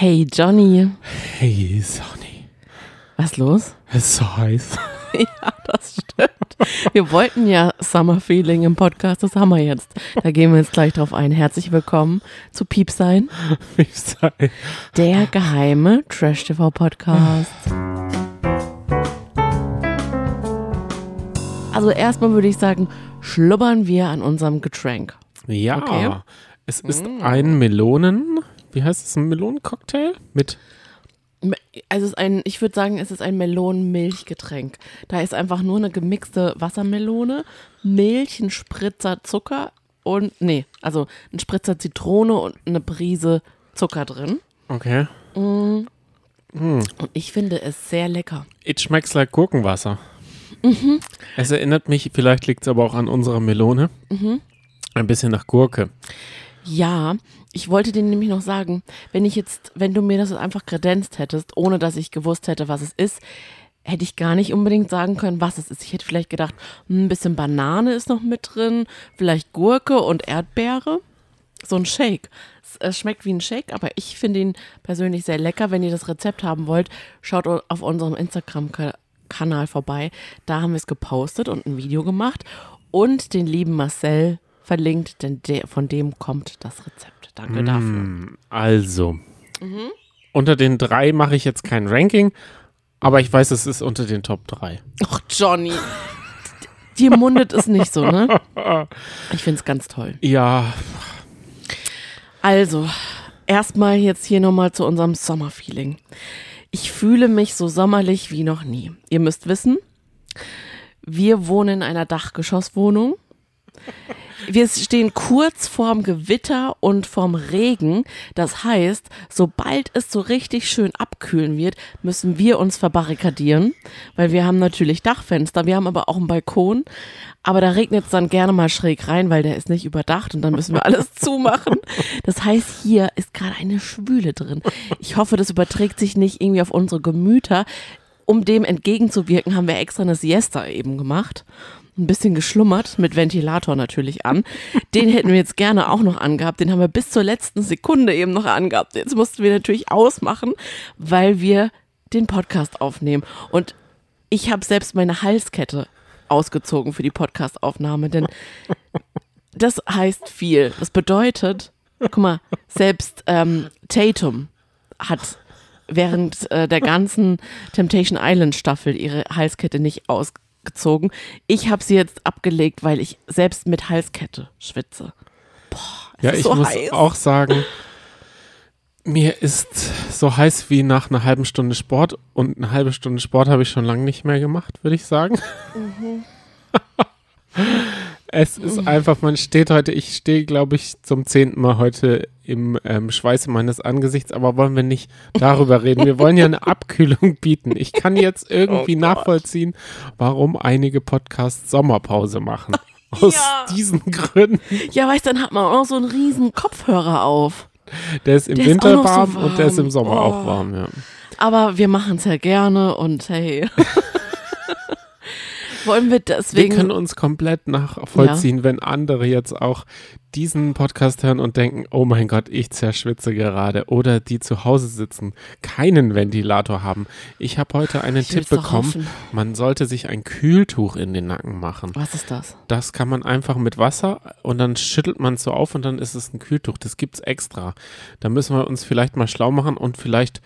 Hey Johnny, Hey Sonny, was los? es ist so heiß. ja, das stimmt. Wir wollten ja Summer Feeling im Podcast, das haben wir jetzt. Da gehen wir jetzt gleich drauf ein. Herzlich willkommen zu Piepsein, Wie sei. der geheime Trash TV Podcast. Also erstmal würde ich sagen, schlubbern wir an unserem Getränk. Ja, Okay. es ist ein Melonen, wie heißt es, ein Melonencocktail mit Also es ist ein, ich würde sagen, es ist ein Melonenmilchgetränk. Da ist einfach nur eine gemixte Wassermelone, Milch, ein Spritzer Zucker und, nee, also ein Spritzer Zitrone und eine Prise Zucker drin. Okay. Und ich finde es sehr lecker. It schmecks like Gurkenwasser. Mhm. Es erinnert mich, vielleicht liegt es aber auch an unserer Melone, Mhm. ein bisschen nach Gurke. Ja, ich wollte dir nämlich noch sagen, wenn ich jetzt, wenn du mir das einfach kredenzt hättest, ohne dass ich gewusst hätte, was es ist, hätte ich gar nicht unbedingt sagen können, was es ist. Ich hätte vielleicht gedacht, hm, ein bisschen Banane ist noch mit drin, vielleicht Gurke und Erdbeere. So ein Shake. Es schmeckt wie ein Shake, aber ich finde ihn persönlich sehr lecker. Wenn ihr das Rezept haben wollt, schaut auf unserem Instagram-Kanal vorbei. Da haben wir es gepostet und ein Video gemacht und den lieben Marcel verlinkt, denn der, von dem kommt das Rezept. Danke dafür. Also, Mhm. unter den drei mache ich jetzt kein Ranking, aber ich weiß, es ist unter den Top 3. Ach, Johnny. Dir mundet es nicht so, ne? Ich finde es ganz toll. Ja, Also, erstmal jetzt hier nochmal zu unserem Sommerfeeling. Ich fühle mich so sommerlich wie noch nie. Ihr müsst wissen, wir wohnen in einer Dachgeschosswohnung. Wir stehen kurz vorm Gewitter und vorm Regen. Das heißt, sobald es so richtig schön abkühlen wird, müssen wir uns verbarrikadieren, weil wir haben natürlich Dachfenster, wir haben aber auch einen Balkon. Aber da regnet es dann gerne mal schräg rein, weil der ist nicht überdacht und dann müssen wir alles zumachen. Das heißt, hier ist gerade eine Schwüle drin. Ich hoffe, das überträgt sich nicht irgendwie auf unsere Gemüter. Um dem entgegenzuwirken, haben wir extra eine Siesta eben gemacht. Ein bisschen geschlummert, mit Ventilator natürlich an. Den hätten wir jetzt gerne auch noch angehabt. Den haben wir bis zur letzten Sekunde eben noch angehabt. Jetzt mussten wir natürlich ausmachen, weil wir den Podcast aufnehmen. Und ich habe selbst meine Halskette ausgezogen für die Podcastaufnahme, denn das heißt viel. Das bedeutet, guck mal, selbst ähm, Tatum hat während äh, der ganzen Temptation Island Staffel ihre Halskette nicht ausgezogen. Ich habe sie jetzt abgelegt, weil ich selbst mit Halskette schwitze. Es ja ist ich so muss heiß. auch sagen, mir ist so heiß wie nach einer halben Stunde Sport und eine halbe Stunde Sport habe ich schon lange nicht mehr gemacht, würde ich sagen. Mhm. es ist einfach, man steht heute, ich stehe, glaube ich, zum zehnten Mal heute im ähm, Schweiße meines Angesichts, aber wollen wir nicht darüber reden. Wir wollen ja eine Abkühlung bieten. Ich kann jetzt irgendwie Oh nachvollziehen, warum einige Podcasts Sommerpause machen. Aus Ja. diesen Gründen. Ja, weißt du, dann hat man auch so einen riesen Kopfhörer auf. Der ist im Der ist Winter auch noch so warm, und der ist im warm. Sommer Oh. auch warm, ja. Aber wir machen es ja gerne und hey. Wollen wir Wir deswegen. können uns komplett nachvollziehen, wenn andere jetzt auch diesen Podcast hören und denken, oh mein Gott, ich zerschwitze gerade. Oder die zu Hause sitzen, keinen Ventilator haben. Ich habe heute einen Ich Tipp bekommen, hoffen. man sollte sich ein Kühltuch in den Nacken machen. Was ist das? Das kann man einfach mit Wasser und dann schüttelt man es so auf und dann ist es ein Kühltuch. Das gibt's extra. Da müssen wir uns vielleicht mal schlau machen und vielleicht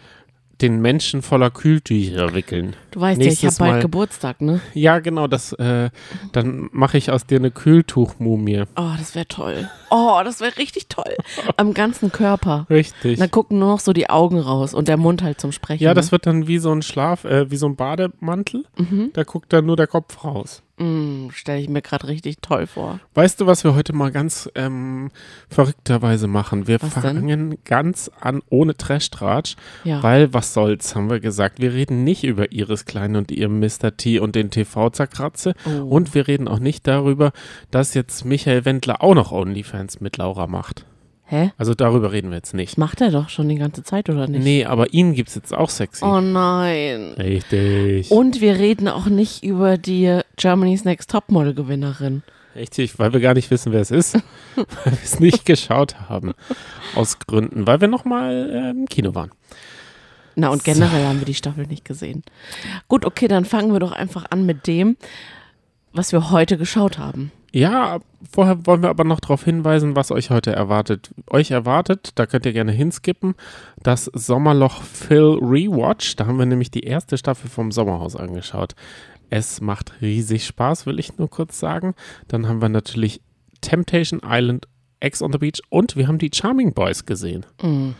den Menschen voller Kühltücher wickeln. Du weißt ja, ich habe bald Geburtstag, ne? Ja, genau, das, äh, dann mache ich aus dir eine Kühltuchmumie. Oh, das wäre toll. Oh, das wäre richtig toll. Am ganzen Körper. Richtig. Dann gucken nur noch so die Augen raus und der Mund halt zum Sprechen. Ja, das ne? wird dann wie so ein Schlaf, äh, wie so ein Bademantel. Da guckt dann nur der Kopf raus. Mm, stelle ich mir gerade richtig toll vor. Weißt du, was wir heute mal ganz ähm, verrückterweise machen? Wir Was denn? fangen ganz an ohne Trash-Tratsch, Ja. weil was soll's, haben wir gesagt. Wir reden nicht über Iris Klein und ihr Mr. T und den TV-Zerkratze. Oh. Und wir reden auch nicht darüber, dass jetzt Michael Wendler auch noch OnlyFans mit Laura macht. Hä? Also darüber reden wir jetzt nicht. Das macht er doch schon die ganze Zeit, oder nicht? Nee, aber ihn gibt's jetzt auch sexy. Oh nein. Richtig. Und wir reden auch nicht über die Germany's Next Topmodel-Gewinnerin. Richtig, weil wir gar nicht wissen, wer es ist. weil wir es nicht geschaut haben. Aus Gründen, weil wir nochmal äh, im Kino waren. Na, und generell so. haben wir die Staffel nicht gesehen. Gut, okay, dann fangen wir doch einfach an mit dem, was wir heute geschaut haben. Ja, vorher wollen wir aber noch darauf hinweisen, was euch heute erwartet. Euch erwartet, da könnt ihr gerne hinskippen, das Sommerloch Phil Rewatch. Da haben wir nämlich die erste Staffel vom Sommerhaus angeschaut. Es macht riesig Spaß, will ich nur kurz sagen. Dann haben wir natürlich Temptation Island Ex on the Beach und wir haben die Charming Boys gesehen. Mhm.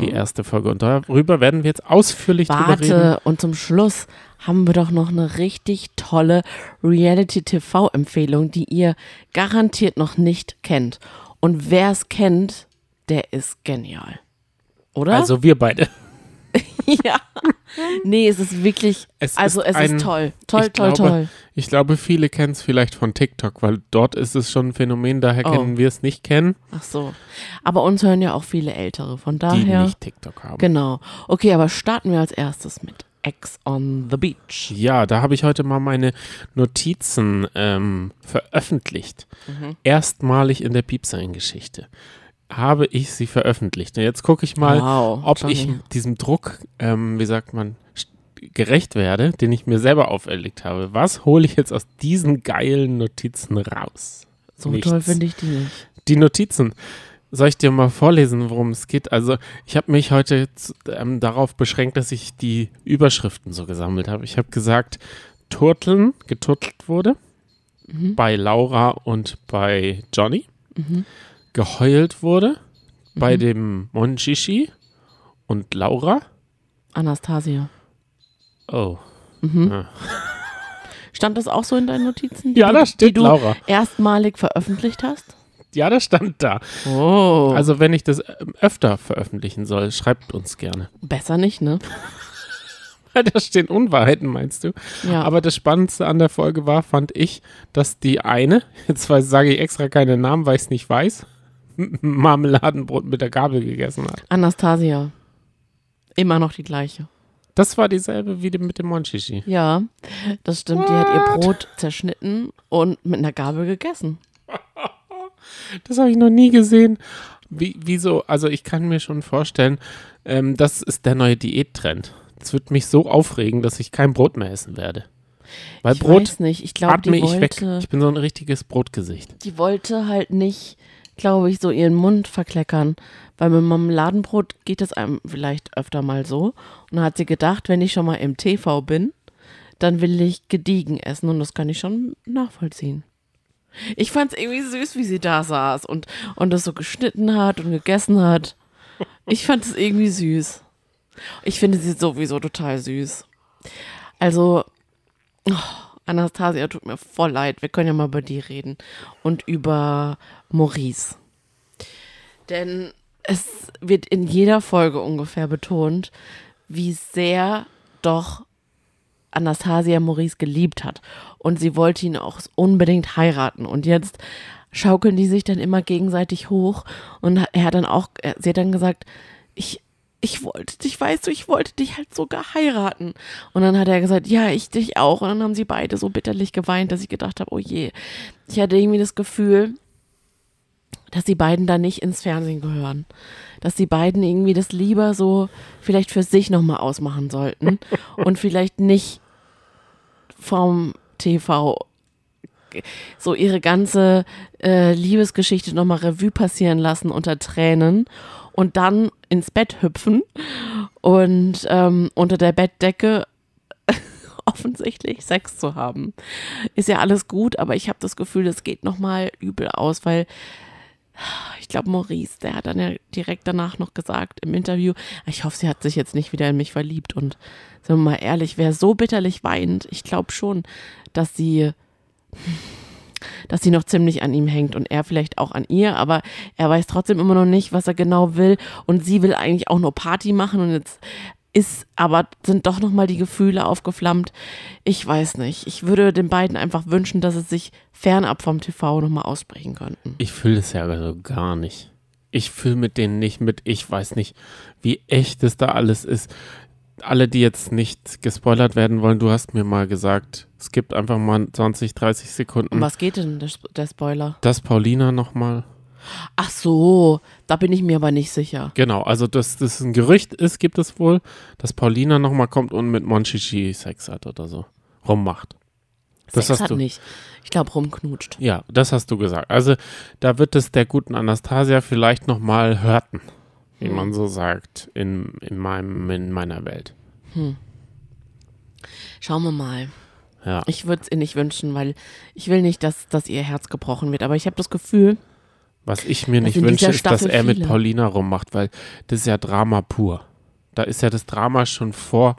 Die erste Folge. Und darüber werden wir jetzt ausführlich Warte, drüber reden. Warte, und zum Schluss haben wir doch noch eine richtig tolle Reality-TV-Empfehlung, die ihr garantiert noch nicht kennt. Und wer es kennt, der ist genial. Oder? Also wir beide. ja. Nee, es ist wirklich, es also ist es ein, ist toll. Toll, toll, glaube, toll. Ich glaube, viele kennen es vielleicht von TikTok, weil dort ist es schon ein Phänomen, daher oh. kennen wir es nicht kennen. Ach so. Aber uns hören ja auch viele Ältere, von daher. Die nicht TikTok haben. Genau. Okay, aber starten wir als erstes mit Ex on the Beach. Ja, da habe ich heute mal meine Notizen ähm, veröffentlicht. Mhm. Erstmalig in der Piepsein-Geschichte habe ich sie veröffentlicht. Und jetzt gucke ich mal, wow, ob Johnny. ich diesem Druck, ähm, wie sagt man, gerecht werde, den ich mir selber auferlegt habe. Was hole ich jetzt aus diesen geilen Notizen raus? So Nichts. toll finde ich die nicht. Die Notizen. Soll ich dir mal vorlesen, worum es geht? Also, ich habe mich heute ähm, darauf beschränkt, dass ich die Überschriften so gesammelt habe. Ich habe gesagt, Turteln geturtelt wurde mhm. bei Laura und bei Johnny. Mhm. Geheult wurde mhm. bei dem Monchichi und Laura. Anastasia. Oh. Mhm. Ja. Stand das auch so in deinen Notizen? Ja, da steht die du Laura. erstmalig veröffentlicht hast? Ja, das stand da. Oh. Also, wenn ich das ähm, öfter veröffentlichen soll, schreibt uns gerne. Besser nicht, ne? Weil da stehen Unwahrheiten, meinst du? Ja. Aber das Spannendste an der Folge war, fand ich, dass die eine, jetzt sage ich extra keinen Namen, weil ich es nicht weiß, Marmeladenbrot mit der Gabel gegessen hat. Anastasia. Immer noch die gleiche. Das war dieselbe wie mit dem Monchichi. Ja, das stimmt. What? Die hat ihr Brot zerschnitten und mit einer Gabel gegessen. Das habe ich noch nie gesehen. Wie, wieso? Also ich kann mir schon vorstellen, ähm, das ist der neue Diättrend. Das wird mich so aufregen, dass ich kein Brot mehr essen werde. Weil ich Brot weiß nicht. Ich glaube, die wollte, ich weg. Ich bin so ein richtiges Brotgesicht. Die wollte halt nicht, glaube ich, so ihren Mund verkleckern. Weil mit Marmeladenbrot geht es einem vielleicht öfter mal so. Und dann hat sie gedacht, wenn ich schon mal im TV bin, dann will ich gediegen essen. Und das kann ich schon nachvollziehen. Ich fand es irgendwie süß, wie sie da saß und, und das so geschnitten hat und gegessen hat. Ich fand es irgendwie süß. Ich finde sie sowieso total süß. Also, oh, Anastasia tut mir voll leid. Wir können ja mal über die reden. Und über Maurice. Denn es wird in jeder Folge ungefähr betont, wie sehr doch Anastasia Maurice geliebt hat. Und sie wollte ihn auch unbedingt heiraten. Und jetzt schaukeln die sich dann immer gegenseitig hoch. Und er hat dann auch, sie hat dann gesagt, ich, ich wollte dich, weißt du, ich wollte dich halt sogar heiraten. Und dann hat er gesagt, ja, ich dich auch. Und dann haben sie beide so bitterlich geweint, dass ich gedacht habe, oh je. Ich hatte irgendwie das Gefühl, dass die beiden da nicht ins Fernsehen gehören. Dass die beiden irgendwie das lieber so vielleicht für sich nochmal ausmachen sollten und vielleicht nicht vom TV so ihre ganze äh, Liebesgeschichte nochmal Revue passieren lassen unter Tränen und dann ins Bett hüpfen und ähm, unter der Bettdecke offensichtlich Sex zu haben. Ist ja alles gut, aber ich habe das Gefühl, das geht nochmal übel aus, weil ich glaube, Maurice, der hat dann ja direkt danach noch gesagt im Interview, ich hoffe, sie hat sich jetzt nicht wieder in mich verliebt. Und sind wir mal ehrlich, wer so bitterlich weint, ich glaube schon, dass sie, dass sie noch ziemlich an ihm hängt und er vielleicht auch an ihr, aber er weiß trotzdem immer noch nicht, was er genau will. Und sie will eigentlich auch nur Party machen und jetzt ist aber sind doch noch mal die Gefühle aufgeflammt. Ich weiß nicht. Ich würde den beiden einfach wünschen, dass sie sich fernab vom TV noch mal aussprechen könnten. Ich fühle das ja also gar nicht. Ich fühle mit denen nicht mit. Ich weiß nicht, wie echt es da alles ist. alle, die jetzt nicht gespoilert werden wollen, du hast mir mal gesagt, es gibt einfach mal 20, 30 Sekunden. Um was geht denn der, der Spoiler? Dass Paulina nochmal. Ach so, da bin ich mir aber nicht sicher. Genau, also dass das ein Gerücht ist, gibt es wohl, dass Paulina nochmal kommt und mit Monchichi Sex hat oder so. Rummacht. Das Sex hast hat du. nicht. Ich glaube, rumknutscht. Ja, das hast du gesagt. Also da wird es der guten Anastasia vielleicht nochmal hörten wie hm. man so sagt, in, in, meinem, in meiner Welt. Hm. Schauen wir mal. Ja. Ich würde es ihr nicht wünschen, weil ich will nicht, dass, dass ihr Herz gebrochen wird. Aber ich habe das Gefühl. Was ich mir nicht wünsche, ist, dass er mit Paulina rummacht, weil das ist ja Drama pur. Da ist ja das Drama schon vor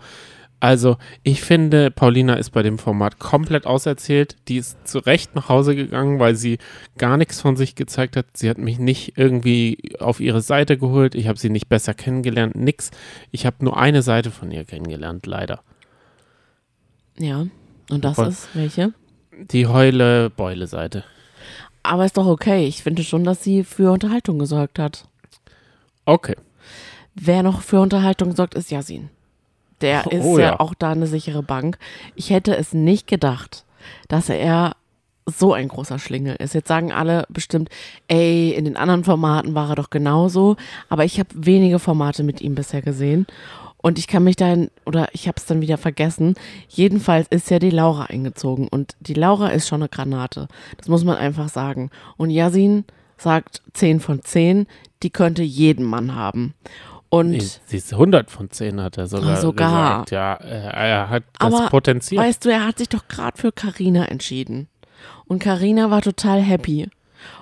also, ich finde, Paulina ist bei dem Format komplett auserzählt. Die ist zu Recht nach Hause gegangen, weil sie gar nichts von sich gezeigt hat. Sie hat mich nicht irgendwie auf ihre Seite geholt. Ich habe sie nicht besser kennengelernt. Nix. Ich habe nur eine Seite von ihr kennengelernt, leider. Ja, und das Voll. ist welche? Die Heule-Beule-Seite. Aber ist doch okay. Ich finde schon, dass sie für Unterhaltung gesorgt hat. Okay. Wer noch für Unterhaltung sorgt, ist Yasin. Der oh, ist oh, ja. ja auch da eine sichere Bank. Ich hätte es nicht gedacht, dass er so ein großer Schlingel ist. Jetzt sagen alle bestimmt, ey, in den anderen Formaten war er doch genauso. Aber ich habe wenige Formate mit ihm bisher gesehen. Und ich kann mich dann, oder ich habe es dann wieder vergessen. Jedenfalls ist ja die Laura eingezogen. Und die Laura ist schon eine Granate. Das muss man einfach sagen. Und Yasin sagt 10 von 10, die könnte jeden Mann haben. Und nee, sie ist 100 von 10 hat er sogar, sogar. gesagt. Ja, er hat das Aber Potenzial. Weißt du, er hat sich doch gerade für Karina entschieden. Und Karina war total happy.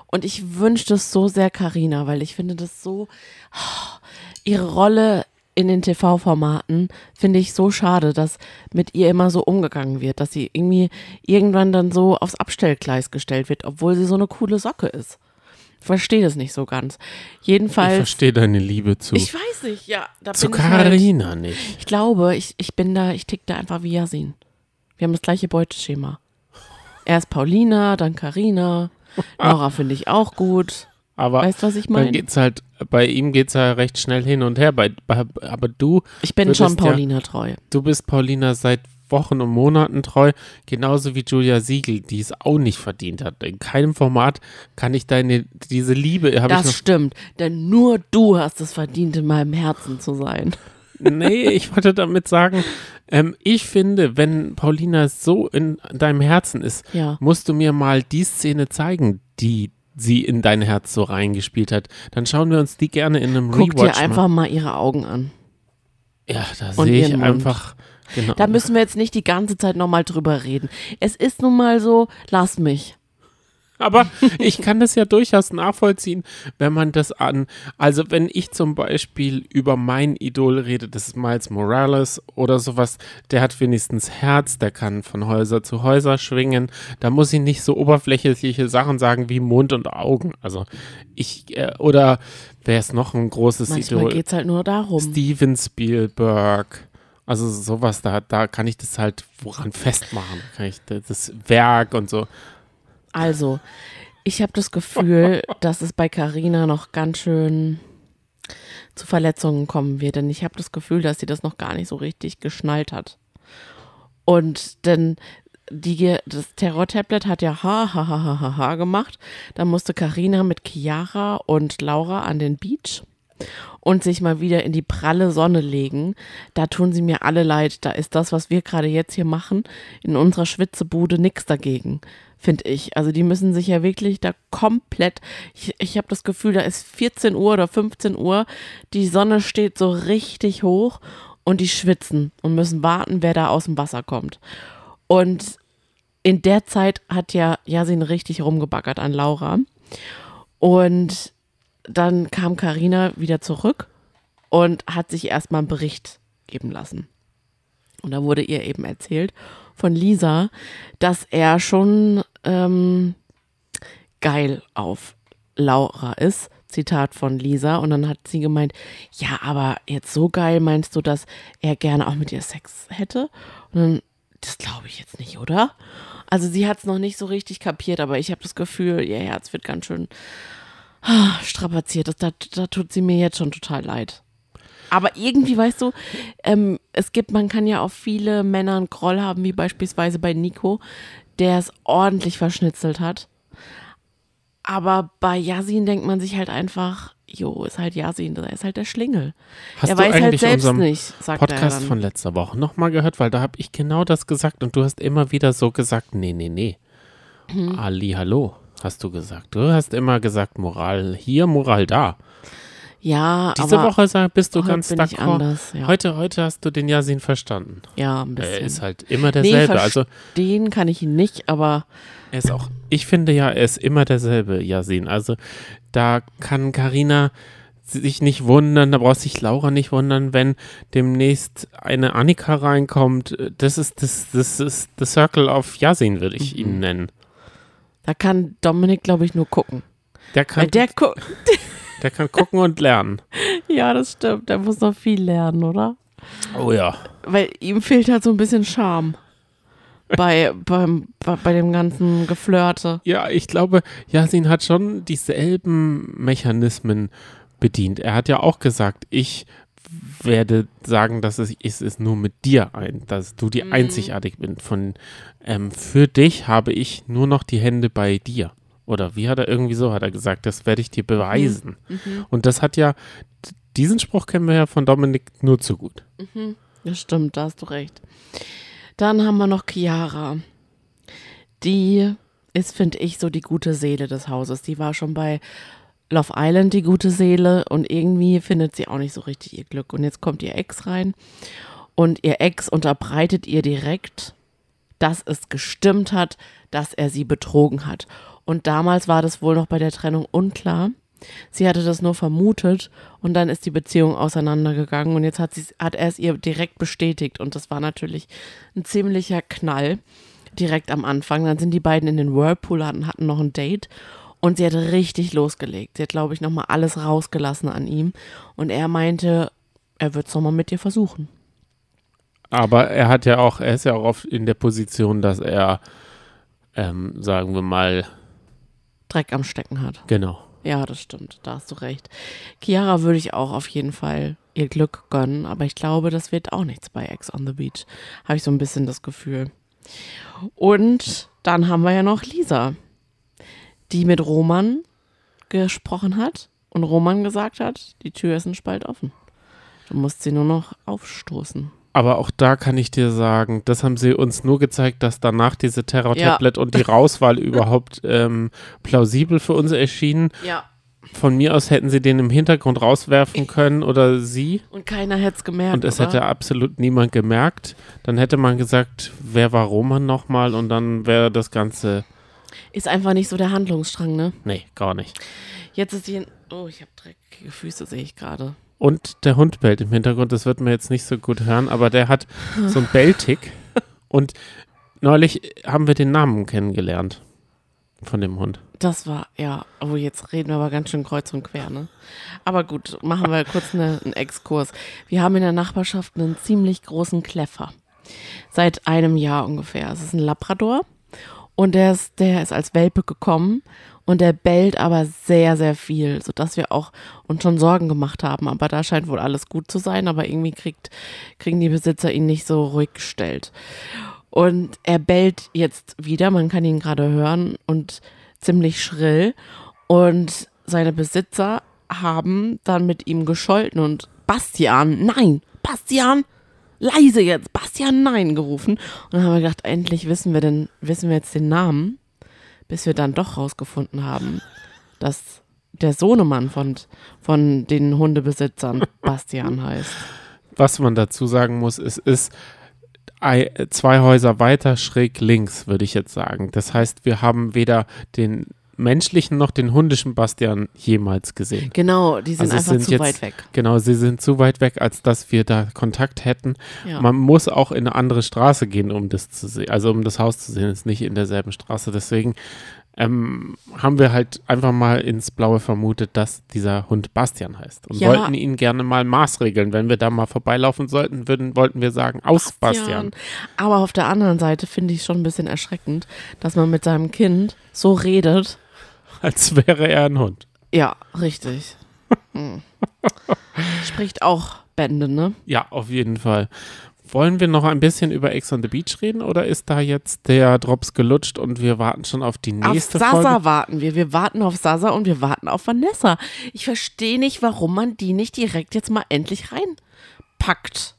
Und ich wünschte es so sehr Karina, weil ich finde das so oh, ihre Rolle in den TV-Formaten finde ich so schade, dass mit ihr immer so umgegangen wird, dass sie irgendwie irgendwann dann so aufs Abstellgleis gestellt wird, obwohl sie so eine coole Socke ist verstehe das nicht so ganz. Jedenfalls. Ich verstehe deine Liebe zu. Ich weiß nicht, ja. zu Karina halt, nicht. Ich glaube, ich, ich bin da, ich tick da einfach wie Yasin. Wir haben das gleiche Beuteschema. Erst Paulina, dann Karina. Laura finde ich auch gut. Aber weißt was ich meine? geht's halt, bei ihm geht es ja recht schnell hin und her. Bei, bei, aber du. Ich bin schon Paulina ja, treu. Du bist Paulina seit Wochen und Monaten treu, genauso wie Julia Siegel, die es auch nicht verdient hat. In keinem Format kann ich deine, diese Liebe. Das ich stimmt, denn nur du hast es verdient, in meinem Herzen zu sein. Nee, ich wollte damit sagen, ähm, ich finde, wenn Paulina so in deinem Herzen ist, ja. musst du mir mal die Szene zeigen, die sie in dein Herz so reingespielt hat. Dann schauen wir uns die gerne in einem Guck Rewatch dir einfach mal. mal ihre Augen an. Ja, da sehe ich einfach Genau. Da müssen wir jetzt nicht die ganze Zeit nochmal drüber reden. Es ist nun mal so, lass mich. Aber ich kann das ja durchaus nachvollziehen, wenn man das an, also wenn ich zum Beispiel über mein Idol rede, das ist Miles Morales oder sowas, der hat wenigstens Herz, der kann von Häuser zu Häuser schwingen, da muss ich nicht so oberflächliche Sachen sagen wie Mund und Augen. Also ich, äh, oder wer ist noch ein großes Manchmal Idol? Manchmal geht es halt nur darum. Steven Spielberg. Also sowas, da, da kann ich das halt woran festmachen. Kann ich das Werk und so. Also, ich habe das Gefühl, dass es bei Carina noch ganz schön zu Verletzungen kommen wird. Denn ich habe das Gefühl, dass sie das noch gar nicht so richtig geschnallt hat. Und denn die, das Terror-Tablet hat ja ha, ha, ha, ha, ha, ha gemacht. Dann musste Carina mit Chiara und Laura an den Beach und sich mal wieder in die pralle Sonne legen, da tun sie mir alle leid. Da ist das, was wir gerade jetzt hier machen, in unserer Schwitzebude nichts dagegen, finde ich. Also die müssen sich ja wirklich da komplett, ich, ich habe das Gefühl, da ist 14 Uhr oder 15 Uhr, die Sonne steht so richtig hoch und die schwitzen und müssen warten, wer da aus dem Wasser kommt. Und in der Zeit hat ja Yasin richtig rumgebaggert an Laura. Und dann kam Karina wieder zurück und hat sich erstmal einen Bericht geben lassen. Und da wurde ihr eben erzählt von Lisa, dass er schon ähm, geil auf Laura ist. Zitat von Lisa. Und dann hat sie gemeint, ja, aber jetzt so geil meinst du, dass er gerne auch mit ihr Sex hätte? Und dann, das glaube ich jetzt nicht, oder? Also sie hat es noch nicht so richtig kapiert, aber ich habe das Gefühl, ihr Herz wird ganz schön strapaziert ist. Da, da tut sie mir jetzt schon total leid. Aber irgendwie, weißt du, ähm, es gibt, man kann ja auf viele Männer einen Groll haben, wie beispielsweise bei Nico, der es ordentlich verschnitzelt hat. Aber bei Yasin denkt man sich halt einfach, jo, ist halt Yasin, der ist halt der Schlingel. Hast er du weiß halt eigentlich selbst unseren nicht, sagt er Podcast von letzter Woche nochmal gehört? Weil da habe ich genau das gesagt und du hast immer wieder so gesagt, nee, nee, nee. Hm. Ali, hallo, hast du gesagt. Du hast immer gesagt, Moral hier, Moral da. Ja, Diese aber Woche sag- bist du ganz d'accord. anders, ja. Heute, heute hast du den Yasin verstanden. ja, ein bisschen. Er ist halt immer nee, derselbe. also verstehen kann ich ihn nicht, aber er ist auch, ich finde ja, er ist immer derselbe, Yasin. Also da kann Karina sich nicht wundern, da braucht sich Laura nicht wundern, wenn demnächst eine Annika reinkommt. Das ist das, das ist the Circle of Yasin, würde ich Mhm. ihn nennen. da kann Dominik, glaube ich, nur gucken. Der Weil kann, der guckt. der kann gucken und lernen. Ja, das stimmt. Der muss noch viel lernen, oder? Oh ja. Weil ihm fehlt halt so ein bisschen Charme. Bei, beim, bei, dem ganzen Geflirte. Ja, ich glaube, Yasin hat schon dieselben Mechanismen bedient. Er hat ja auch gesagt, ich werde sagen, dass es, es ist nur mit dir ein, dass du die einzigartig bist. Von ähm, für dich habe ich nur noch die Hände bei dir. Oder wie hat er irgendwie so, hat er gesagt, das werde ich dir beweisen. Und das hat ja, diesen Spruch kennen wir ja von Dominik nur zu gut. Das stimmt, da hast du recht. Dann haben wir noch Chiara. Die ist, finde ich, so die gute Seele des Hauses. Die war schon bei Love Island die gute Seele und irgendwie findet sie auch nicht so richtig ihr Glück. Und jetzt kommt ihr Ex rein und ihr Ex unterbreitet ihr direkt, dass es gestimmt hat, dass er sie betrogen hat. Und damals war das wohl noch bei der Trennung unklar. Sie hatte das nur vermutet und dann ist die Beziehung auseinandergegangen und jetzt hat, sie, hat er es ihr direkt bestätigt und das war natürlich ein ziemlicher Knall direkt am Anfang. Dann sind die beiden in den Whirlpool, hatten, hatten noch ein Date und sie hat richtig losgelegt. Sie hat, glaube ich, nochmal alles rausgelassen an ihm und er meinte, er wird es nochmal mit dir versuchen. Aber er hat ja auch, er ist ja auch oft in der Position, dass er, ähm, sagen wir mal, Dreck am Stecken hat. genau. Ja, das stimmt, da hast du recht. Chiara würde ich auch auf jeden Fall ihr Glück gönnen, aber ich glaube, das wird auch nichts bei Ex on the Beach. Habe ich so ein bisschen das Gefühl. Und dann haben wir ja noch Lisa, die mit Roman gesprochen hat und Roman gesagt hat, die Tür ist ein Spalt offen. Du musst sie nur noch aufstoßen. Aber auch da kann ich dir sagen, das haben sie uns nur gezeigt, dass danach diese Terror-Tablet und die Rauswahl überhaupt ähm, plausibel für uns erschienen. Ja. Von mir aus hätten sie den im Hintergrund rauswerfen können oder sie. Und keiner hätte es gemerkt. Und es oder? hätte absolut niemand gemerkt. Dann hätte man gesagt, wer war Roman nochmal? Und dann wäre das Ganze. Ist einfach nicht so der Handlungsstrang, ne? Nee, gar nicht. Jetzt ist sie. Oh, ich habe dreckige Füße, sehe ich gerade. Und der Hund bellt im Hintergrund, das wird man jetzt nicht so gut hören, aber der hat so einen Belltick. Und neulich haben wir den Namen kennengelernt von dem Hund. Das war, ja, oh, jetzt reden wir aber ganz schön kreuz und quer, ne? Aber gut, machen wir kurz eine, einen Exkurs. Wir haben in der Nachbarschaft einen ziemlich großen Kleffer. Seit einem Jahr ungefähr. Es ist ein Labrador und der ist, der ist als Welpe gekommen und der bellt aber sehr, sehr viel, sodass wir auch uns schon Sorgen gemacht haben. Aber da scheint wohl alles gut zu sein, aber irgendwie kriegt, kriegen die Besitzer ihn nicht so ruhig gestellt. Und er bellt jetzt wieder, man kann ihn gerade hören und ziemlich schrill. Und seine Besitzer haben dann mit ihm gescholten und Bastian, nein, Bastian, leise jetzt, Bastian, nein, gerufen. Und dann haben wir gedacht, endlich wissen wir denn, wissen wir jetzt den Namen, bis wir dann doch rausgefunden haben, dass der Sohnemann von, von den Hundebesitzern Bastian heißt. Was man dazu sagen muss, es ist ei- zwei Häuser weiter schräg links, würde ich jetzt sagen. Das heißt, wir haben weder den menschlichen noch den hundischen Bastian jemals gesehen. Genau, die sind Also einfach sind zu jetzt- weit weg. Genau, sie sind zu weit weg, als dass wir da Kontakt hätten. Ja. Man muss auch in eine andere Straße gehen, um das zu sehen, also um das Haus zu sehen, ist nicht in derselben Straße. Deswegen ähm, haben wir halt einfach mal ins Blaue vermutet, dass dieser Hund Bastian heißt und Ja. wollten ihn gerne mal maßregeln. Wenn wir da mal vorbeilaufen sollten, würden, wollten wir sagen, aus Bastian. Aber auf der anderen Seite finde ich schon ein bisschen erschreckend, dass man mit seinem Kind so redet. Als wäre er ein Hund. Ja, richtig. Hm. Spricht auch Bände, ne? Ja, auf jeden Fall. Wollen wir noch ein bisschen über Ex on the Beach reden oder ist da jetzt der Drops gelutscht und wir warten schon auf die nächste auf Sasa Folge? warten wir. Wir warten auf Sasa und wir warten auf Vanessa. Ich verstehe nicht, warum man die nicht direkt jetzt mal endlich reinpackt.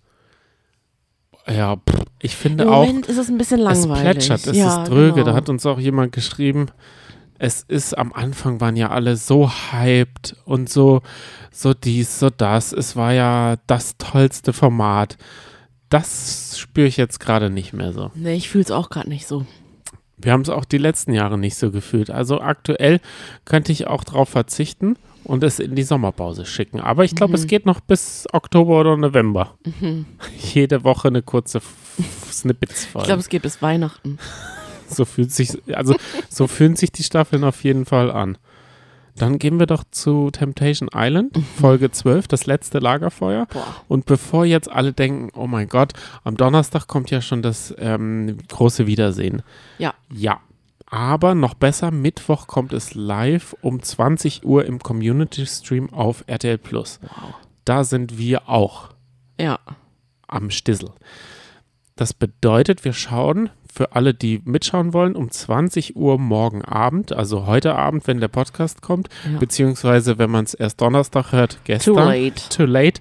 Ja, pff, ich finde Im auch, Moment ist es ein bisschen es langweilig. plätschert, es ja, ist dröge. genau. Da hat uns auch jemand geschrieben, es ist am Anfang waren ja alle so hyped und so, so dies, so das. Es war ja das tollste Format. Das spüre ich jetzt gerade nicht mehr so. Nee, ich fühle es auch gerade nicht so. Wir haben es auch die letzten Jahre nicht so gefühlt. Also aktuell könnte ich auch drauf verzichten und es in die Sommerpause schicken. Aber ich glaube, es geht noch bis Oktober oder November. Jede Woche eine kurze F- Snippets Ich glaube, es geht bis Weihnachten. so fühlt sich, also so fühlen sich die Staffeln auf jeden Fall an. Dann gehen wir doch zu Temptation Island, Folge 12, das letzte Lagerfeuer. Boah. Und bevor jetzt alle denken, oh mein Gott, am Donnerstag kommt ja schon das ähm, große Wiedersehen. Ja. Ja. Aber noch besser, Mittwoch kommt es live um 20 Uhr im Community Stream auf RTL Plus. Wow. Da sind wir auch Ja. am Stissel. Das bedeutet, wir schauen für alle, die mitschauen wollen, um 20 Uhr morgen Abend, also heute Abend, wenn der Podcast kommt, Ja. beziehungsweise wenn man es erst Donnerstag hört, gestern. Too late. Too late.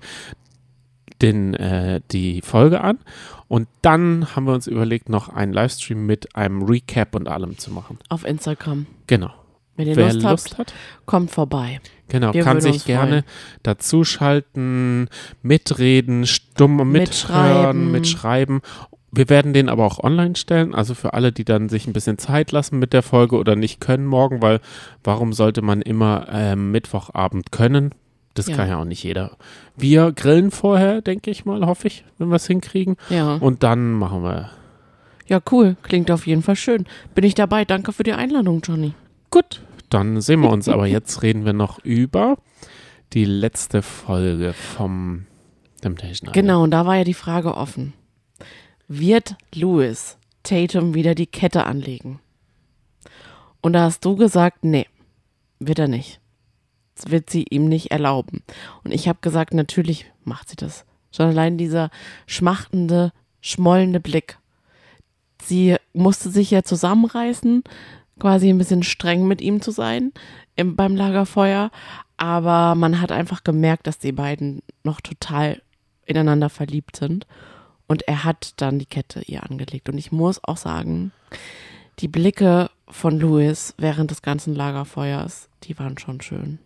Den, äh, die Folge an. Und dann haben wir uns überlegt, noch einen Livestream mit einem Recap und allem zu machen. Auf Instagram. Genau. Wenn ihr Wer Lust, Lust, habt, hat, kommt vorbei. genau, Wir kann sich gerne dazuschalten, mitreden, stumm mithören, Mitschreiben. mitschreiben. Wir werden den aber auch online stellen, also für alle, die dann sich ein bisschen Zeit lassen mit der Folge oder nicht können morgen, weil warum sollte man immer ähm, Mittwochabend können? Das Ja. kann ja auch nicht jeder. Wir grillen vorher, denke ich mal, hoffe ich, wenn wir es hinkriegen. Ja. Und dann machen wir. Ja, cool. Klingt auf jeden Fall schön. Bin ich dabei. Danke für die Einladung, Johnny. Gut, dann sehen wir uns. aber jetzt reden wir noch über die letzte Folge vom Temptation Island. Genau, und da war ja die Frage offen. Wird Louis Tatum wieder die Kette anlegen? Und da hast du gesagt, nee, wird er nicht. Das wird sie ihm nicht erlauben. Und ich habe gesagt, natürlich macht sie das. Schon allein dieser schmachtende, schmollende Blick. Sie musste sich ja zusammenreißen, quasi ein bisschen streng mit ihm zu sein im, beim Lagerfeuer. Aber man hat einfach gemerkt, dass die beiden noch total ineinander verliebt sind. Und er hat dann die Kette ihr angelegt. Und ich muss auch sagen, die Blicke von Louis während des ganzen Lagerfeuers, die waren schon schön.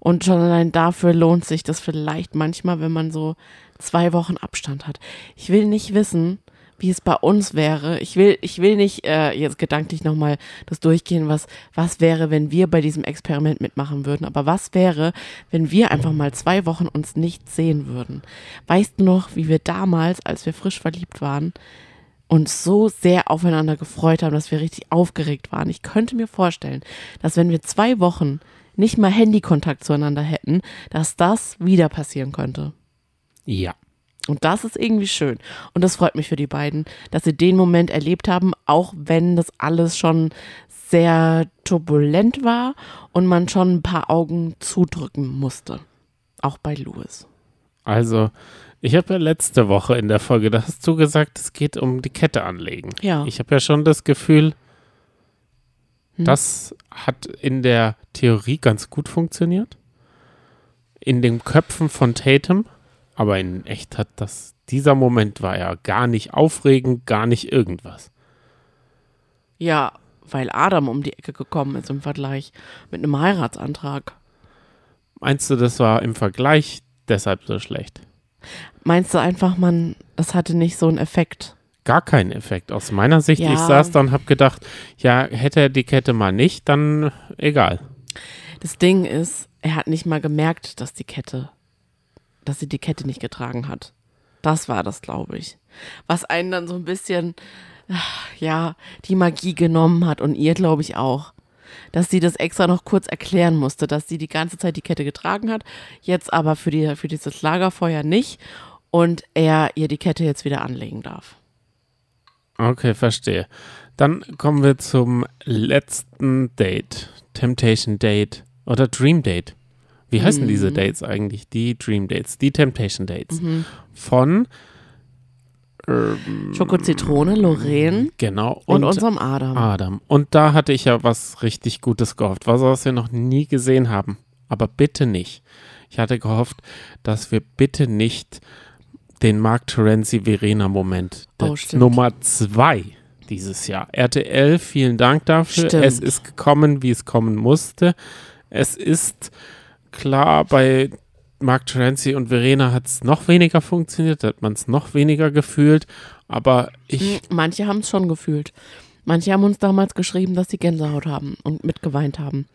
Und schon allein dafür lohnt sich das vielleicht manchmal, wenn man so zwei Wochen Abstand hat. Ich will nicht wissen, wie es bei uns wäre. Ich will, ich will nicht äh, jetzt gedanklich nochmal das durchgehen, was, was wäre, wenn wir bei diesem Experiment mitmachen würden. Aber was wäre, wenn wir einfach mal zwei Wochen uns nicht sehen würden? Weißt du noch, wie wir damals, als wir frisch verliebt waren, uns so sehr aufeinander gefreut haben, dass wir richtig aufgeregt waren. Ich könnte mir vorstellen, dass wenn wir zwei Wochen nicht mal Handykontakt zueinander hätten, dass das wieder passieren könnte. Ja. Und das ist irgendwie schön. Und das freut mich für die beiden, dass sie den Moment erlebt haben, auch wenn das alles schon sehr turbulent war und man schon ein paar Augen zudrücken musste. Auch bei Louis. Also, ich habe ja letzte Woche in der Folge, da hast du gesagt, es geht um die Kette anlegen. Ja. Ich habe ja schon das Gefühl, Hm. das hat in der Theorie ganz gut funktioniert. In den Köpfen von Tatum, aber in echt hat das, dieser Moment war ja gar nicht aufregend, gar nicht irgendwas. Ja, weil Adam um die Ecke gekommen ist im Vergleich mit einem Heiratsantrag. Meinst du, das war im Vergleich deshalb so schlecht? Meinst du einfach, man, das hatte nicht so einen Effekt? Gar keinen Effekt aus meiner Sicht. Ja. Ich saß da und habe gedacht, ja, hätte er die Kette mal nicht, dann egal. Das Ding ist, er hat nicht mal gemerkt, dass die Kette, dass sie die Kette nicht getragen hat. Das war das, glaube ich. Was einen dann so ein bisschen, ja, die Magie genommen hat und ihr, glaube ich, auch. Dass sie das extra noch kurz erklären musste, dass sie die ganze Zeit die Kette getragen hat, jetzt aber für, die, für dieses Lagerfeuer nicht und er ihr die Kette jetzt wieder anlegen darf. Okay, verstehe. Dann kommen wir zum letzten Date. Temptation Date oder Dream Date. Wie heißen Mhm. diese Dates eigentlich? Die Dream Dates, die Temptation Dates. Von, ähm, Schoko-Zitrone, Lorraine genau, und, und, unserem Adam. Adam. Und da hatte ich ja was richtig Gutes gehofft, was, was wir noch nie gesehen haben. Aber bitte nicht. Ich hatte gehofft, dass wir bitte nicht den Mark Terenzi-Verena-Moment, Oh. Nummer zwei dieses Jahr. RTL, vielen Dank dafür. Stimmt. Es ist gekommen, wie es kommen musste. Es ist klar, bei Mark Terenzi und Verena hat es noch weniger funktioniert, hat man es noch weniger gefühlt. Aber ich Hm, Manche haben es schon gefühlt. Manche haben uns damals geschrieben, dass sie Gänsehaut haben und mitgeweint haben.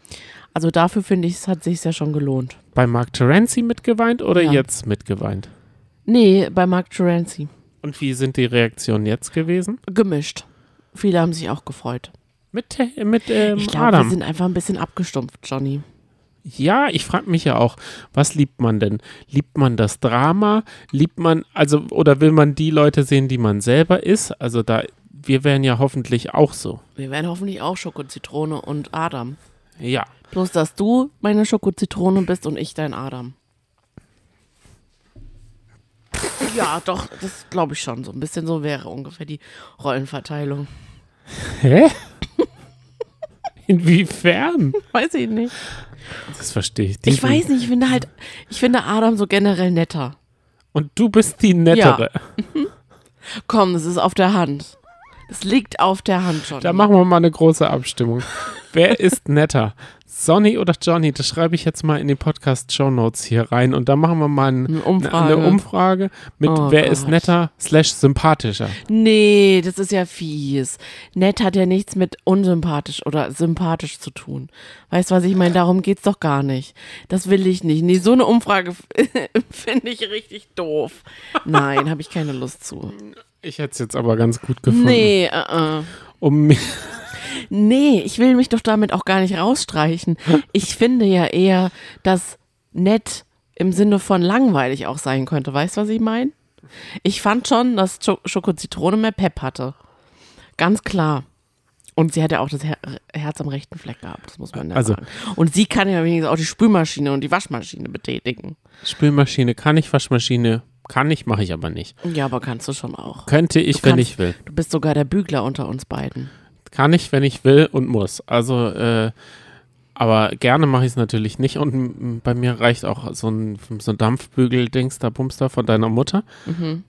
Also dafür finde ich, es hat sich ja schon gelohnt. bei Mark Terenzi mitgeweint oder Ja. jetzt mitgeweint? Nee, bei Mark Terenzi. Und wie sind die Reaktionen jetzt gewesen? Gemischt. Viele haben sich auch gefreut. Mit, äh, mit ähm, Ich glaube, wir Adam. sind einfach ein bisschen abgestumpft, Johnny. Ja, ich frage mich ja auch, was liebt man denn? Liebt man das Drama? Liebt man, also, oder will man die Leute sehen, die man selber ist? Also da, wir wären ja hoffentlich auch so. Wir werden hoffentlich auch Schoko-Zitrone und Adam. Ja. Bloß, dass du meine Schoko-Zitrone bist und ich dein Adam. Ja, doch, das glaube ich schon. So ein bisschen so wäre ungefähr die Rollenverteilung. Hä? Inwiefern? Weiß ich nicht. Das verstehe ich. Ich weiß nicht, ich finde halt, ich finde Adam so generell netter. Und du bist die nettere. Komm, das ist auf der Hand. Das liegt auf der Hand schon. Da machen wir mal eine große Abstimmung. Wer ist netter? Sonny oder Johnny? Das schreibe ich jetzt mal in die Podcast-Show Notes hier rein und da machen wir mal ein, Eine Umfrage. eine Umfrage mit Oh wer ist Gott. netter slash sympathischer. Nee, das ist ja fies. Nett hat ja nichts mit unsympathisch oder sympathisch zu tun. Weißt du, was ich meine? Darum geht's doch gar nicht. Das will ich nicht. Nee, so eine Umfrage finde ich richtig doof. Nein, habe ich keine Lust zu. Ich hätte es jetzt aber ganz gut gefunden. Nee, äh, äh. Um mich, Nee, ich will mich doch damit auch gar nicht rausstreichen. Ich finde ja eher, dass nett im Sinne von langweilig auch sein könnte. Weißt du, was ich meine? Ich fand schon, dass Sch- Schoko-Zitrone mehr Pep hatte. Ganz klar. Und sie hat ja auch das Her Herz am rechten Fleck gehabt, das muss man ja Also- sagen. Und sie kann ja wenigstens auch die Spülmaschine und die Waschmaschine betätigen. Spülmaschine kann ich, Waschmaschine kann ich, mache ich aber nicht. Ja, aber kannst du schon auch. Könnte ich, Du wenn kannst- ich will. Du bist sogar der Bügler unter uns beiden. Kann ich, wenn ich will und muss. Also, äh, aber gerne mache ich es natürlich nicht. Und bei mir reicht auch so ein, so ein Dampfbügel-Dings, da Bumster von deiner Mutter. Mhm.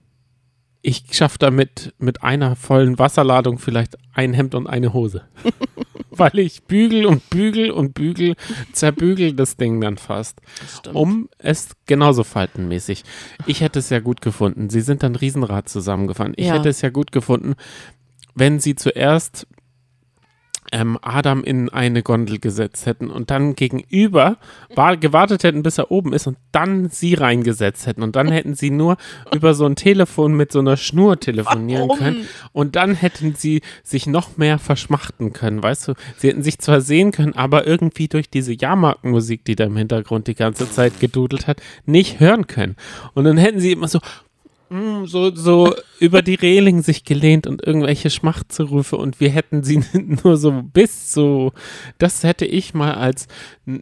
Ich schaffe damit mit einer vollen Wasserladung vielleicht ein Hemd und eine Hose. Weil ich bügel und bügel und bügel, zerbügel das Ding dann fast. Um es genauso faltenmäßig. Ich hätte es ja gut gefunden. Sie sind dann Riesenrad zusammengefahren. Ich Ja. hätte es ja gut gefunden, wenn sie zuerst ähm, Adam in eine Gondel gesetzt hätten und dann gegenüber war, gewartet hätten, bis er oben ist und dann sie reingesetzt hätten. Und dann hätten sie nur über so ein Telefon mit so einer Schnur telefonieren Warum? können. Und dann hätten sie sich noch mehr verschmachten können, weißt du? Sie hätten sich zwar sehen können, aber irgendwie durch diese Jahrmarkenmusik, die da im Hintergrund die ganze Zeit gedudelt hat, nicht hören können. Und dann hätten sie immer so, mm, so, so über die Reling sich gelehnt und irgendwelche Schmachtzerufe und wir hätten sie nur so bis so, das hätte ich mal als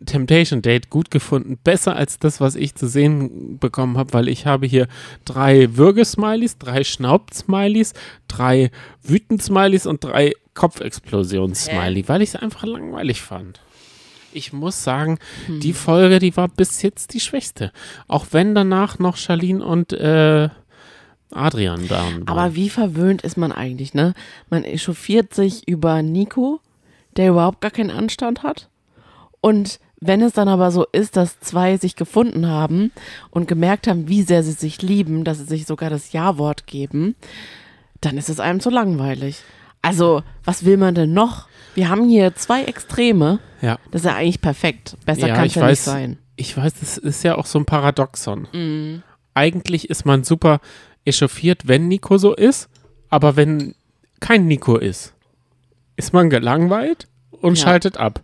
Temptation Date gut gefunden, besser als das, was ich zu sehen bekommen habe, weil ich habe hier drei Würgesmileys, drei Schnaubt-Smileys, drei Wütend-Smileys und drei Kopfexplosions-Smiley, weil ich es einfach langweilig fand. Ich muss sagen, die Folge, die war bis jetzt die schwächste. Auch wenn danach noch Charlene und äh, Adrian da. Aber wie verwöhnt ist man eigentlich, ne? Man echauffiert sich über Nico, der überhaupt gar keinen Anstand hat. Und wenn es dann aber so ist, dass zwei sich gefunden haben und gemerkt haben, wie sehr sie sich lieben, dass sie sich sogar das Ja-Wort geben, dann ist es einem zu langweilig. Also, was will man denn noch? Wir haben hier zwei Extreme. ja. Das ist ja eigentlich perfekt. Besser Ja, kann ich es ja nicht weiß. sein. Ich weiß, das ist ja auch so ein Paradoxon. Mhm. Eigentlich ist man super echauffiert, wenn Nico so ist, aber wenn kein Nico ist, ist man gelangweilt und Ja. schaltet ab.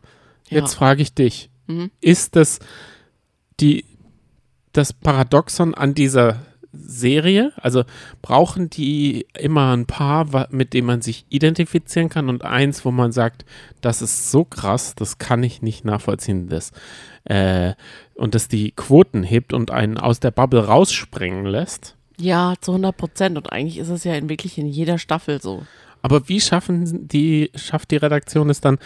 Ja. Jetzt frage ich dich, Mhm. ist das die, das Paradoxon an dieser Serie? Also brauchen die immer ein Paar, mit dem man sich identifizieren kann und eins, wo man sagt, das ist so krass, das kann ich nicht nachvollziehen, das äh, und das die Quoten hebt und einen aus der Bubble rausspringen lässt? Ja, zu 100 Prozent. Und eigentlich ist es ja in, wirklich in jeder Staffel so. Aber wie schaffen die, schafft die Redaktion es dann,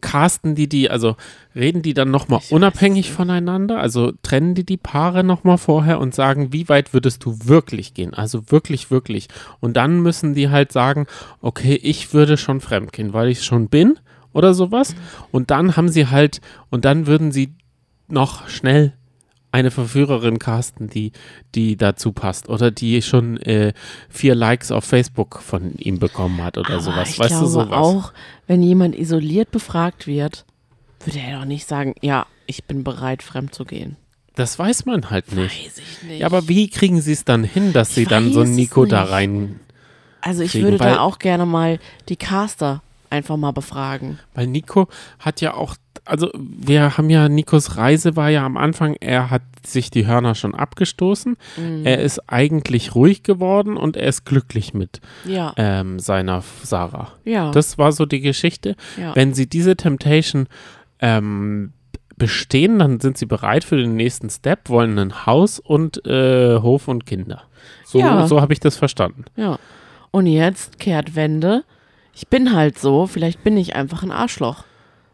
casten die die, also reden die dann nochmal unabhängig voneinander? Also trennen die die Paare nochmal vorher und sagen, wie weit würdest du wirklich gehen? Also wirklich, wirklich. Und dann müssen die halt sagen, okay, ich würde schon fremdgehen, weil ich schon bin oder sowas. Und dann haben sie halt, und dann würden sie noch schnell eine Verführerin casten, die, die dazu passt oder die schon äh, vier Likes auf Facebook von ihm bekommen hat oder Aber sowas. Ich weißt glaube du sowas? auch, wenn jemand isoliert befragt wird, würde er doch nicht sagen, ja, ich bin bereit, fremd zu gehen. Das weiß man halt nicht. Weiß ich nicht. Ja, aber wie kriegen sie es dann hin, dass sie Ich dann so einen Nico da rein. also ich kriegen, würde da auch gerne mal die Caster einfach mal befragen. Weil Nico hat ja auch, also wir haben ja, Nikos Reise war ja am Anfang, er hat sich die Hörner schon abgestoßen. Mhm. Er ist eigentlich ruhig geworden und er ist glücklich mit Ja, ähm, seiner Sarah. ja, Das war so die Geschichte. ja. Wenn sie diese Temptation ähm, bestehen, dann sind sie bereit für den nächsten Step, wollen ein Haus und äh, Hof und Kinder. So, Ja. so habe ich das verstanden. ja. Und jetzt kehrt Wende. Ich bin halt so, vielleicht bin ich einfach ein Arschloch,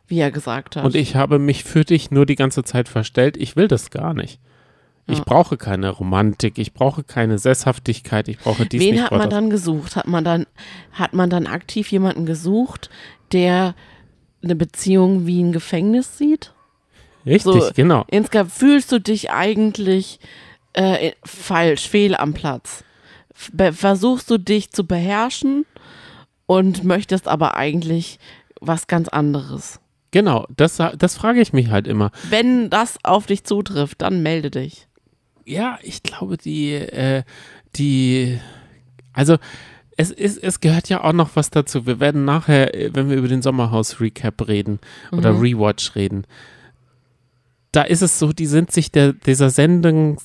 wie er gesagt hat. Und ich habe mich für dich nur die ganze Zeit verstellt. Ich will das gar nicht. Ich Ja. brauche keine Romantik, ich brauche keine Sesshaftigkeit, ich brauche dies Wen nicht. hat man dann gesucht? Hat man dann, hat man dann aktiv jemanden gesucht, der eine Beziehung wie ein Gefängnis sieht? Richtig, so- genau. Insgesamt fühlst du dich eigentlich äh, falsch, fehl am Platz. Be- Versuchst du dich zu beherrschen und möchtest aber eigentlich was ganz anderes. Genau, das, das frage ich mich halt immer. Wenn das auf dich zutrifft, dann melde dich. Ja, ich glaube, die, äh, die, also es ist, es gehört ja auch noch was dazu. Wir werden nachher, äh, wenn wir über den Sommerhaus-Recap reden oder Mhm. Rewatch reden, da ist es so, die sind sich der, dieser Sendung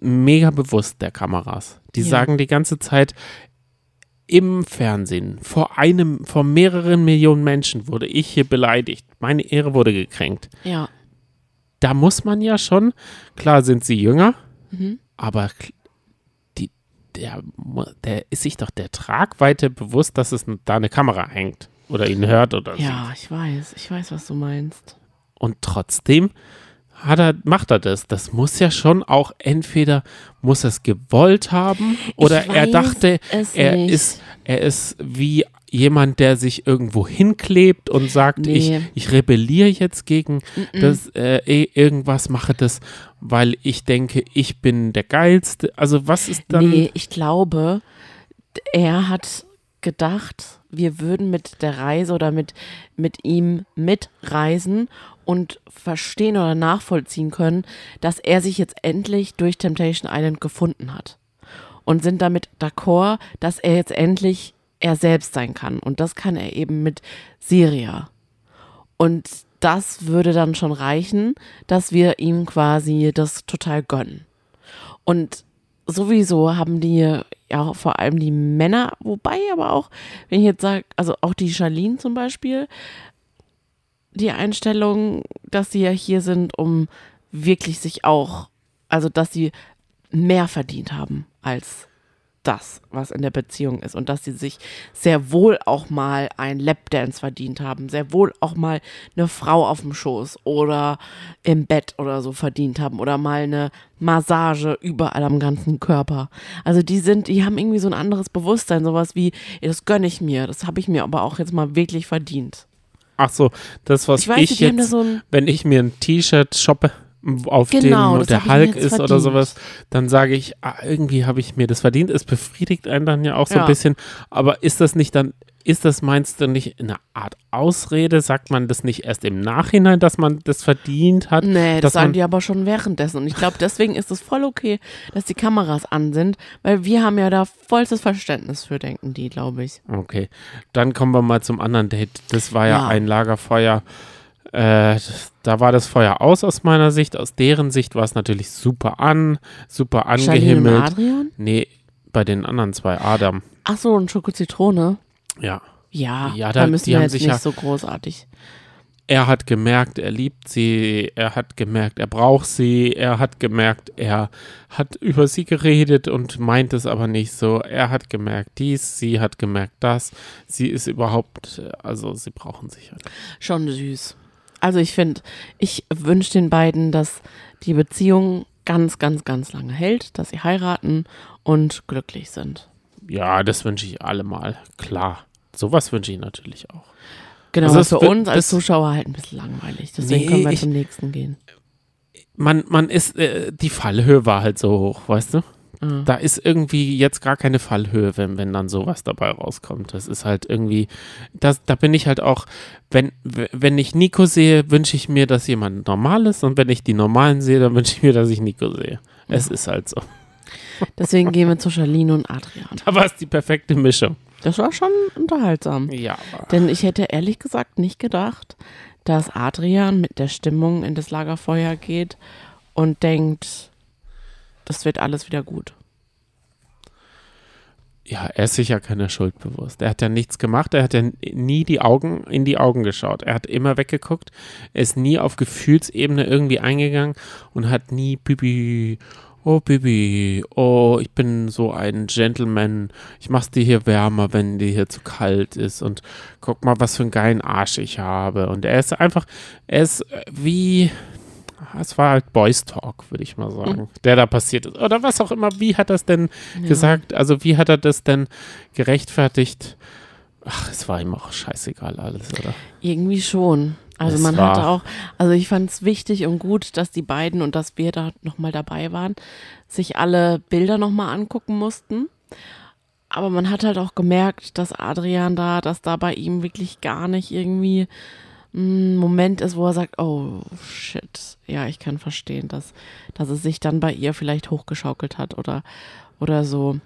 mega bewusst der Kameras. Die Ja. sagen die ganze Zeit, im Fernsehen, vor einem, vor mehreren Millionen Menschen wurde ich hier beleidigt. Meine Ehre wurde gekränkt. Ja. Da muss man ja schon, klar sind sie jünger, Mhm. aber die, der, der ist sich doch der Tragweite bewusst, dass es da eine Kamera hängt oder ihn hört oder sieht. Ja, ich weiß. Ich weiß, was du meinst. Und trotzdem hat er, macht er das. Das muss ja schon auch entweder muss er es gewollt haben oder er dachte, er nicht. ist, er ist wie jemand, der sich irgendwo hinklebt und sagt, Nee. ich, ich rebelliere jetzt gegen das äh, eh, irgendwas, mache das, weil ich denke, ich bin der Geilste. Also was ist dann? Nee, ich glaube, er hat gedacht, wir würden mit der Reise oder mit, mit ihm mitreisen und verstehen oder nachvollziehen können, dass er sich jetzt endlich durch Temptation Island gefunden hat. Und sind damit d'accord, dass er jetzt endlich er selbst sein kann. Und das kann er eben mit Syria. Und das würde dann schon reichen, dass wir ihm quasi das total gönnen. Und sowieso haben die ja vor allem die Männer, wobei aber auch, wenn ich jetzt sage, also auch die Charlene zum Beispiel, die Einstellung, dass sie ja hier sind, um wirklich sich auch, also dass sie mehr verdient haben als das, was in der Beziehung ist und dass sie sich sehr wohl auch mal ein Lapdance verdient haben, sehr wohl auch mal eine Frau auf dem Schoß oder im Bett oder so verdient haben oder mal eine Massage überall am ganzen Körper. Also die sind, die haben irgendwie so ein anderes Bewusstsein, sowas wie, das gönne ich mir, das habe ich mir aber auch jetzt mal wirklich verdient. Ach so, das was Ich weiß ich jetzt, so wenn ich mir ein T-Shirt shoppe, auf Genau, dem der Hulk ist oder sowas, dann sage ich, ah, irgendwie habe ich mir das verdient. Es befriedigt einen dann ja auch so Ja. ein bisschen. Aber ist das nicht dann, ist das meinst du nicht eine Art Ausrede? Sagt man das nicht erst im Nachhinein, dass man das verdient hat? Nee, das sagen die aber schon währenddessen. Und ich glaube, deswegen ist es voll okay, dass die Kameras an sind, weil wir haben ja da vollstes Verständnis für, denken die, glaube ich. Okay, dann kommen wir mal zum anderen Date. Das war ja, Ja. ein Lagerfeuer. Äh, da war das Feuer aus aus meiner Sicht. Aus deren Sicht war es natürlich super an, super angehimmelt. und Adrian? Nee, bei den anderen zwei, Adam. Ach so, und Schoko-Zitrone? Ja. Ja, Ja, da, da- müssen die wir haben jetzt sich nicht ja- so großartig. Er hat gemerkt, er liebt sie, er hat gemerkt, er braucht sie, er hat gemerkt, er hat über sie geredet und meint es aber nicht so. Er hat gemerkt dies, sie hat gemerkt das. Sie ist überhaupt, also sie brauchen sich. halt. Schon süß. Also ich finde, ich wünsche den beiden, dass die Beziehung ganz, ganz, ganz lange hält, dass sie heiraten und glücklich sind. Ja, das wünsche ich allemal, klar. Sowas wünsche ich natürlich auch. Genau, Also das für wird- uns als Zuschauer halt ein bisschen langweilig. Deswegen Nee, können wir ich- zum nächsten gehen. Man, man ist, äh, die Fallhöhe war halt so hoch, weißt du? Ah. Da ist irgendwie jetzt gar keine Fallhöhe, wenn, wenn dann sowas dabei rauskommt. Das ist halt irgendwie, das, da bin ich halt auch, wenn, wenn ich Nico sehe, wünsche ich mir, dass jemand normal ist und wenn ich die Normalen sehe, dann wünsche ich mir, dass ich Nico sehe. Es ist halt so. Deswegen gehen wir zu Charlene und Adrian. Da war es die perfekte Mischung. Das war schon unterhaltsam. Ja. Denn ich hätte ehrlich gesagt nicht gedacht, dass Adrian mit der Stimmung in das Lagerfeuer geht und denkt, das wird alles wieder gut. Ja, er ist sicher keine Schuld bewusst. Er hat ja nichts gemacht. Er hat ja nie die Augen in die Augen geschaut. Er hat immer weggeguckt. Er ist nie auf Gefühlsebene irgendwie eingegangen und hat nie Bibi, oh Bibi, oh, ich bin so ein Gentleman. Ich mach's dir hier wärmer, wenn dir hier zu kalt ist und guck mal, was für einen geilen Arsch ich habe. Und er ist einfach, er ist wie, es war halt Boys Talk, würde ich mal sagen, der da passiert ist. Oder was auch immer. Wie hat das denn gesagt? Also wie hat er das denn gerechtfertigt? Ach, es war ihm auch scheißegal alles, oder? Irgendwie schon. Also Es man hatte auch, also ich fand es wichtig und gut, dass die beiden und dass wir da nochmal dabei waren, sich alle Bilder nochmal angucken mussten. Aber man hat halt auch gemerkt, dass Adrian da, dass da bei ihm wirklich gar nicht irgendwie Moment ist, wo er sagt, oh shit, ja, ich kann verstehen, dass, dass es sich dann bei ihr vielleicht hochgeschaukelt hat oder, oder so.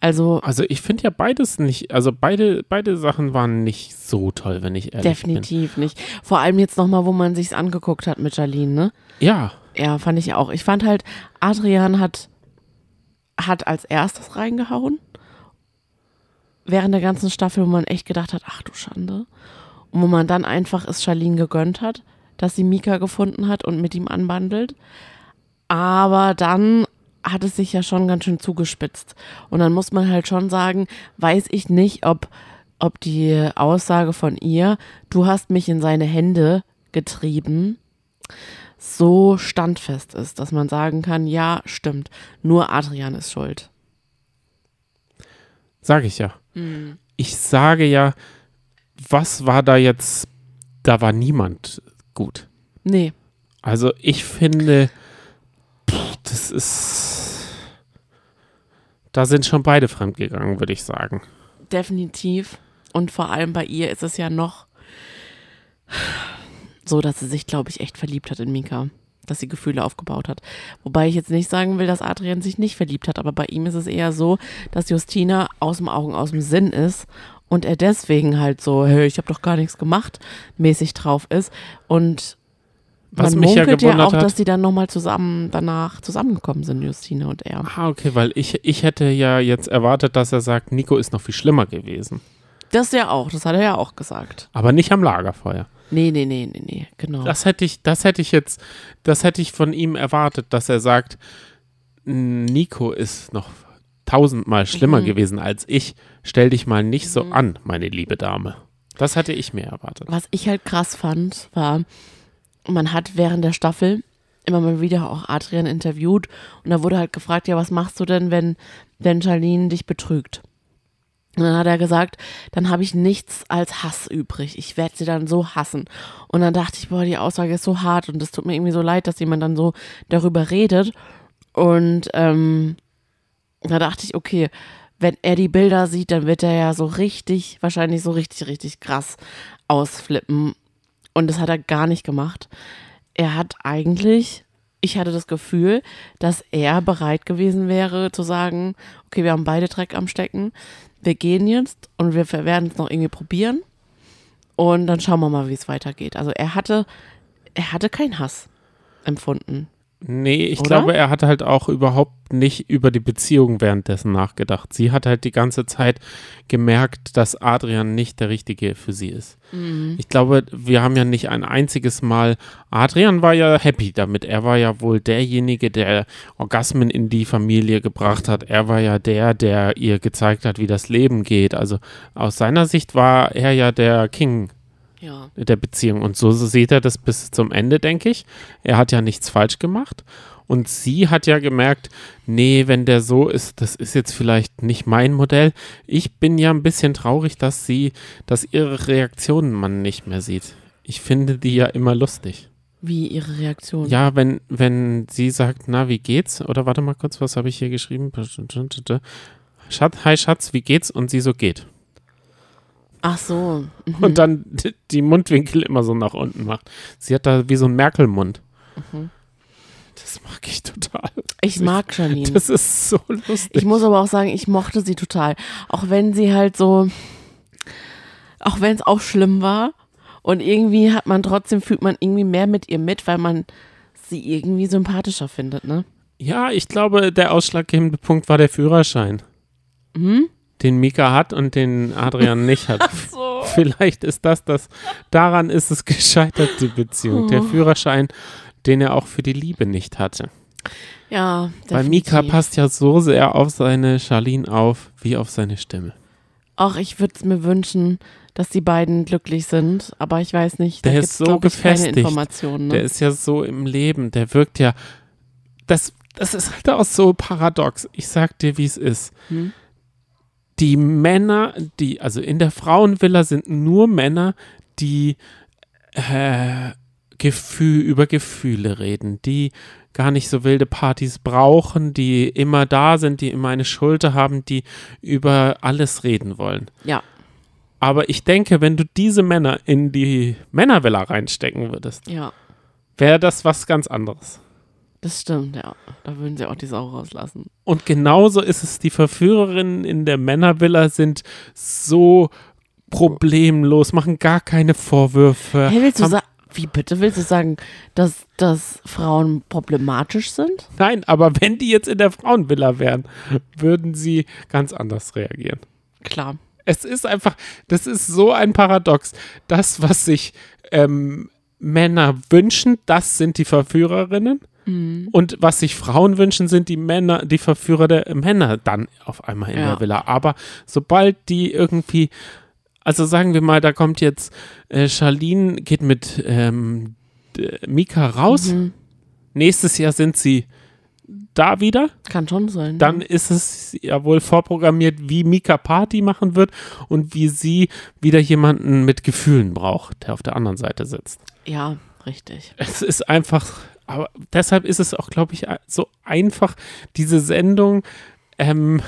Also Also ich finde ja beides nicht, also beide, beide Sachen waren nicht so toll, wenn ich ehrlich definitiv nicht. Vor allem jetzt nochmal, wo man sich's angeguckt hat mit Jalene, ne? bin. Ja, Ja, fand ich auch. Ich fand halt, Adrian hat, hat als erstes reingehauen. Während der ganzen Staffel, wo man echt gedacht hat, ach du Schande. Und wo man dann einfach es Charlene gegönnt hat, dass sie Mika gefunden hat und mit ihm anbandelt. Aber dann hat es sich ja schon ganz schön zugespitzt. Und dann muss man halt schon sagen, weiß ich nicht, ob, ob die Aussage von ihr, du hast mich in seine Hände getrieben, so standfest ist, dass man sagen kann, ja, stimmt, nur Adrian ist schuld. sage ich ja. Ich sage ja, was war da jetzt, da war niemand gut. Nee, Also ich finde, pff, das ist, da sind schon beide fremdgegangen, würde ich sagen. definitiv. Und vor allem bei ihr ist es ja noch so, dass sie sich, glaube ich, echt verliebt hat in Mika. Dass sie Gefühle aufgebaut hat. Wobei ich jetzt nicht sagen will, dass Adrian sich nicht verliebt hat, aber bei ihm ist es eher so, dass Justina aus dem Augen, aus dem Sinn ist und er deswegen halt so, hey, ich habe doch gar nichts gemacht, mäßig drauf ist. Und Was man mich ja munkelt ja, gewundert auch, hat- dass die dann nochmal zusammen danach zusammengekommen sind, Justina und er. Ah, okay, weil ich, ich hätte ja jetzt erwartet, dass er sagt, Nico ist noch viel schlimmer gewesen. Das ja auch, das hat er ja auch gesagt. Aber nicht am Lagerfeuer. Nee, nee, nee, nee, nee, genau. Das hätte ich, das hätte ich jetzt, das hätte ich von ihm erwartet, dass er sagt, Nico ist noch tausendmal schlimmer Mhm. gewesen als ich. Stell dich mal nicht so an, meine liebe Dame. Das hätte ich mir erwartet. Was ich halt krass fand, war, man hat während der Staffel immer mal wieder auch Adrian interviewt und da wurde halt gefragt, ja, was machst du denn, wenn, wenn Charlene dich betrügt? Und dann hat er gesagt, dann habe ich nichts als Hass übrig. Ich werde sie dann so hassen. Und dann dachte ich, boah, die Aussage ist so hart und es tut mir irgendwie so leid, dass jemand dann so darüber redet. Und ähm, da dachte ich, okay, wenn er die Bilder sieht, dann wird er ja so richtig, wahrscheinlich so richtig, richtig krass ausflippen. Und das hat er gar nicht gemacht. Er hat eigentlich, ich hatte das Gefühl, dass er bereit gewesen wäre zu sagen, okay, wir haben beide Dreck am Stecken, wir gehen jetzt und wir werden es noch irgendwie probieren. Und dann schauen wir mal, wie es weitergeht. Also er hatte, er hatte keinen Hass empfunden. Nee, ich Oder? glaube, er hat halt auch überhaupt nicht über die Beziehung währenddessen nachgedacht. Sie hat halt die ganze Zeit gemerkt, dass Adrian nicht der Richtige für sie ist. Ich glaube, wir haben ja nicht ein einziges Mal. Adrian war ja happy damit. Er war ja wohl derjenige, der Orgasmen in die Familie gebracht hat. Er war ja der, der ihr gezeigt hat, wie das Leben geht. Also aus seiner Sicht war er ja der King Ja. der Beziehung. Und so sieht er das bis zum Ende, denke ich. Er hat ja nichts falsch gemacht. Und sie hat ja gemerkt, nee, wenn der so ist, das ist jetzt vielleicht nicht mein Modell. Ich bin ja ein bisschen traurig, dass sie, dass ihre Reaktionen man nicht mehr sieht. Ich finde die ja immer lustig. Wie ihre Reaktion. Ja, wenn, wenn sie sagt, na, wie geht's? Oder warte mal kurz, was habe ich hier geschrieben? Schatz, hi Schatz, wie geht's? Und sie so geht. Ach so. Mhm. und dann die Mundwinkel immer so nach unten macht. Sie hat da wie so einen Merkel-Mund. Mhm. Das mag ich total. Ich mag Janine. Das ist so lustig. Ich muss aber auch sagen, ich mochte sie total. Auch wenn sie halt so, auch wenn es auch schlimm war. Und irgendwie hat man trotzdem, fühlt man irgendwie mehr mit ihr mit, weil man sie irgendwie sympathischer findet, ne? ja, ich glaube, der ausschlaggebende Punkt war der Führerschein. Hm? Den Mika hat und den Adrian nicht hat. So. Vielleicht ist das das. Daran ist es gescheitert, die Beziehung. Der Oh. Führerschein, den er auch für die Liebe nicht hatte. Ja, Weil Mika definitiv. passt ja so sehr auf seine Charlene auf, wie auf seine Stimme. Auch ich würde es mir wünschen, dass die beiden glücklich sind, aber ich weiß nicht, Der ist so gefestigt. Informationen. Ne? Der ist ja so im Leben, der wirkt ja. Das, das ist halt auch so paradox. Ich sag dir, wie es ist. Hm? Die Männer, die, also in der Frauenvilla sind nur Männer, die äh, Gefühl, über Gefühle reden, die gar nicht so wilde Partys brauchen, die immer da sind, die immer eine Schulter haben, die über alles reden wollen. ja, Aber ich denke, wenn du diese Männer in die Männervilla reinstecken würdest, ja, wäre das was ganz anderes. Das stimmt, ja. Da würden sie auch die Sau rauslassen. Und genauso ist es, die Verführerinnen in der Männervilla sind so problemlos, machen gar keine Vorwürfe. Hey, willst du sagen, wie bitte willst du sagen, dass, dass Frauen problematisch sind? Nein, aber wenn die jetzt in der Frauenvilla wären, würden sie ganz anders reagieren. Klar. Es ist einfach, das ist so ein Paradox. Das, was sich ähm, Männer wünschen, das sind die Verführerinnen. Und was sich Frauen wünschen, sind die Männer, die Verführer der Männer dann auf einmal in Ja. der Villa. Aber sobald die irgendwie, also sagen wir mal, da kommt jetzt äh, Charlene, geht mit ähm, Mika raus. Mhm. Nächstes Jahr sind sie da wieder Kann schon sein. dann ist es ja wohl vorprogrammiert, wie Mika Party machen wird und wie sie wieder jemanden mit Gefühlen braucht, der auf der anderen Seite sitzt. ja, richtig. Es ist einfach, aber deshalb ist es auch, glaube ich, so einfach, diese Sendung ähm,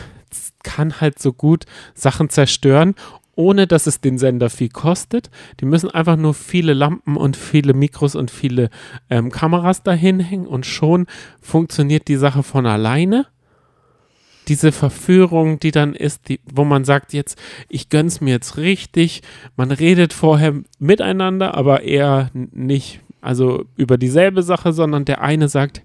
kann halt so gut Sachen zerstören, ohne dass es den Sender viel kostet. Die müssen einfach nur viele Lampen und viele Mikros und viele ähm, Kameras dahin hängen und schon funktioniert die Sache von alleine. Diese Verführung, die dann ist, die, wo man sagt jetzt, ich gönn's mir jetzt richtig. Man redet vorher miteinander, aber eher nicht, also über dieselbe Sache, sondern der eine sagt,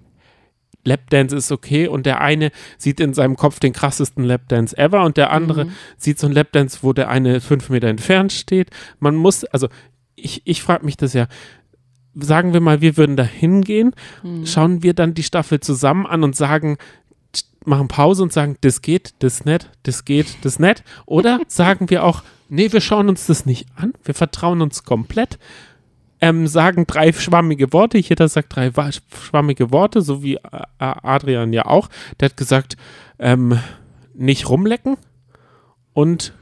Lapdance ist okay und der eine sieht in seinem Kopf den krassesten Lapdance ever und der andere sieht so ein Lapdance, wo der eine fünf Meter entfernt steht. Man muss, also ich, ich frage mich das ja, sagen wir mal, wir würden da hingehen, schauen wir dann die Staffel zusammen an und sagen, machen Pause und sagen, das geht, das nett, das geht, das nett. Oder sagen wir auch, nee, wir schauen uns das nicht an, wir vertrauen uns komplett ähm, sagen drei schwammige Worte. Jeder sagt drei wa- schwammige Worte, so wie äh, Adrian ja auch. Der hat gesagt, ähm, nicht rumlecken und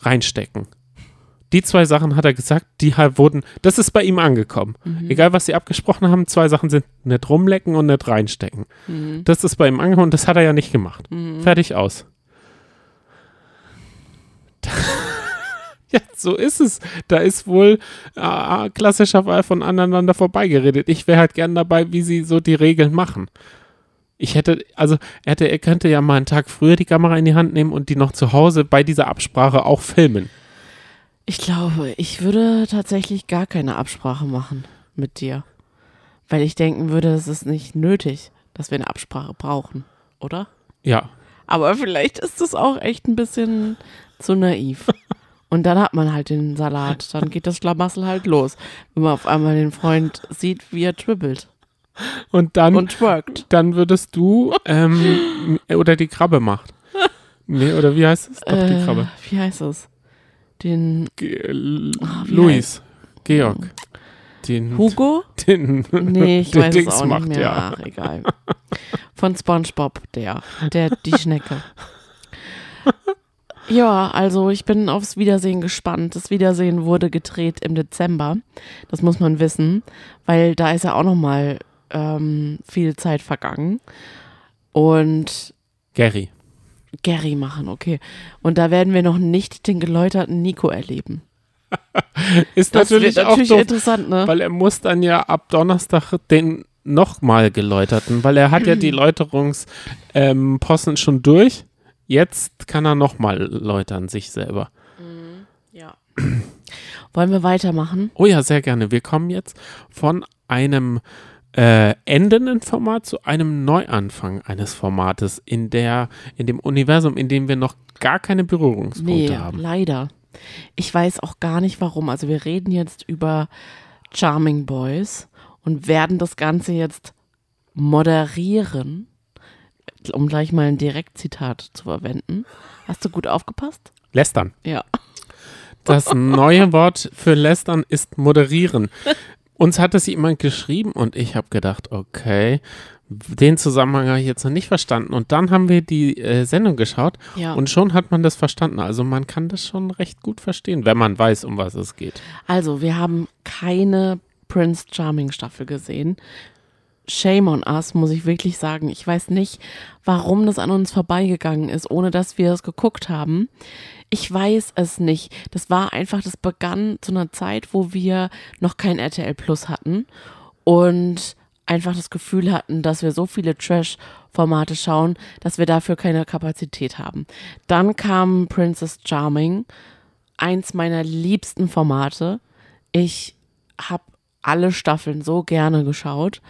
reinstecken. Die zwei Sachen hat er gesagt, die halt wurden, das ist bei ihm angekommen. Egal, was sie abgesprochen haben, zwei Sachen sind nicht rumlecken und nicht reinstecken. Das ist bei ihm angekommen und das hat er ja nicht gemacht. Fertig aus. Ja, so ist es. Da ist wohl äh, klassischerweise von aneinander vorbeigeredet. Ich wäre halt gern dabei, wie sie so die Regeln machen. Ich hätte, also er, hätte, er könnte ja mal einen Tag früher die Kamera in die Hand nehmen und die noch zu Hause bei dieser Absprache auch filmen. Ich glaube, ich würde tatsächlich gar keine Absprache machen mit dir. Weil ich denken würde, es ist nicht nötig, dass wir eine Absprache brauchen, oder? Ja. Aber vielleicht ist das auch echt ein bisschen zu naiv. Und dann hat man halt den Salat. Dann geht das Schlamassel halt los, wenn man auf einmal den Freund sieht, wie er tribbelt Und dann, und twerkt. dann würdest du ähm, oder die Krabbe macht. Nee, oder wie heißt es? Doch, die Äh, Krabbe. Wie heißt es? Den Ge L- Ah, wie Luis. Georg. Den, Hugo? den, Nee, ich den weiß Dings es auch macht, nicht mehr. ja. Ach, egal. Von SpongeBob, der, der, die Schnecke. Ja, also ich bin aufs Wiedersehen gespannt. Das Wiedersehen wurde gedreht im Dezember. Das muss man wissen, weil da ist ja auch noch mal ähm, viel Zeit vergangen. Und Gary. Gary machen, okay. Und da werden wir noch nicht den geläuterten Nico erleben. Ist Das natürlich, wird natürlich auch doof, interessant, ne? weil er muss dann ja ab Donnerstag den nochmal geläuterten, weil er hat ja die Läuterungsposten ähm, schon durch. Jetzt kann er nochmal läutern, sich selber. Ja. Wollen wir weitermachen? Oh ja, sehr gerne. Wir kommen jetzt von einem äh, endenden Format zu einem Neuanfang eines Formates in der, in dem Universum, in dem wir noch gar keine Berührungspunkte Nee, haben. leider. Ich weiß auch gar nicht warum. Also wir reden jetzt über Charming Boys und werden das Ganze jetzt moderieren, um gleich mal ein Direktzitat zu verwenden. Hast du gut aufgepasst? Lästern. Ja. Das neue Wort für lästern ist moderieren. Uns hat es jemand geschrieben und ich habe gedacht, okay, den Zusammenhang habe ich jetzt noch nicht verstanden. Und dann haben wir die äh, Sendung geschaut Ja. und schon hat man das verstanden. Also man kann das schon recht gut verstehen, wenn man weiß, um was es geht. Also, wir haben keine Prince Charming Staffel gesehen. Shame on us, muss ich wirklich sagen. Ich weiß nicht, warum das an uns vorbeigegangen ist, ohne dass wir es geguckt haben. Ich weiß es nicht. Das war einfach, das begann zu einer Zeit, wo wir noch kein RTL Plus hatten und einfach das Gefühl hatten, dass wir so viele Trash-Formate schauen, dass wir dafür keine Kapazität haben. Dann kam Princess Charming, eins meiner liebsten Formate. Ich habe alle Staffeln so gerne geschaut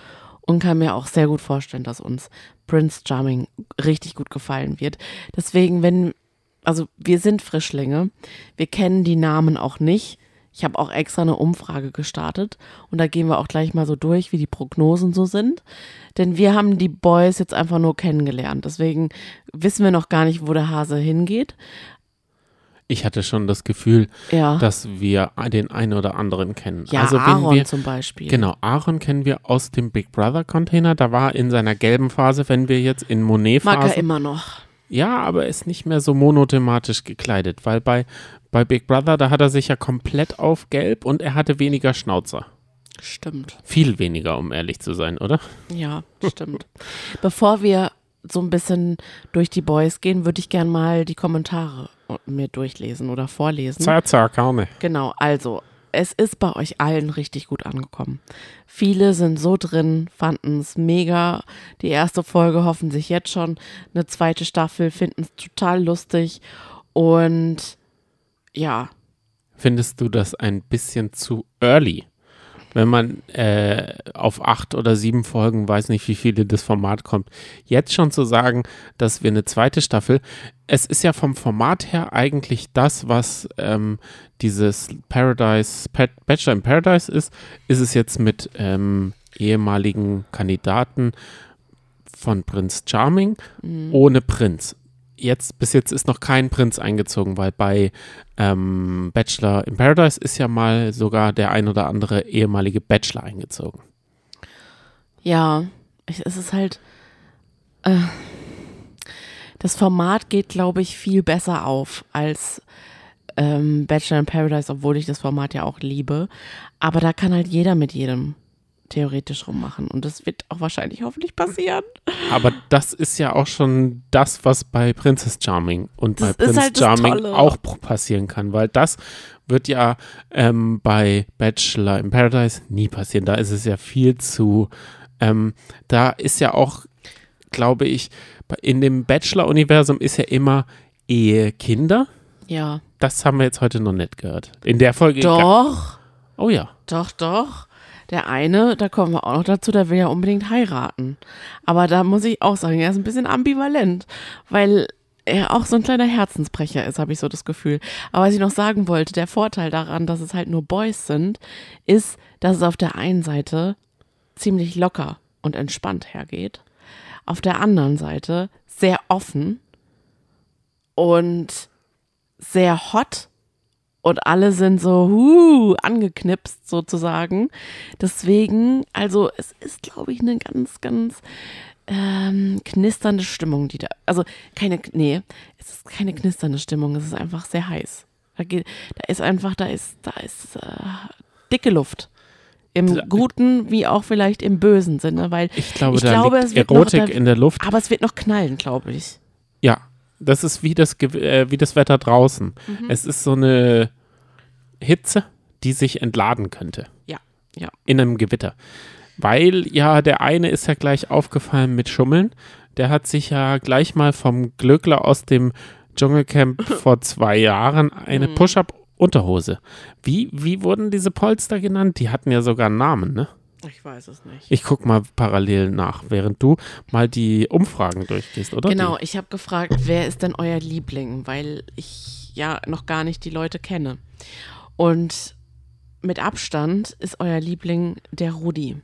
und kann mir auch sehr gut vorstellen, dass uns Prince Charming richtig gut gefallen wird. Deswegen, wenn, also wir sind Frischlinge, wir kennen die Namen auch nicht. Ich habe auch extra eine Umfrage gestartet und da gehen wir auch gleich mal so durch, wie die Prognosen so sind. Denn wir haben die Boys jetzt einfach nur kennengelernt. Deswegen wissen wir noch gar nicht, wo der Hase hingeht. Ich hatte schon das Gefühl, Ja, dass wir den einen oder anderen kennen. ja also Aaron wir zum Beispiel. Genau, Aaron kennen wir aus dem Big Brother Container. Da war in seiner gelben Phase, wenn wir jetzt in Mag er Monet-Phase. immer noch. Ja, aber ist nicht mehr so monothematisch gekleidet, weil bei, bei Big Brother, da hat er sich ja komplett auf gelb und er hatte weniger Schnauzer. Stimmt. Viel weniger, um ehrlich zu sein, oder? Ja, stimmt. Bevor wir so ein bisschen durch die Boys gehen, würde ich gern mal die Kommentare mir durchlesen oder vorlesen. Sehr, sehr gerne. Genau, also es ist bei euch allen richtig gut angekommen. Viele sind so drin, fanden es mega. Die erste Folge hoffen sich jetzt schon eine zweite Staffel, finden es total lustig und ja, Findest du das ein bisschen zu early? Wenn man äh, auf acht oder sieben Folgen, weiß nicht, wie viele das Format kommt, jetzt schon zu sagen, dass wir eine zweite Staffel, es ist ja vom Format her eigentlich das, was ähm, dieses Paradise, Pat, Bachelor in Paradise ist, ist es jetzt mit ähm, ehemaligen Kandidaten von Prinz Charming ohne Prinz. Jetzt, bis jetzt ist noch kein Prinz eingezogen, weil bei ähm, Bachelor in Paradise ist ja mal sogar der ein oder andere ehemalige Bachelor eingezogen. Ja, es ist halt. Äh, das Format geht, glaube ich, viel besser auf als ähm, Bachelor in Paradise, obwohl ich das Format ja auch liebe. Aber da kann halt jeder mit jedem theoretisch rummachen. Und das wird auch wahrscheinlich hoffentlich passieren. Aber das ist ja auch schon das, was bei Princess Charming und Das bei Prince halt Charming auch passieren kann, weil das wird ja ähm, bei Bachelor in Paradise nie passieren. Da ist es ja viel zu, ähm, da ist ja auch, glaube ich, in dem Bachelor-Universum ist ja immer Ehe, Kinder. Ja, das haben wir jetzt heute noch nicht gehört. In der Folge. Doch. Oh ja. Doch, doch. Der eine, da kommen wir auch noch dazu, der will ja unbedingt heiraten. Aber da muss ich auch sagen, er ist ein bisschen ambivalent, weil er auch so ein kleiner Herzensbrecher ist, habe ich so das Gefühl. Aber was ich noch sagen wollte, der Vorteil daran, dass es halt nur Boys sind, ist, dass es auf der einen Seite ziemlich locker und entspannt hergeht. Auf der anderen Seite sehr offen und sehr hot und alle sind so huh, angeknipst sozusagen. Deswegen, also es ist, glaube ich, eine ganz, ganz ähm, knisternde Stimmung, die da, also keine, nee, es ist keine knisternde Stimmung, es ist einfach sehr heiß. Da, geht, da ist einfach, da ist, da ist äh, dicke Luft. Im guten wie auch vielleicht im bösen Sinne, weil ich glaube, ich da glaube liegt es wird Erotik noch, da, in der Luft. aber es wird noch knallen, glaube ich. Das ist wie das, äh, wie das Wetter draußen. Mhm. Es ist so eine Hitze, die sich entladen könnte. Ja, ja. In einem Gewitter. Weil ja, der eine ist ja gleich aufgefallen mit Schummeln. Der hat sich ja gleich mal vom Glöckler aus dem Dschungelcamp vor zwei Jahren eine Mhm. Push-Up-Unterhose. Wie, wie wurden diese Polster genannt? Die hatten ja sogar einen Namen, ne? Ich weiß es nicht. Ich guck mal parallel nach, während du mal die Umfragen durchgehst, oder? Genau, ich habe gefragt, wer ist denn euer Liebling, weil ich ja noch gar nicht die Leute kenne. Und mit Abstand ist euer Liebling der Rudi.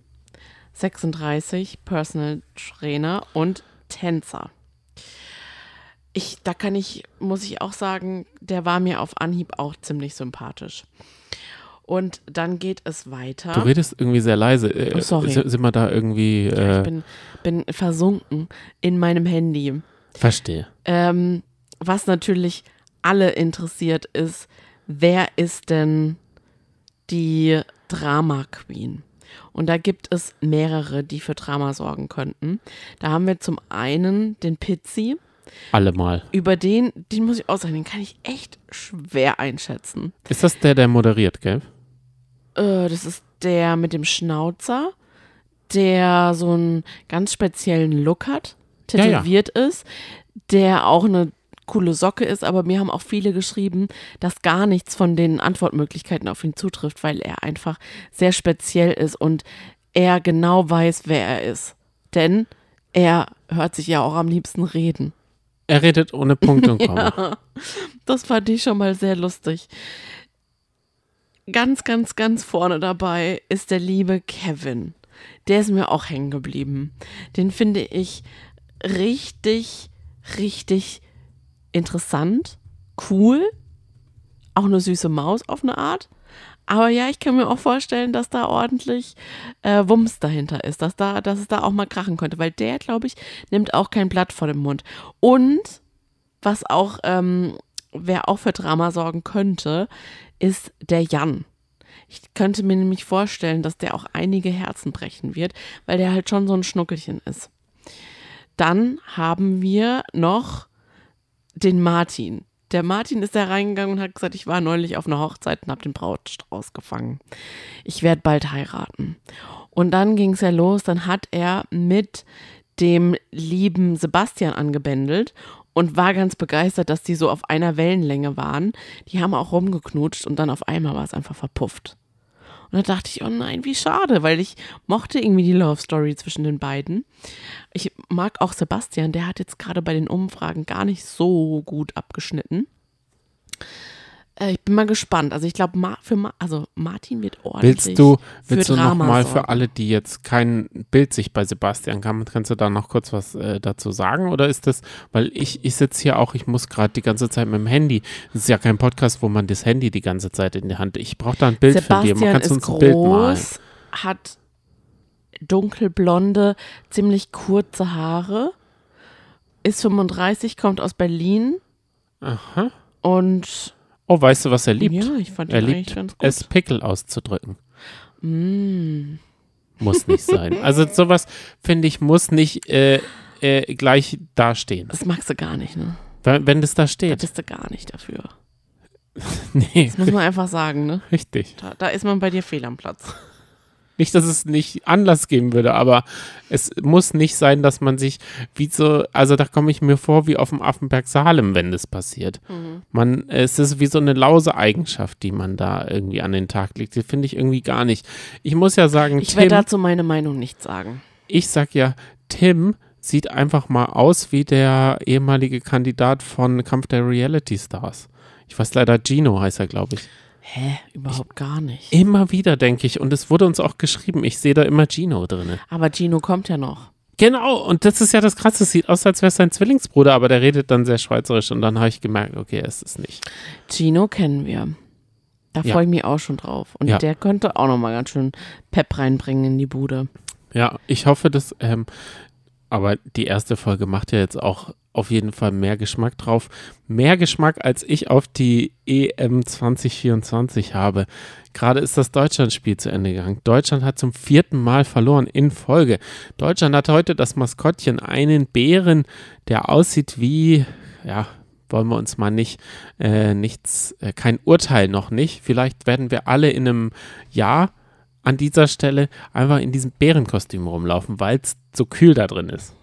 36, Personal Trainer und Tänzer. Ich, da kann ich, muss ich auch sagen, der war mir auf Anhieb auch ziemlich sympathisch. Und dann geht es weiter. Du redest irgendwie sehr leise. Äh, Oh, sorry. Sind, wir da irgendwie. ich Äh, bin, bin versunken in meinem Handy. verstehe. Ähm, was natürlich alle interessiert ist, wer ist denn die Drama Queen? Und da gibt es mehrere, die für Drama sorgen könnten. Da haben wir zum einen den Pizzi. Alle mal. Über den, den muss ich auch sagen, den kann ich echt schwer einschätzen. Ist das der, der moderiert, gell? Äh, das ist der mit dem Schnauzer, der so einen ganz speziellen Look hat, Ja, ja. tätowiert ist, der auch eine coole Socke ist, aber mir haben auch viele geschrieben, dass gar nichts von den Antwortmöglichkeiten auf ihn zutrifft, weil er einfach sehr speziell ist und er genau weiß, wer er ist. Denn er hört sich ja auch am liebsten reden. Er redet ohne Punkt und Komma. Ja, das fand ich schon mal sehr lustig. Ganz, ganz, ganz vorne dabei ist der liebe Kevin. Der ist mir auch hängen geblieben. Den finde ich richtig, richtig interessant, cool, auch eine süße Maus auf eine Art. Aber ja, ich kann mir auch vorstellen, dass da ordentlich äh, Wumms dahinter ist, dass, da, dass es da auch mal krachen könnte, weil der, glaube ich, nimmt auch kein Blatt vor den Mund. Und was auch, ähm, wer auch für Drama sorgen könnte, ist der Jan. Ich könnte mir nämlich vorstellen, dass der auch einige Herzen brechen wird, weil der halt schon so ein Schnuckelchen ist. Dann haben wir noch den Martin. Der Martin ist da reingegangen und hat gesagt, ich war neulich auf einer Hochzeit und habe den Brautstrauß gefangen. Ich werde bald heiraten. Und dann ging es ja los, dann hat er mit dem lieben Sebastian angebändelt und war ganz begeistert, dass die so auf einer Wellenlänge waren. Die haben auch rumgeknutscht und dann auf einmal war es einfach verpufft. Und da dachte ich, oh nein, wie schade, weil ich mochte irgendwie die Love Story zwischen den beiden. Ich mag auch Sebastian, der hat jetzt gerade bei den Umfragen gar nicht so gut abgeschnitten. Äh, ich bin mal gespannt. Also ich glaube, Ma für Ma also Martin wird ordentlich Willst du, willst du Drama noch mal sorgen. für alle, die jetzt kein Bild sich bei Sebastian haben, kannst du da noch kurz was äh, dazu sagen? Oder ist das, weil ich, ich sitze hier auch, ich muss gerade die ganze Zeit mit dem Handy. Das ist ja kein Podcast, wo man das Handy die ganze Zeit in der Hand. Ich brauche da ein Bild von dir. Sebastian Man kannst ist uns ein Bild malen. hat dunkelblonde, ziemlich kurze Haare, ist 35, kommt aus Berlin Aha. und Oh, weißt du, was er liebt? ja, ich fand er liebt ganz gut. es, Pickel auszudrücken. Mm. Muss nicht sein. Also sowas, finde ich, muss nicht äh, äh, gleich dastehen. Das magst du gar nicht, ne? Wenn, wenn das da Da steht. bist du gar nicht dafür. Nee, Das muss man einfach sagen, ne? richtig. Da, da ist man bei dir fehl am Platz. Nicht, dass es nicht Anlass geben würde, aber es muss nicht sein, dass man sich wie so, also da komme ich mir vor wie auf dem Affenberg Salem, wenn das passiert. Mhm. Man, es ist wie so eine lause Eigenschaft, die man da irgendwie an den Tag legt. Die finde ich irgendwie gar nicht. Ich muss ja sagen, ich werde dazu meine Meinung nicht sagen. Ich sag ja, Tim sieht einfach mal aus wie der ehemalige Kandidat von Kampf der Reality Stars. Ich weiß leider, Gino heißt er, glaube ich. Hä? Überhaupt ich, gar nicht. Immer wieder, denke ich. Und es wurde uns auch geschrieben. Ich sehe da immer Gino drin. Aber Gino kommt ja noch. Genau, und das ist ja das Krasse. Es sieht aus, als wäre es sein Zwillingsbruder, aber der redet dann sehr schweizerisch. Und dann habe ich gemerkt, okay, es ist nicht. Gino kennen wir. Da ja. freue ich mich auch schon drauf. Und ja. der könnte auch nochmal ganz schön Pep reinbringen in die Bude. Ja, ich hoffe, dass ähm, aber die erste Folge macht ja jetzt auch auf jeden Fall mehr Geschmack drauf. Mehr Geschmack, als ich auf die EM 2024 habe. Gerade ist das Deutschlandspiel zu Ende gegangen. Deutschland hat zum vierten Mal verloren in Folge. Deutschland hat heute das Maskottchen, einen Bären, der aussieht wie, ja, wollen wir uns mal nicht, äh, nichts, äh, kein Urteil noch nicht. Vielleicht werden wir alle in einem Jahr an dieser Stelle einfach in diesem Bärenkostüm rumlaufen, weil es so kühl da drin ist.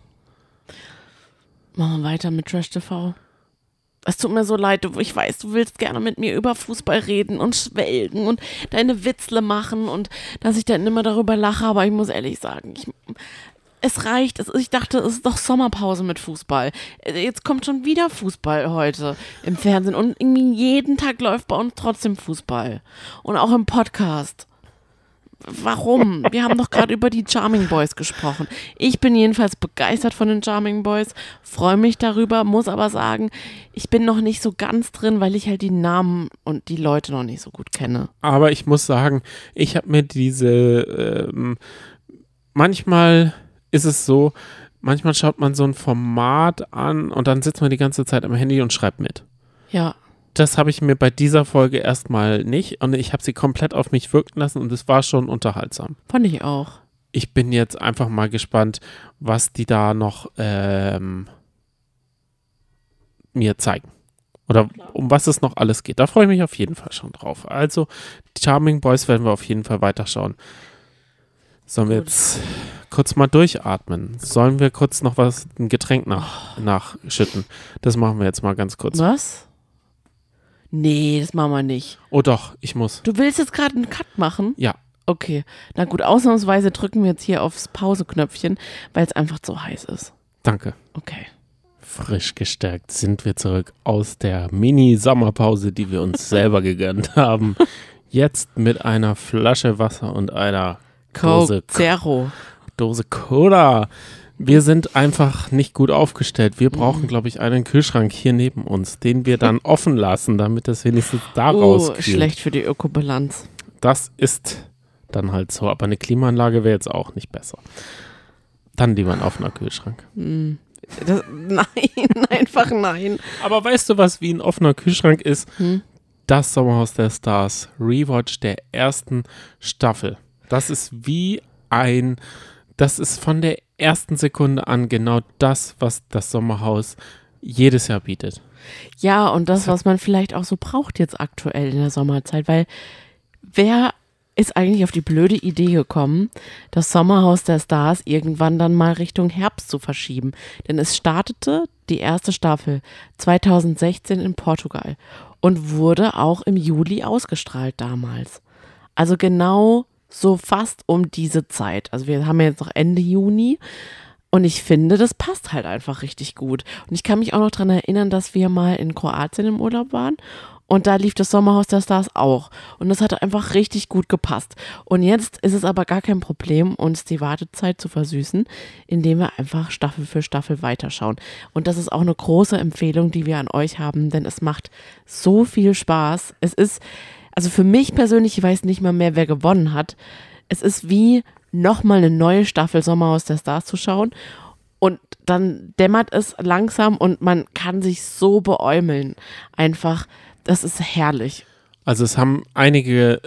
Machen wir weiter mit Trash TV. Es tut mir so leid, ich weiß, du willst gerne mit mir über Fußball reden und schwelgen und deine Witzle machen und dass ich dann immer darüber lache, aber ich muss ehrlich sagen, ich, es reicht. ich dachte, es ist doch Sommerpause mit Fußball. Jetzt kommt schon wieder Fußball heute im Fernsehen und irgendwie jeden Tag läuft bei uns trotzdem Fußball. Und auch im Podcast. Warum? Wir haben doch gerade über die Charming Boys gesprochen. Ich bin jedenfalls begeistert von den Charming Boys, freue mich darüber, muss aber sagen, ich bin noch nicht so ganz drin, weil ich halt die Namen und die Leute noch nicht so gut kenne. Aber ich muss sagen, ich habe mir diese, ähm, manchmal ist es so, manchmal schaut man so ein Format an und dann sitzt man die ganze Zeit am Handy und schreibt mit. Ja das habe ich mir bei dieser Folge erstmal nicht und ich habe sie komplett auf mich wirken lassen und es war schon unterhaltsam. Fand ich auch. Ich bin jetzt einfach mal gespannt, was die da noch ähm, mir zeigen. Oder um was es noch alles geht. Da freue ich mich auf jeden Fall schon drauf. Also, Charming Boys werden wir auf jeden Fall weiterschauen. Sollen wir jetzt kurz mal durchatmen? Sollen wir kurz noch was, ein Getränk nach, nachschütten? Das machen wir jetzt mal ganz kurz. Was? Nee, das machen wir nicht. Oh doch, ich muss. Du willst jetzt gerade einen Cut machen? Ja. Okay. Na gut, ausnahmsweise drücken wir jetzt hier aufs Pause-Knöpfchen, weil es einfach zu heiß ist. Danke. Okay. Frisch gestärkt sind wir zurück aus der Mini-Sommerpause, die wir uns selber gegönnt haben. Jetzt mit einer Flasche Wasser und einer Dose, Zero. Dose Cola. Wir sind einfach nicht gut aufgestellt. Wir brauchen, glaube ich, einen Kühlschrank hier neben uns, den wir dann offen lassen, damit es wenigstens da oh, rauskühlt. schlecht für die Ökobilanz. Das ist dann halt so. Aber eine Klimaanlage wäre jetzt auch nicht besser. Dann lieber ein offener Kühlschrank. Mhm. Das, nein, einfach nein. Aber weißt du, was wie ein offener Kühlschrank ist? Hm? Das Sommerhaus der Stars, Rewatch der ersten Staffel. Das ist wie ein, das ist von der ersten Sekunde an genau das, was das Sommerhaus jedes Jahr bietet. Ja, und das, was man vielleicht auch so braucht jetzt aktuell in der Sommerzeit, weil wer ist eigentlich auf die blöde Idee gekommen, das Sommerhaus der Stars irgendwann dann mal Richtung Herbst zu verschieben. Denn es startete die erste Staffel 2016 in Portugal und wurde auch im Juli ausgestrahlt damals. Also genau so fast um diese Zeit. Also wir haben ja jetzt noch Ende Juni. Und ich finde, das passt halt einfach richtig gut. Und ich kann mich auch noch daran erinnern, dass wir mal in Kroatien im Urlaub waren. Und da lief das Sommerhaus der Stars auch. Und das hat einfach richtig gut gepasst. Und jetzt ist es aber gar kein Problem, uns die Wartezeit zu versüßen, indem wir einfach Staffel für Staffel weiterschauen. Und das ist auch eine große Empfehlung, die wir an euch haben, denn es macht so viel Spaß. Es ist, also für mich persönlich, ich weiß nicht mal mehr, wer gewonnen hat. Es ist wie nochmal eine neue Staffel Sommerhaus der Stars zu schauen. Und dann dämmert es langsam und man kann sich so beäumeln. Einfach, das ist herrlich. Also es haben einige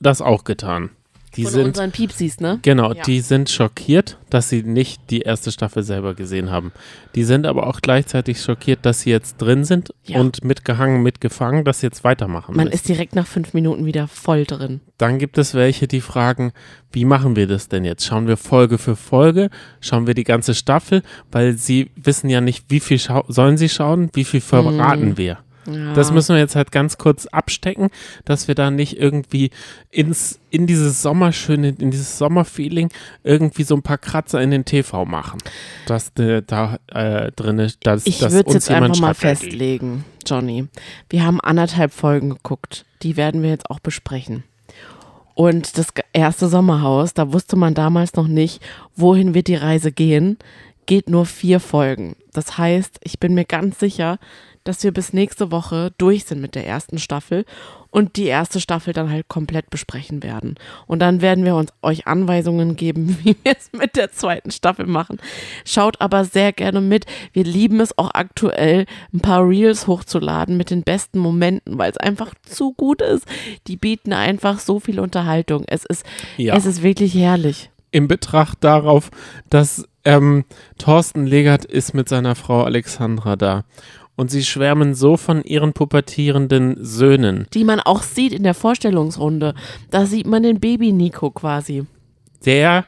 das auch getan. Die Von sind, unseren Piepsis, ne? genau, Ja. die sind schockiert, dass sie nicht die erste Staffel selber gesehen haben. Die sind aber auch gleichzeitig schockiert, dass sie jetzt drin sind Ja. und mitgehangen, mitgefangen, dass sie jetzt weitermachen Man müssen. ist direkt nach fünf Minuten wieder voll drin. Dann gibt es welche, die fragen, wie machen wir das denn jetzt? Schauen wir Folge für Folge? Schauen wir die ganze Staffel? Weil sie wissen ja nicht, wie viel sollen sie schauen, wie viel verraten wir. Ja. Das müssen wir jetzt halt ganz kurz abstecken, dass wir da nicht irgendwie ins, in dieses Sommerschöne, in dieses Sommerfeeling irgendwie so ein paar Kratzer in den TV machen. Dass äh, da äh, drin ist, dass, Ich dass würde es uns jetzt jemand einfach mal festlegen, Johnny. Wir haben anderthalb Folgen geguckt. Die werden wir jetzt auch besprechen. Und das erste Sommerhaus, da wusste man damals noch nicht, wohin wird die Reise gehen, geht nur vier Folgen. Das heißt, ich bin mir ganz sicher, dass wir bis nächste Woche durch sind mit der ersten Staffel und die erste Staffel dann halt komplett besprechen werden. Und dann werden wir uns euch Anweisungen geben, wie wir es mit der zweiten Staffel machen. Schaut aber sehr gerne mit. Wir lieben es auch aktuell, ein paar Reels hochzuladen mit den besten Momenten, weil es einfach zu gut ist. Die bieten einfach so viel Unterhaltung. Es ist, Ja. es ist wirklich herrlich. in Betracht darauf, dass ähm, Thorsten Legert ist mit seiner Frau Alexandra da. Und sie schwärmen so von ihren pubertierenden Söhnen. Die man auch sieht in der Vorstellungsrunde. Da sieht man den Baby-Nico quasi. der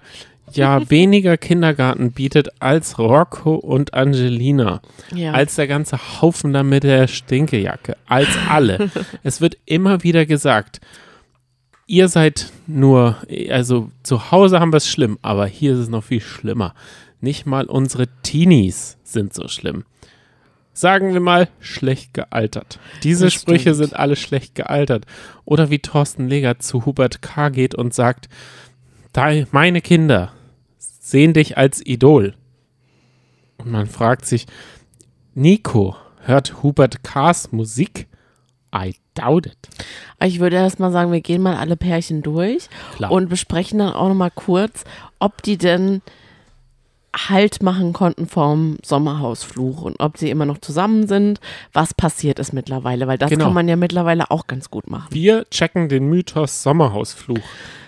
ja weniger Kindergarten bietet als Rocco und Angelina. Ja. Als der ganze Haufen da mit der Stinkejacke. Als alle. es wird immer wieder gesagt, ihr seid nur, also zu Hause haben wir es schlimm, aber hier ist es noch viel schlimmer. Nicht mal unsere Teenies sind so schlimm. Sagen wir mal, schlecht gealtert. Diese Das Sprüche stimmt. sind alle schlecht gealtert. Oder wie Thorsten Legert zu Hubert K. geht und sagt, meine Kinder sehen dich als Idol. Und man fragt sich, Nico, hört Hubert K.'s Musik? I doubt it. Ich würde erst mal sagen, wir gehen mal alle Pärchen durch Klar. und besprechen dann auch noch mal kurz, ob die denn Halt machen konnten vom Sommerhausfluch und ob sie immer noch zusammen sind, was passiert ist mittlerweile, weil das Genau. kann man ja mittlerweile auch ganz gut machen. Wir checken den Mythos Sommerhausfluch.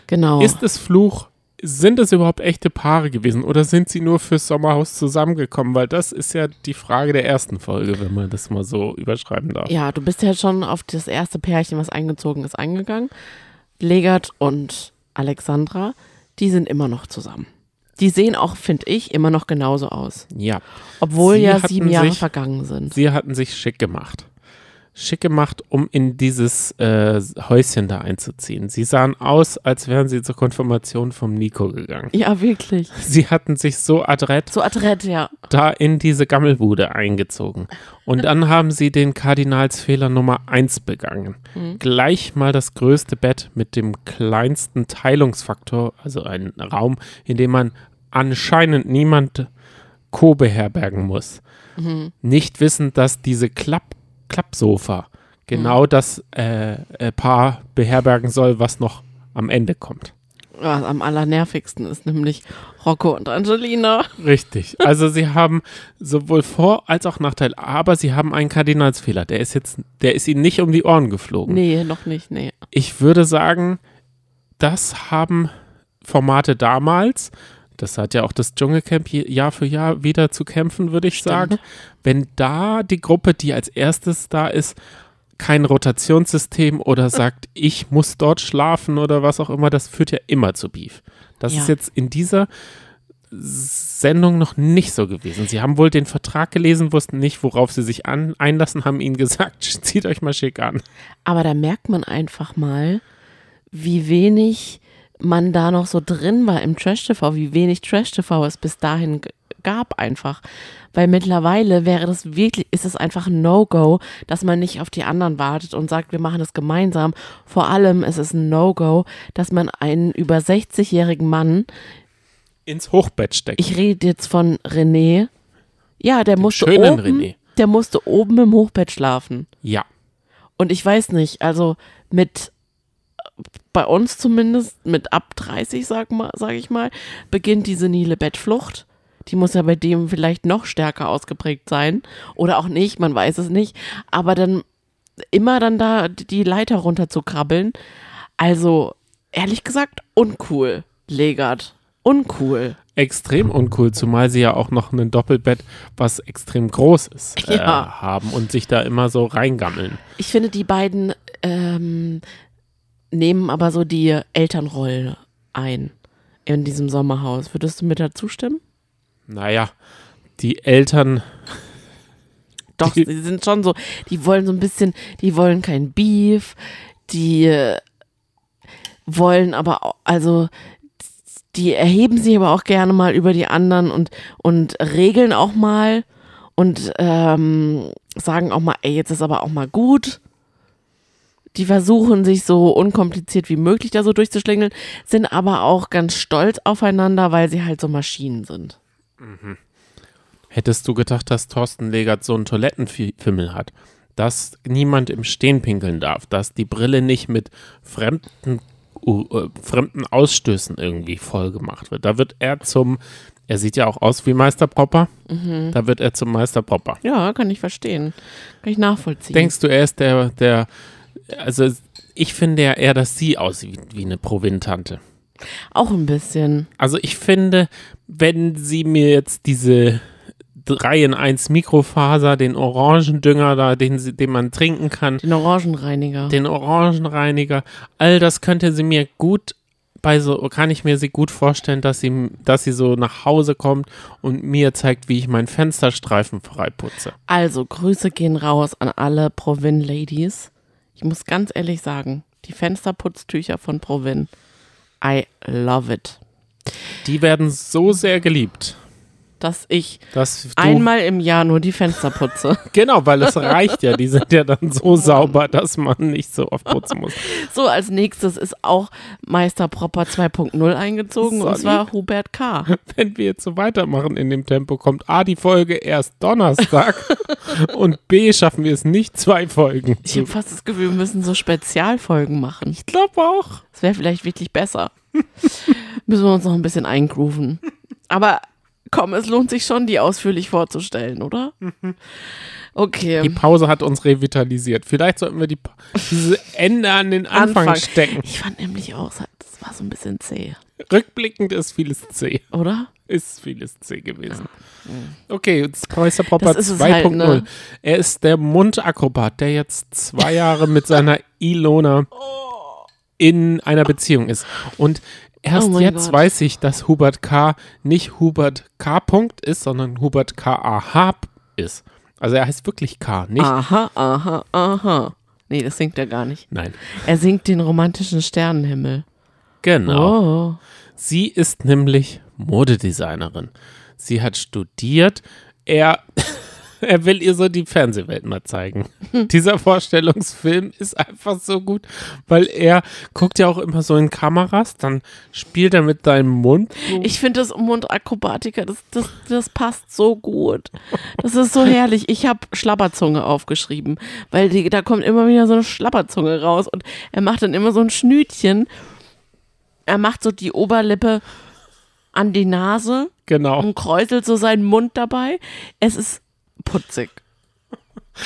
Genau. Ist es Fluch? Sind es überhaupt echte Paare gewesen oder sind sie nur fürs Sommerhaus zusammengekommen? Weil das ist ja die Frage der ersten Folge, wenn man das mal so überschreiben darf. ja, du bist ja schon auf das erste Pärchen, was eingezogen ist, eingegangen. Legert und Alexandra, die sind immer noch zusammen. Die sehen auch, finde ich, immer noch genauso aus. Ja. Obwohl Sie ja sieben Jahre sich- vergangen sind. Sie hatten sich schick gemacht. Schick gemacht, um in dieses äh, Häuschen da einzuziehen. Sie sahen aus, als wären sie zur Konfirmation vom Nico gegangen. Ja, wirklich. Sie hatten sich so adrett So adrett, ja. da in diese Gammelbude eingezogen. Und dann haben sie den Kardinalsfehler Nummer eins begangen. Gleich mal das größte Bett mit dem kleinsten Teilungsfaktor, also ein Raum, in dem man anscheinend niemand co-beherbergen muss. Nicht wissend, dass diese Klapp Klappsofa genau das äh, äh, Paar beherbergen soll, was noch am Ende kommt. Was am allernervigsten ist, nämlich Rocco und Angelina. Richtig. Also sie haben sowohl Vor- als auch Nachteil, aber sie haben einen Kardinalsfehler. Der ist jetzt, der ist ihnen nicht um die Ohren geflogen. Nee, noch nicht, nee. Ich würde sagen, das haben Formate damals, das hat ja auch das Dschungelcamp Jahr für Jahr wieder zu kämpfen, würde ich Stimmt. sagen. Wenn da die Gruppe, die als erstes da ist, kein Rotationssystem oder sagt, ich muss dort schlafen oder was auch immer, das führt ja immer zu Beef. Das Ja. ist jetzt in dieser Sendung noch nicht so gewesen. Sie haben wohl den Vertrag gelesen, wussten nicht, worauf sie sich an, einlassen, haben ihnen gesagt, zieht euch mal schick an. Aber da merkt man einfach mal, wie wenig man da noch so drin war im Trash-TV, wie wenig Trash-TV es bis dahin gab einfach. Weil mittlerweile wäre das wirklich, ist es einfach ein No-Go, dass man nicht auf die anderen wartet und sagt, wir machen das gemeinsam. Vor allem ist es ein No-Go, dass man einen über 60-jährigen Mann Ins Hochbett stecken. Ich rede jetzt von René. Ja, der musste schönen oben, René. der musste oben im Hochbett schlafen. ja. Und ich weiß nicht, also mit bei uns zumindest mit ab 30, sag mal, sag ich mal, beginnt die senile Bettflucht. Die muss ja bei dem vielleicht noch stärker ausgeprägt sein oder auch nicht, man weiß es nicht, aber dann immer dann da die Leiter runter zu krabbeln. Also ehrlich gesagt uncool, Legert. Uncool. Extrem uncool, zumal sie ja auch noch ein Doppelbett, was extrem groß ist, äh, Ja. haben und sich da immer so reingammeln. Ich finde, die beiden ähm, nehmen aber so die Elternrolle ein in diesem Sommerhaus. Würdest du mir da zustimmen? Naja, die Eltern, Doch, Die- sie sind schon so, die wollen so ein bisschen, die wollen kein Beef, die äh, wollen aber, au- also die erheben sich aber auch gerne mal über die anderen und, und regeln auch mal und ähm, sagen auch mal, ey, jetzt ist aber auch mal gut. Die versuchen sich so unkompliziert wie möglich da so durchzuschlängeln, sind aber auch ganz stolz aufeinander, weil sie halt so Maschinen sind. hättest du gedacht, dass Thorsten Legert so einen Toilettenfimmel hat, dass niemand im Stehen pinkeln darf, dass die Brille nicht mit fremden, uh, äh, fremden Ausstößen irgendwie voll gemacht wird. Da wird er zum, er sieht ja auch aus wie Meister Propper, da wird er zum Meister Propper. Ja, kann ich verstehen. Kann ich nachvollziehen. Denkst du, er ist der, der, also ich finde ja eher, dass sie aussieht wie eine Provintante. Auch ein bisschen. Also ich finde, wenn sie mir jetzt diese 3 in 1 Mikrofaser, den Orangendünger da, den, den man trinken kann, Den Orangenreiniger. den Orangenreiniger, all das könnte sie mir gut bei so, kann ich mir sie gut vorstellen, dass sie, dass sie so nach Hause kommt und mir zeigt, wie ich meinen Fensterstreifen freiputze. Also, Grüße gehen raus an alle Provin-Ladies. Ich muss ganz ehrlich sagen, die Fensterputztücher von Provin, I love it. Die werden so sehr geliebt, Dass ich dass einmal im Jahr nur die Fenster putze. Genau, weil es reicht ja. Die sind ja dann so sauber, dass man nicht so oft putzen muss. So, als nächstes ist auch Meister Propper 2.0 eingezogen und Sonny? zwar Hubert K. Wenn wir jetzt so weitermachen in dem Tempo, kommt A, die Folge erst Donnerstag und B, schaffen wir es nicht, zwei Folgen. Ich habe fast das Gefühl, wir müssen so Spezialfolgen machen. Ich glaube auch. Das wäre vielleicht wirklich besser. Müssen wir uns noch ein bisschen eingrooven. Aber komm, es lohnt sich schon, die ausführlich vorzustellen, oder? Okay. Die Pause hat uns revitalisiert. Vielleicht sollten wir die, diese Ende an den Anfang, Anfang. stecken. Ich fand nämlich auch, das war so ein bisschen zäh, Rückblickend ist vieles C. oder? Ist vieles C gewesen. Okay, jetzt Meister Popper Das ist es 2.0. halt, ne? Er ist der Mundakrobat, der jetzt zwei Jahre mit seiner Ilona in einer Beziehung ist. Und erst Oh jetzt Gott. weiß ich, dass Hubert K. nicht Hubert K. Punkt ist, sondern Hubert K. A. H. ist. Also er heißt wirklich K, nicht? Aha, aha, aha. Nee, das singt er gar nicht. Nein. Er singt den romantischen Sternenhimmel. Genau. Oh. Sie ist nämlich Modedesignerin. Sie hat studiert. Er, er will ihr so die Fernsehwelt mal zeigen. Dieser Vorstellungsfilm ist einfach so gut, weil er guckt ja auch immer so in Kameras, dann spielt er mit deinem Mund. So. Ich finde das Mundakrobatiker, das, das, das passt so gut. Das ist so herrlich. Ich habe Schlapperzunge aufgeschrieben, weil die, da kommt immer wieder so eine Schlapperzunge raus und er macht dann immer so ein Schnütchen. Er macht so die Oberlippe an die Nase genau. und kräuselt so seinen Mund dabei. Es ist putzig.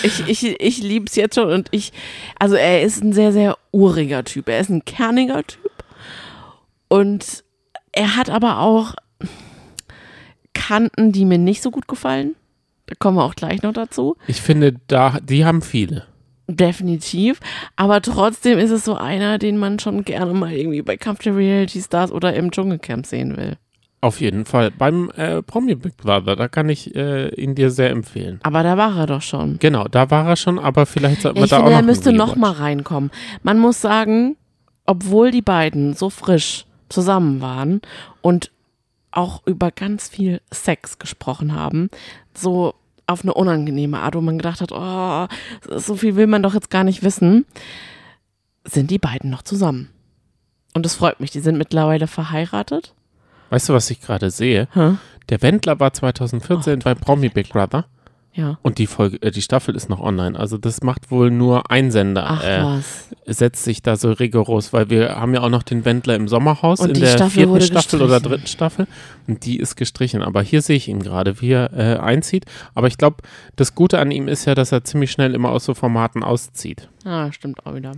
Ich, ich, ich liebe es jetzt schon und ich, also er ist ein sehr, sehr uriger Typ. Er ist ein kerniger Typ und er hat aber auch Kanten, die mir nicht so gut gefallen. Da kommen wir auch gleich noch dazu. Ich finde, da, die haben viele. Definitiv. Aber trotzdem ist es so einer, den man schon gerne mal irgendwie bei Kampf der Reality Stars oder im Dschungelcamp sehen will. Auf jeden Fall. Beim äh, Promi Big Brother, da kann ich äh, ihn dir sehr empfehlen. Aber da war er doch schon. Genau, da war er schon, aber vielleicht sollten Ja, wir ich da finde, auch noch er müsste noch mal reinkommen. Man muss sagen, obwohl die beiden so frisch zusammen waren und auch über ganz viel Sex gesprochen haben, so auf eine unangenehme Art, wo man gedacht hat, oh, so viel will man doch jetzt gar nicht wissen, sind die beiden noch zusammen. Und es freut mich, die sind mittlerweile verheiratet. Weißt du, was ich gerade sehe? Hä? Der Wendler war 2014 bei Promi Big Brother Ja. und die Folge, äh, die Staffel ist noch online. Also das macht wohl nur ein Sender. Ach äh, was. setzt sich da so rigoros, weil wir haben ja auch noch den Wendler im Sommerhaus Und in der Staffel vierten Staffel oder dritten Staffel und die ist gestrichen. Aber hier sehe ich ihn gerade, wie er äh, einzieht. Aber ich glaube, das Gute an ihm ist ja, dass er ziemlich schnell immer aus so Formaten auszieht. Ah, stimmt auch wieder.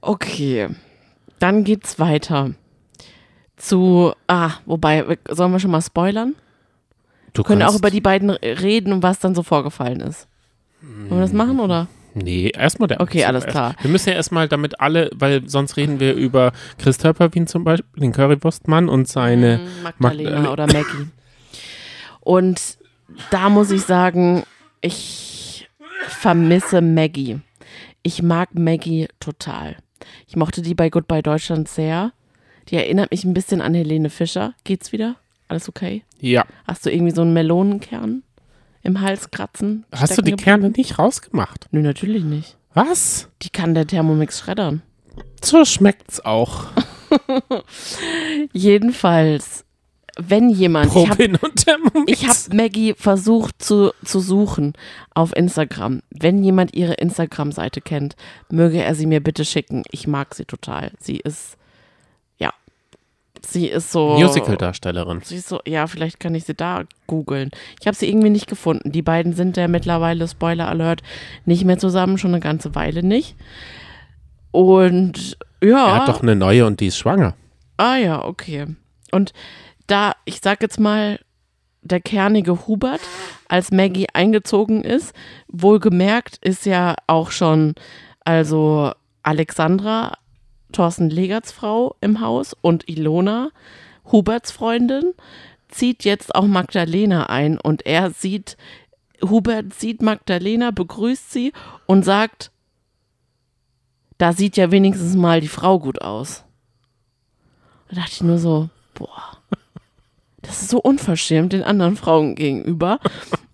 Okay. Dann geht's weiter zu, ah, wobei, sollen wir schon mal spoilern? Du können auch über die beiden reden und was dann so vorgefallen ist. Wollen wir das machen oder? Nee, erstmal der. Okay, alles klar. Wir müssen ja erstmal damit alle, weil sonst reden wir über Chris Töpperwien zum Beispiel, den Currywurstmann und seine. Mm, Magdalena Magdalena. oder Maggie. Und da muss ich sagen, ich vermisse Maggie. Ich mag Maggie total. Ich mochte die bei Goodbye Deutschland sehr. Die erinnert mich ein bisschen an Helene Fischer. Geht's wieder? Alles okay? Ja. Hast du irgendwie so einen Melonenkern im Hals kratzen? Hast du die Kerne nicht rausgemacht? Nö, natürlich nicht. Was? Die kann der Thermomix schreddern. So schmeckt's auch. Jedenfalls, wenn jemand. hab, Thermomix. Ich habe Maggie versucht zu, zu suchen auf Instagram. Wenn jemand ihre Instagram-Seite kennt, möge er sie mir bitte schicken. Ich mag sie total. Sie ist, sie ist so. Musical-Darstellerin. Sie ist so, ja, vielleicht kann ich sie da googeln. Ich habe sie irgendwie nicht gefunden. Die beiden sind ja mittlerweile, Spoiler Alert, nicht mehr zusammen, schon eine ganze Weile nicht. Und ja. Er hat doch eine neue und die ist schwanger. Ah ja, okay. Und da, ich sag jetzt mal, der kernige Hubert, als Maggie eingezogen ist, wohlgemerkt ist ja auch schon, also Alexandra, Thorsten Legerts Frau im Haus und Ilona, Huberts Freundin, zieht jetzt auch Magdalena ein und er sieht, Hubert sieht Magdalena, begrüßt sie und sagt, da sieht ja wenigstens mal die Frau gut aus. Da dachte ich nur so, boah, das ist so unverschämt den anderen Frauen gegenüber.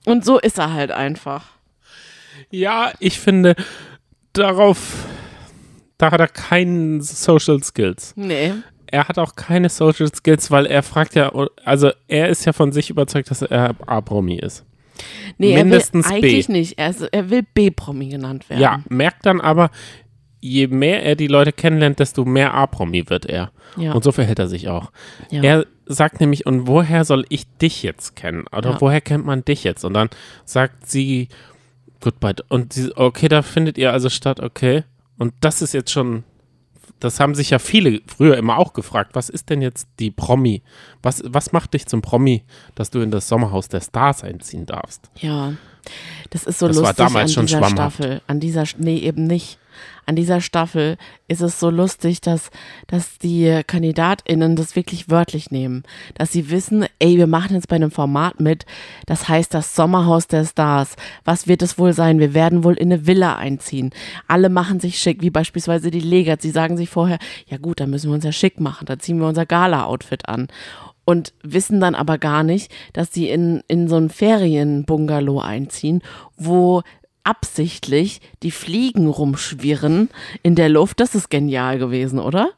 Und so ist er halt einfach. Ja, ich finde, darauf, da hat er keinen Social Skills. Nee. Er hat auch keine Social Skills, weil er fragt ja, also er ist ja von sich überzeugt, dass er A-Promi ist. Nee, Mindestens er will B. eigentlich nicht. Er, ist, er will B-Promi genannt werden. Ja, merkt dann aber, je mehr er die Leute kennenlernt, desto mehr A-Promi wird er. Ja. Und so verhält er sich auch. Ja. Er sagt nämlich, und woher soll ich dich jetzt kennen? Oder Ja. woher kennt man dich jetzt? Und dann sagt sie, goodbye. Und sie, okay, da findet ihr also statt, okay. Und das ist jetzt schon, das haben sich ja viele früher immer auch gefragt, was ist denn jetzt die Promi? Was, was macht dich zum Promi, dass du in das Sommerhaus der Stars einziehen darfst? Ja, das ist so Das war lustig damals an schon dieser. Staffel. An dieser, nee, eben nicht. An dieser Staffel ist es so lustig, dass, dass die KandidatInnen das wirklich wörtlich nehmen. Dass sie wissen, ey, wir machen jetzt bei einem Format mit, das heißt das Sommerhaus der Stars. Was wird es wohl sein? Wir werden wohl in eine Villa einziehen. Alle machen sich schick, wie beispielsweise die Legert. Sie sagen sich vorher, ja gut, dann müssen wir uns ja schick machen. Da ziehen wir unser Gala-Outfit an und wissen dann aber gar nicht, dass sie in, in so ein Ferienbungalow einziehen, wo absichtlich die Fliegen rumschwirren in der Luft. Das ist genial gewesen, oder?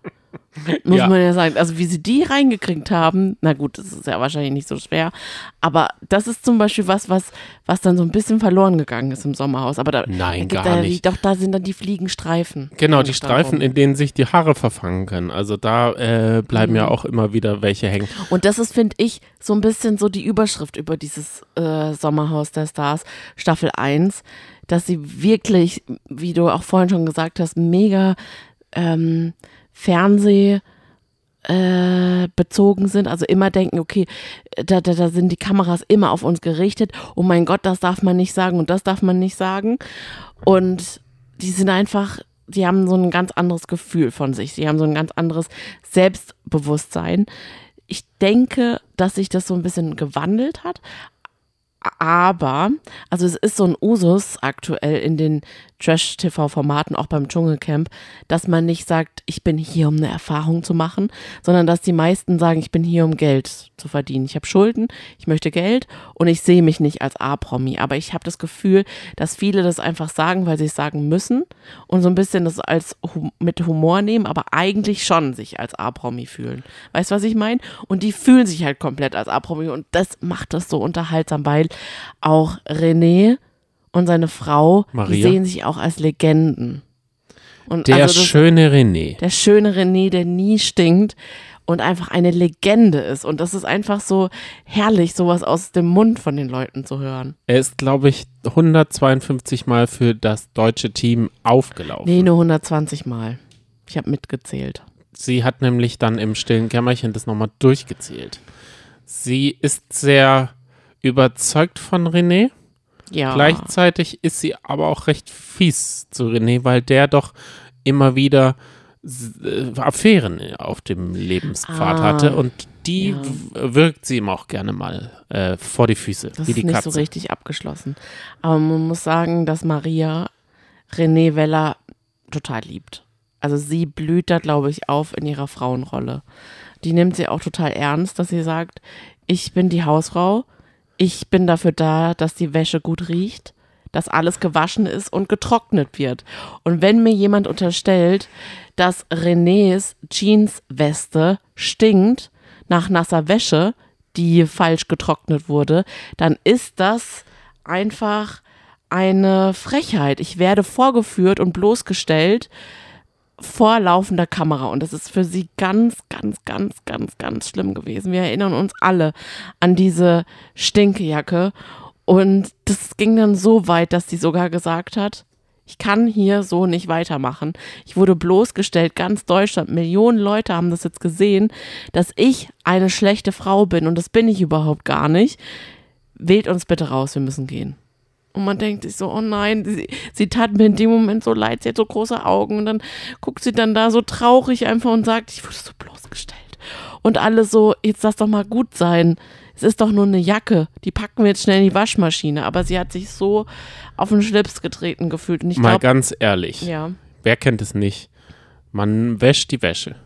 Muss Ja. man ja sagen. Also wie sie die reingekriegt haben, na gut, das ist ja wahrscheinlich nicht so schwer. Aber das ist zum Beispiel was, was, was dann so ein bisschen verloren gegangen ist im Sommerhaus. Aber da, Nein, da, gar da, nicht. Doch, da sind dann die Fliegenstreifen. Genau, die Streifen, in denen sich die Haare verfangen können. Also da äh, bleiben Mhm. ja auch immer wieder welche hängen. Und das ist, finde ich, so ein bisschen so die Überschrift über dieses äh, Sommerhaus der Stars, Staffel 1, dass sie wirklich, wie du auch vorhin schon gesagt hast, mega ähm, Fernseh äh, bezogen sind, also immer denken, okay, da, da, da sind die Kameras immer auf uns gerichtet, oh mein Gott, das darf man nicht sagen und das darf man nicht sagen. Und die sind einfach, die haben so ein ganz anderes Gefühl von sich, die haben so ein ganz anderes Selbstbewusstsein. Ich denke, dass sich das so ein bisschen gewandelt hat, aber, also es ist so ein Usus aktuell in den Trash-TV-Formaten, auch beim Dschungelcamp, dass man nicht sagt, ich bin hier, um eine Erfahrung zu machen, sondern dass die meisten sagen, ich bin hier, um Geld zu verdienen. Ich habe Schulden, ich möchte Geld und ich sehe mich nicht als A-Promi. Aber ich habe das Gefühl, dass viele das einfach sagen, weil sie es sagen müssen und so ein bisschen das als mit Humor nehmen, aber eigentlich schon sich als A-Promi fühlen. Weißt du, was ich meine? Und die fühlen sich halt komplett als A-Promi und das macht das so unterhaltsam, weil auch René und seine Frau, die Maria. sehen sich auch als Legenden. Und Der also das, schöne René. der schöne René, der nie stinkt und einfach eine Legende ist. Und das ist einfach so herrlich, sowas aus dem Mund von den Leuten zu hören. Er ist, glaube ich, 152 Mal für das deutsche Team aufgelaufen. Nee, nur 120 Mal. Ich habe mitgezählt. Sie hat nämlich dann im stillen Kämmerchen das nochmal durchgezählt. Sie ist sehr überzeugt von René. Ja. Gleichzeitig ist sie aber auch recht fies zu René, weil der doch immer wieder äh, Affären auf dem Lebenspfad Ah, hatte und die ja. wirkt sie ihm auch gerne mal äh, vor die Füße, Das wie ist die nicht Katze. so richtig abgeschlossen. Aber man muss sagen, dass Maria René Weller total liebt. Also sie blüht da, glaube ich, auf in ihrer Frauenrolle. Die nimmt sie auch total ernst, dass sie sagt, ich bin die Hausfrau, ich bin dafür da, dass die Wäsche gut riecht, dass alles gewaschen ist und getrocknet wird. Und wenn mir jemand unterstellt, dass Renés Jeansweste stinkt nach nasser Wäsche, die falsch getrocknet wurde, dann ist das einfach eine Frechheit. Ich werde vorgeführt und bloßgestellt vor laufender Kamera und das ist für sie ganz, ganz, ganz, ganz, ganz schlimm gewesen. Wir erinnern uns alle an diese Stinkejacke und das ging dann so weit, dass sie sogar gesagt hat, ich kann hier so nicht weitermachen. Ich wurde bloßgestellt, ganz Deutschland, Millionen Leute haben das jetzt gesehen, dass ich eine schlechte Frau bin und das bin ich überhaupt gar nicht. Wählt uns bitte raus, wir müssen gehen. Und man denkt sich so, oh nein, sie, sie tat mir in dem Moment so leid, sie hat so große Augen und dann guckt sie dann da so traurig einfach und sagt, ich wurde so bloßgestellt. Und alle so, jetzt lass doch mal gut sein. Es ist doch nur eine Jacke, die packen wir jetzt schnell in die Waschmaschine. Aber sie hat sich so auf den Schlips getreten gefühlt. Und ich Mal glaube, ganz ehrlich, ja, wer kennt es nicht? Man wäscht die Wäsche.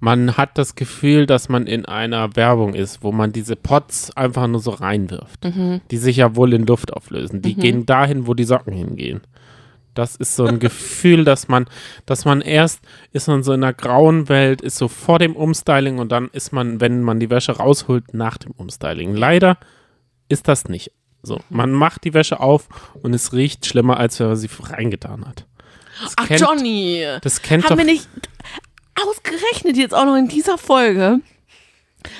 Man hat das Gefühl, dass man in einer Werbung ist, wo man diese Pots einfach nur so reinwirft, Mhm. die sich ja wohl in Luft auflösen. Die gehen dahin, wo die Socken hingehen. Das ist so ein Gefühl, dass man, dass man erst ist man so in einer grauen Welt, ist so vor dem Umstyling und dann ist man, wenn man die Wäsche rausholt, nach dem Umstyling. Leider ist das nicht so. Man macht die Wäsche auf und es riecht schlimmer, als wenn man sie reingetan hat. Das Ach, kennt, Johnny! das kennt Haben doch wir nicht ausgerechnet jetzt auch noch in dieser Folge?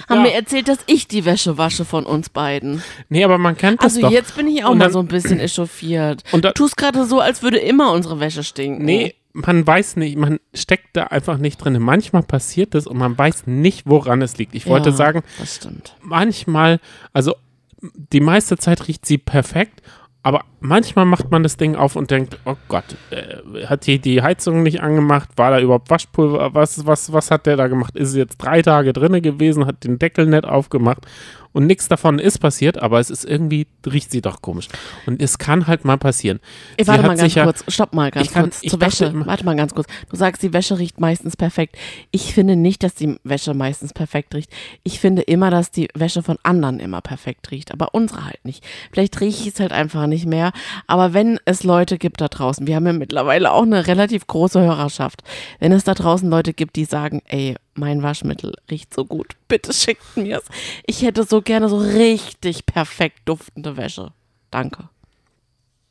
Haben Ja. wir erzählt, dass ich die Wäsche wasche von uns beiden. Nee, aber man kennt das Also doch. jetzt bin ich auch Und mal dann- so ein bisschen echauffiert. Und da- tust gerade so, als würde immer unsere Wäsche stinken. Nee, man weiß nicht, man steckt da einfach nicht drin. Manchmal passiert das und man weiß nicht, woran es liegt. Ich wollte Ja, sagen, Das stimmt. manchmal, also die meiste Zeit riecht sie perfekt, aber manchmal macht man das Ding auf und denkt, oh Gott, äh, hat die die Heizung nicht angemacht? War da überhaupt Waschpulver? Was, was, was hat der da gemacht? Ist jetzt drei Tage drinne gewesen, hat den Deckel nicht aufgemacht und nichts davon ist passiert, aber es ist irgendwie, riecht sie doch komisch. Und es kann halt mal passieren. Ey, warte mal ganz kurz. Stopp mal ganz kann- kurz. Zur Wäsche. immer- Warte mal ganz kurz. Du sagst, die Wäsche riecht meistens perfekt. Ich finde nicht, dass die Wäsche meistens perfekt riecht. Ich finde immer, dass die Wäsche von anderen immer perfekt riecht, aber unsere halt nicht. Vielleicht rieche ich es halt einfach nicht mehr. Aber wenn es Leute gibt da draußen, wir haben ja mittlerweile auch eine relativ große Hörerschaft, wenn es da draußen Leute gibt, die sagen, ey, mein Waschmittel riecht so gut, bitte schickt mir es. Ich hätte so gerne so richtig perfekt duftende Wäsche. Danke.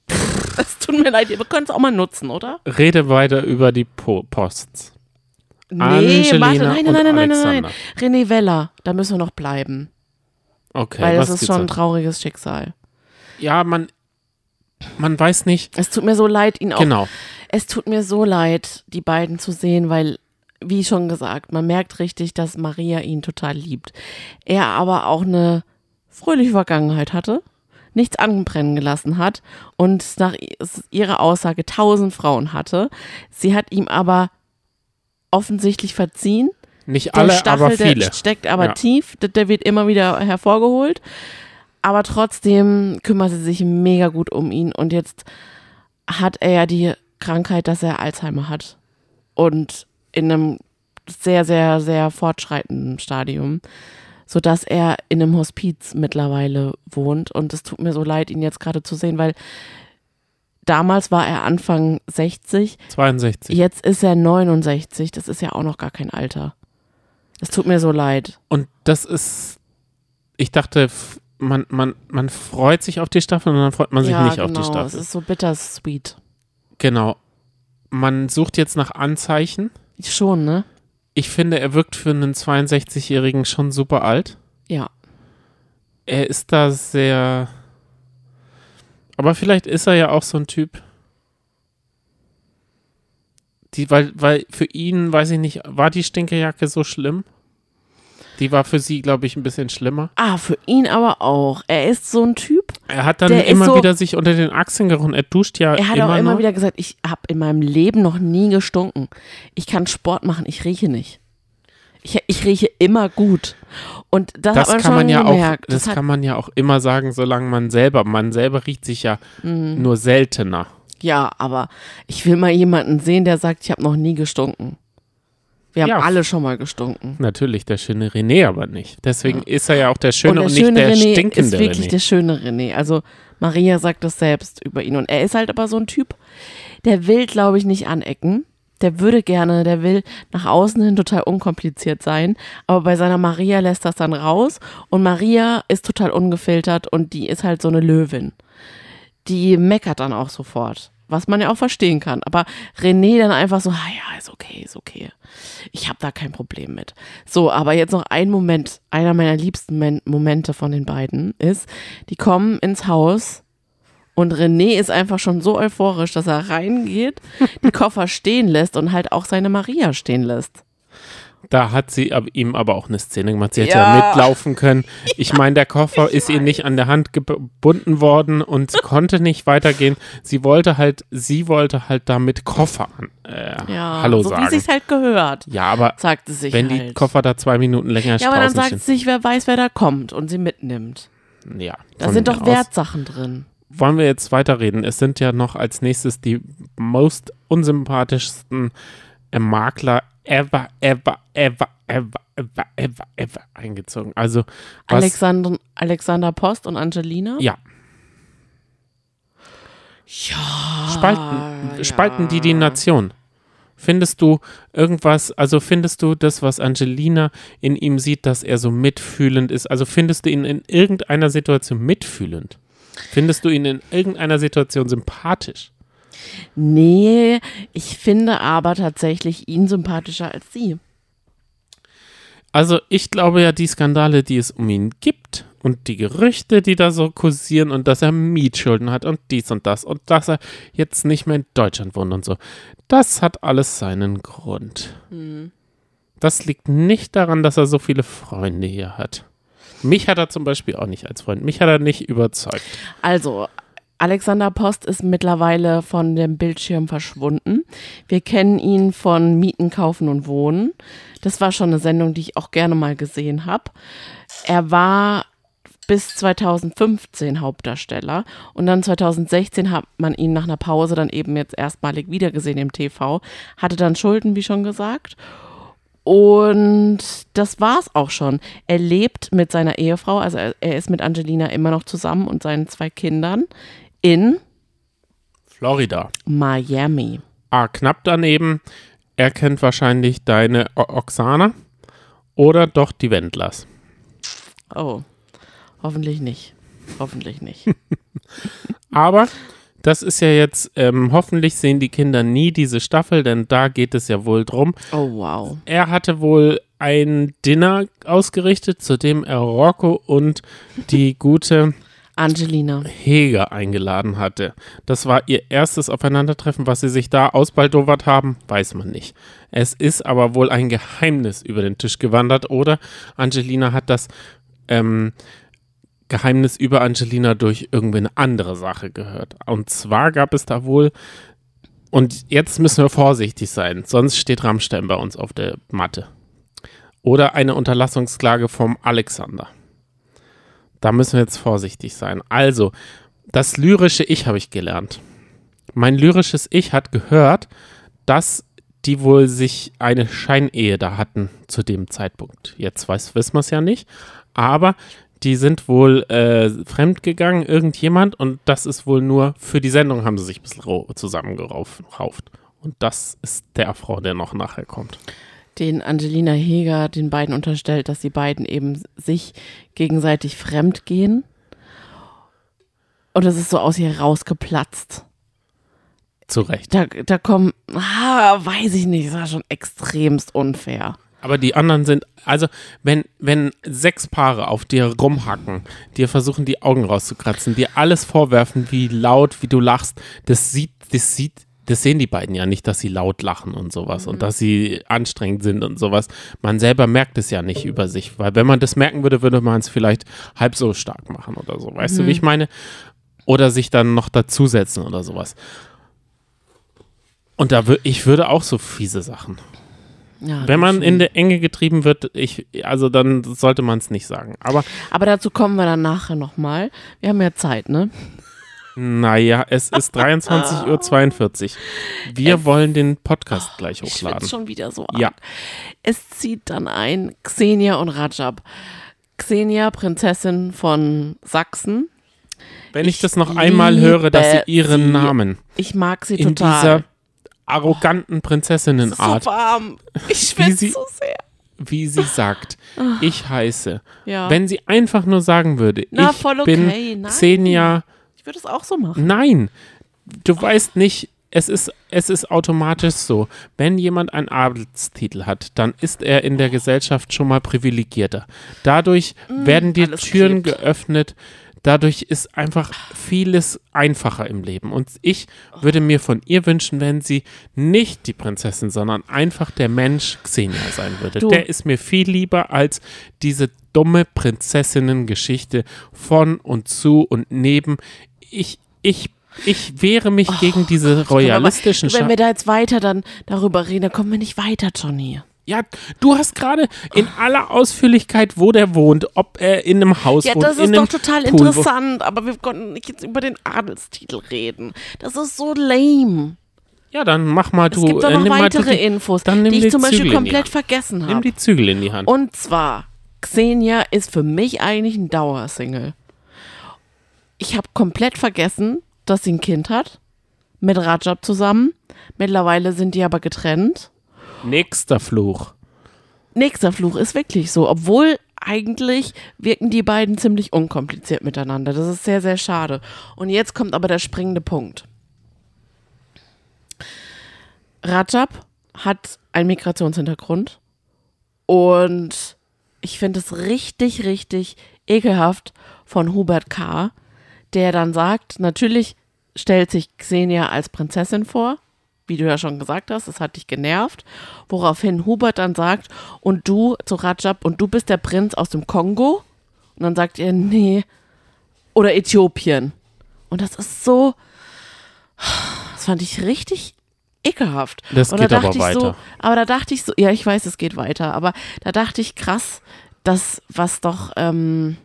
Es tut mir leid, ihr könnt es auch mal nutzen, oder? Rede weiter über die po Posts. Nee, Angelina warte, nein, nein, nein, nein, nein, nein. René Weller, da müssen wir noch bleiben. Okay, weil das ist schon ein trauriges Schicksal. Ja, man, man weiß nicht. Es tut mir so leid, ihn auch. Genau. Es tut mir so leid, die beiden zu sehen, weil, wie schon gesagt, man merkt richtig, dass Maria ihn total liebt. Er aber auch eine fröhliche Vergangenheit hatte, nichts anbrennen gelassen hat und nach ihrer Aussage tausend Frauen hatte. Sie hat ihm aber offensichtlich verziehen. Nicht Der alle, Stachel, aber viele. der steckt aber Ja. tief, der, der wird immer wieder hervorgeholt. Aber trotzdem kümmert sie sich mega gut um ihn. Und jetzt hat er ja die Krankheit, dass er Alzheimer hat. Und in einem sehr, sehr, sehr fortschreitenden Stadium. Sodass er in einem Hospiz mittlerweile wohnt. Und es tut mir so leid, ihn jetzt gerade zu sehen, weil damals war er Anfang 60. 62. Jetzt ist er 69. Das ist ja auch noch gar kein Alter. Es tut mir so leid. Und das ist, ich dachte, man, man, man freut sich auf die Staffel und dann freut man sich ja, nicht genau. auf die Es Staffel. ist so bittersweet. Genau. Man sucht jetzt nach Anzeichen. Schon, ne? Ich finde, er wirkt für einen 62-Jährigen schon super alt. Ja. Er ist da sehr. Aber vielleicht ist er ja auch so ein Typ. Die, weil, weil für ihn, weiß ich nicht, war die Stinkejacke so schlimm? Die war für sie, glaube ich, ein bisschen schlimmer. Ah, für ihn aber auch. Er ist so ein Typ. Er hat dann immer so- wieder sich unter den Achseln gerochen. Er duscht ja Er hat immer auch immer noch. wieder gesagt, ich habe in meinem Leben noch nie gestunken. Ich kann Sport machen, ich rieche nicht. Ich, ich rieche immer gut. Und das, das man kann man ja gemerkt. auch, das hat, kann man ja auch immer sagen, solange man selber, man selber riecht sich ja Mhm. nur seltener. ja, aber ich will mal jemanden sehen, der sagt, ich habe noch nie gestunken. Wir haben Ja. alle schon mal gestunken. Natürlich der schöne René aber nicht. Deswegen ist er ja auch der schöne und, der nicht schöne der René stinkende ist wirklich René. der schöne René. Also Maria sagt das selbst über ihn. Und er ist halt aber so ein Typ, der will, glaube ich, nicht anecken. Der würde gerne, der will nach außen hin total unkompliziert sein. Aber bei seiner Maria lässt das dann raus. Und Maria ist total ungefiltert und die ist halt so eine Löwin. Die meckert dann auch sofort. Was man ja auch verstehen kann. Aber René dann einfach so, ah ja, ist okay, ist okay. Ich habe da kein Problem mit. So, aber jetzt noch ein Moment, einer meiner liebsten Men Momente von den beiden ist, die kommen ins Haus und René ist einfach schon so euphorisch, dass er reingeht, die Koffer stehen lässt und halt auch seine Maria stehen lässt. Da hat sie ab, ihm aber auch eine Szene gemacht. Sie hätte Ja. ja, mitlaufen können. Ich meine, der Koffer ist ihr nicht an der Hand gebunden worden und konnte nicht weitergehen. Sie wollte halt, sie wollte halt damit Koffer an, äh, Ja, Hallo so wie sagen. sich's halt gehört, Ja, aber sagt sie sich wenn halt. die Koffer da zwei Minuten länger ja, aber dann sagt sie sich, wer weiß, wer da kommt und sie mitnimmt. Ja, Da sind doch. Wertsachen drin. Wollen wir jetzt weiterreden? Es sind ja noch als nächstes die most unsympathischsten Makler ever, ever, ever, ever, ever, ever, ever eingezogen. Also, was, Alexander, Alexander Post und Angelina? ja, Ja. spalten, ja. spalten die die Nation. Findest du irgendwas, also findest du das, was Angelina in ihm sieht, dass er so mitfühlend ist? Also findest du ihn in irgendeiner Situation mitfühlend? Findest du ihn in irgendeiner Situation sympathisch? Nee, ich finde aber tatsächlich ihn sympathischer als sie. Also ich glaube ja, die Skandale, die es um ihn gibt und die Gerüchte, die da so kursieren und dass er Mietschulden hat und dies und das und dass er jetzt nicht mehr in Deutschland wohnt und so, das hat alles seinen Grund. Das liegt nicht daran, dass er so viele Freunde hier hat. Mich hat er zum Beispiel auch nicht als Freund. Mich hat er nicht überzeugt. Also, Alexander Post ist mittlerweile von dem Bildschirm verschwunden. Wir kennen ihn von Mieten, Kaufen und Wohnen. Das war schon eine Sendung, die ich auch gerne mal gesehen habe. Er war bis 2015 Hauptdarsteller und dann 2016 hat man ihn nach einer Pause dann eben jetzt erstmalig wiedergesehen im TV, hatte dann Schulden, wie schon gesagt. Und das war's auch schon. Er lebt mit seiner Ehefrau, also er, er ist mit Angelina immer noch zusammen und seinen zwei Kindern in Florida. Miami. Ah, knapp daneben. Er kennt wahrscheinlich deine O Oksana oder doch die Wendlers. Oh, hoffentlich nicht. Hoffentlich nicht. Aber das ist ja jetzt, ähm, hoffentlich sehen die Kinder nie diese Staffel, denn da geht es ja wohl drum. Oh, wow. Er hatte wohl ein Dinner ausgerichtet, zu dem er Rocco und die gute Angelina. Heger eingeladen hatte. Das war ihr erstes Aufeinandertreffen. Was sie sich da ausbaldowert haben, weiß man nicht. Es ist aber wohl ein Geheimnis über den Tisch gewandert oder Angelina hat das ähm, Geheimnis über Angelina durch irgendwie eine andere Sache gehört. Und zwar gab es da wohl, und jetzt müssen wir vorsichtig sein, sonst steht Rammstein bei uns auf der Matte. Oder eine Unterlassungsklage vom Alexander. Da müssen wir jetzt vorsichtig sein. Also, das lyrische Ich habe ich gelernt. Mein lyrisches Ich hat gehört, dass die wohl sich eine Scheinehe da hatten zu dem Zeitpunkt. Jetzt weiß, wissen wir es ja nicht, aber die sind wohl äh, fremdgegangen, irgendjemand, und das ist wohl nur für die Sendung haben sie sich ein bisschen rau- zusammengerauft. Und das ist der Frau, der noch nachher kommt. Den Angelina Heger den beiden unterstellt, dass die beiden eben sich gegenseitig fremd gehen. Und es ist so aus ihr rausgeplatzt. Zu Recht. Da, da kommen, ah, weiß ich nicht, das war schon extremst unfair. Aber die anderen sind, also wenn, wenn sechs Paare auf dir rumhacken, dir versuchen die Augen rauszukratzen, dir alles vorwerfen, wie laut, wie du lachst, das sieht, das sieht das sehen die beiden ja nicht, dass sie laut lachen und sowas mhm. und dass sie anstrengend sind und sowas. Man selber merkt es ja nicht über sich, weil wenn man das merken würde, würde man es vielleicht halb so stark machen oder so. Weißt mhm. du, wie mhm. ich meine? Oder sich dann noch dazusetzen oder sowas. Und da würde ich würde auch so fiese Sachen. Ja, Wenn man in der Enge getrieben wird, ich, also dann sollte man es nicht sagen. Aber, Aber dazu kommen wir dann nachher nochmal. Wir haben ja Zeit, ne? Naja, es ist 23.42 Uhr. Wir es, wollen den Podcast oh, gleich hochladen. Ich schon wieder so an. Ja. Es zieht dann ein Xenia und Rajab. Xenia, Prinzessin von Sachsen. Wenn ich, ich das noch einmal höre, dass sie ihren sie. Namen. Ich mag sie in total. Dieser arroganten Prinzessinnenart. So warm. Ich schwitze so sehr. Wie sie sagt, ah. ich heiße. Ja. Wenn sie einfach nur sagen würde, Na, ich okay. bin Nein. Würde es auch so machen. Nein, du weißt nicht, es ist, es ist automatisch so, wenn jemand einen Adelstitel hat, dann ist er in der Gesellschaft schon mal privilegierter. Dadurch mm, werden die Türen klebt. geöffnet, dadurch ist einfach vieles einfacher im Leben. Und ich würde mir von ihr wünschen, wenn sie nicht die Prinzessin, sondern einfach der Mensch Xenia sein würde. Du. Der ist mir viel lieber als diese dumme Prinzessinnen-Geschichte von und zu und neben ich, ich ich wehre mich oh, gegen diese royalistischen Wenn wir da jetzt weiter dann darüber reden, dann kommen wir nicht weiter, Johnny. Ja, du hast gerade in aller Ausführlichkeit, wo der wohnt, ob er in einem Haus ja, wohnt. Ja, das ist doch total Pool interessant, aber wir konnten nicht jetzt über den Adelstitel reden. Das ist so lame. Ja, dann mach mal du. Es gibt doch äh, noch äh, weitere die, Infos, die ich zum Beispiel komplett vergessen habe. Nimm die Zügel in die Hand. Und zwar, Xenia ist für mich eigentlich ein Dauersingle ich habe komplett vergessen, dass sie ein Kind hat. Mit Rajab zusammen. Mittlerweile sind die aber getrennt. Nächster Fluch. Nächster Fluch ist wirklich so. Obwohl eigentlich wirken die beiden ziemlich unkompliziert miteinander. Das ist sehr, sehr schade. Und jetzt kommt aber der springende Punkt. Rajab hat einen Migrationshintergrund und ich finde es richtig, richtig ekelhaft von Hubert K., der dann sagt, natürlich stellt sich Xenia als Prinzessin vor, wie du ja schon gesagt hast, das hat dich genervt, woraufhin Hubert dann sagt, und du zu Rajab, und du bist der Prinz aus dem Kongo? Und dann sagt er, nee, oder Äthiopien. Und das ist so, das fand ich richtig ekelhaft. Das geht aber weiter. So, aber da dachte ich so, ja, ich weiß, es geht weiter, aber da dachte ich krass, das, was doch ähm,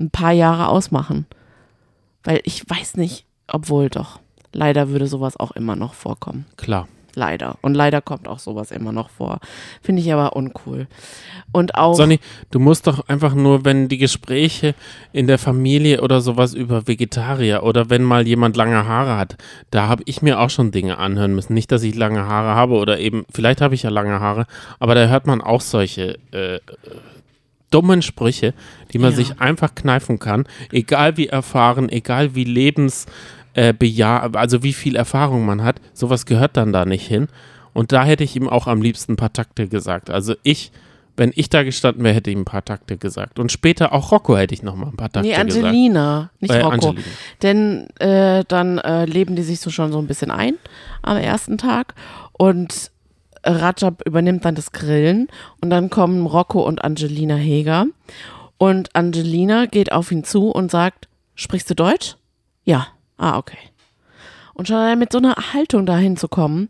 ein paar Jahre ausmachen. Weil ich weiß nicht, obwohl doch. Leider würde sowas auch immer noch vorkommen. Klar. Leider. Und leider kommt auch sowas immer noch vor. Finde ich aber uncool. Und auch. Sonny, du musst doch einfach nur, wenn die Gespräche in der Familie oder sowas über Vegetarier oder wenn mal jemand lange Haare hat, da habe ich mir auch schon Dinge anhören müssen. Nicht, dass ich lange Haare habe oder eben, vielleicht habe ich ja lange Haare, aber da hört man auch solche äh, dummen Sprüche, die man ja. sich einfach kneifen kann, egal wie erfahren, egal wie lebens äh, also wie viel Erfahrung man hat, sowas gehört dann da nicht hin. Und da hätte ich ihm auch am liebsten ein paar Takte gesagt. Also ich, wenn ich da gestanden wäre, hätte ich ihm ein paar Takte gesagt. Und später auch Rocco hätte ich noch mal ein paar Takte gesagt. Nee, Angelina, gesagt. nicht äh, Rocco. Angelina. Denn äh, dann äh, leben die sich so schon so ein bisschen ein am ersten Tag. Und Rajab übernimmt dann das Grillen und dann kommen Rocco und Angelina Heger. Und Angelina geht auf ihn zu und sagt, sprichst du Deutsch? Ja. Ah, okay. Und schon mit so einer Haltung dahin zu kommen,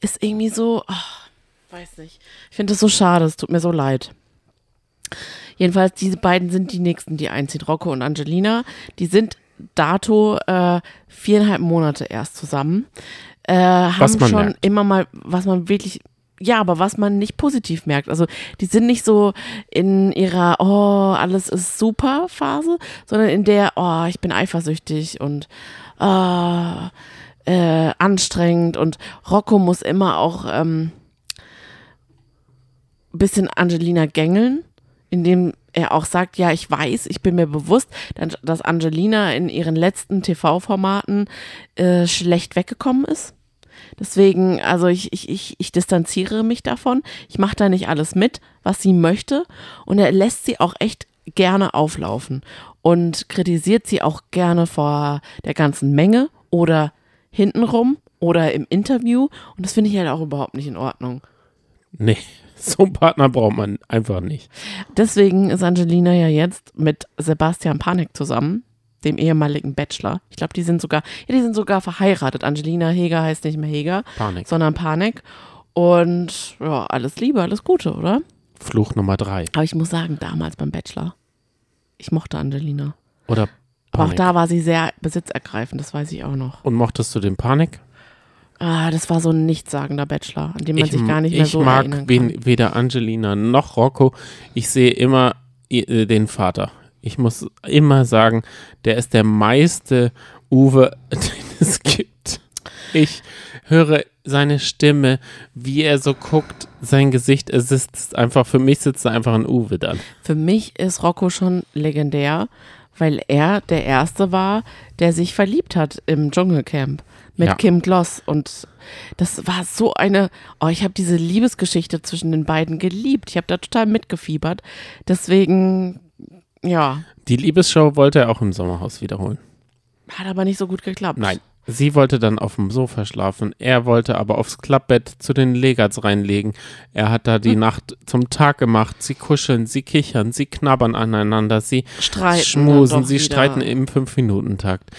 ist irgendwie so, oh, weiß nicht. Ich finde es so schade, es tut mir so leid. Jedenfalls, diese beiden sind die nächsten, die einziehen, Rocco und Angelina. Die sind dato äh, viereinhalb Monate erst zusammen. Äh, haben schon merkt. immer mal, was man wirklich ja, aber was man nicht positiv merkt. Also die sind nicht so in ihrer, oh, alles ist super Phase, sondern in der, oh, ich bin eifersüchtig und oh, äh, anstrengend und Rocco muss immer auch ähm, bisschen Angelina gängeln, indem er auch sagt, ja, ich weiß, ich bin mir bewusst, dass Angelina in ihren letzten TV-Formaten äh, schlecht weggekommen ist Deswegen, also ich, ich, ich, ich distanziere mich davon. Ich mache da nicht alles mit, was sie möchte. Und er lässt sie auch echt gerne auflaufen und kritisiert sie auch gerne vor der ganzen Menge oder hintenrum oder im Interview. Und das finde ich halt auch überhaupt nicht in Ordnung. Nee, so einen Partner braucht man einfach nicht. Deswegen ist Angelina ja jetzt mit Sebastian Panik zusammen, dem ehemaligen Bachelor. Ich glaube, die sind sogar, ja, die sind sogar verheiratet. Angelina Heger heißt nicht mehr Heger, Panik. sondern Panik. Und ja, alles Liebe, alles Gute, oder? Fluch Nummer drei. Aber ich muss sagen, damals beim Bachelor, ich mochte Angelina. Oder Aber auch Panik. da war sie sehr besitzergreifend, das weiß ich auch noch. Und mochtest du den Panik? Ah, das war so ein nichtssagender Bachelor, an den man ich sich gar nicht mehr ich so mag erinnern kann. wen, weder Angelina noch Rocco. Ich sehe immer i- den Vater. Ich muss immer sagen, der ist der meiste Uwe, den es gibt. Ich höre seine Stimme, wie er so guckt, sein Gesicht, es ist einfach, für mich sitzt da einfach ein Uwe dann. Für mich ist Rocco schon legendär, weil er der Erste war, der sich verliebt hat im Dschungelcamp mit Ja. Kim Gloss. Und das war so eine, oh, ich habe diese Liebesgeschichte zwischen den beiden geliebt. Ich habe da total mitgefiebert. Deswegen, ja, Die Liebesshow wollte er auch im Sommerhaus wiederholen. hat aber nicht so gut geklappt. Nein. Sie wollte dann auf dem Sofa schlafen. Er wollte aber aufs Klappbett zu den Legats reinlegen. Er hat da Hm. die Nacht zum Tag gemacht. Sie kuscheln, sie kichern, sie knabbern aneinander, sie Streiten schmusen, sie wieder. streiten im Fünf-Minuten-Takt.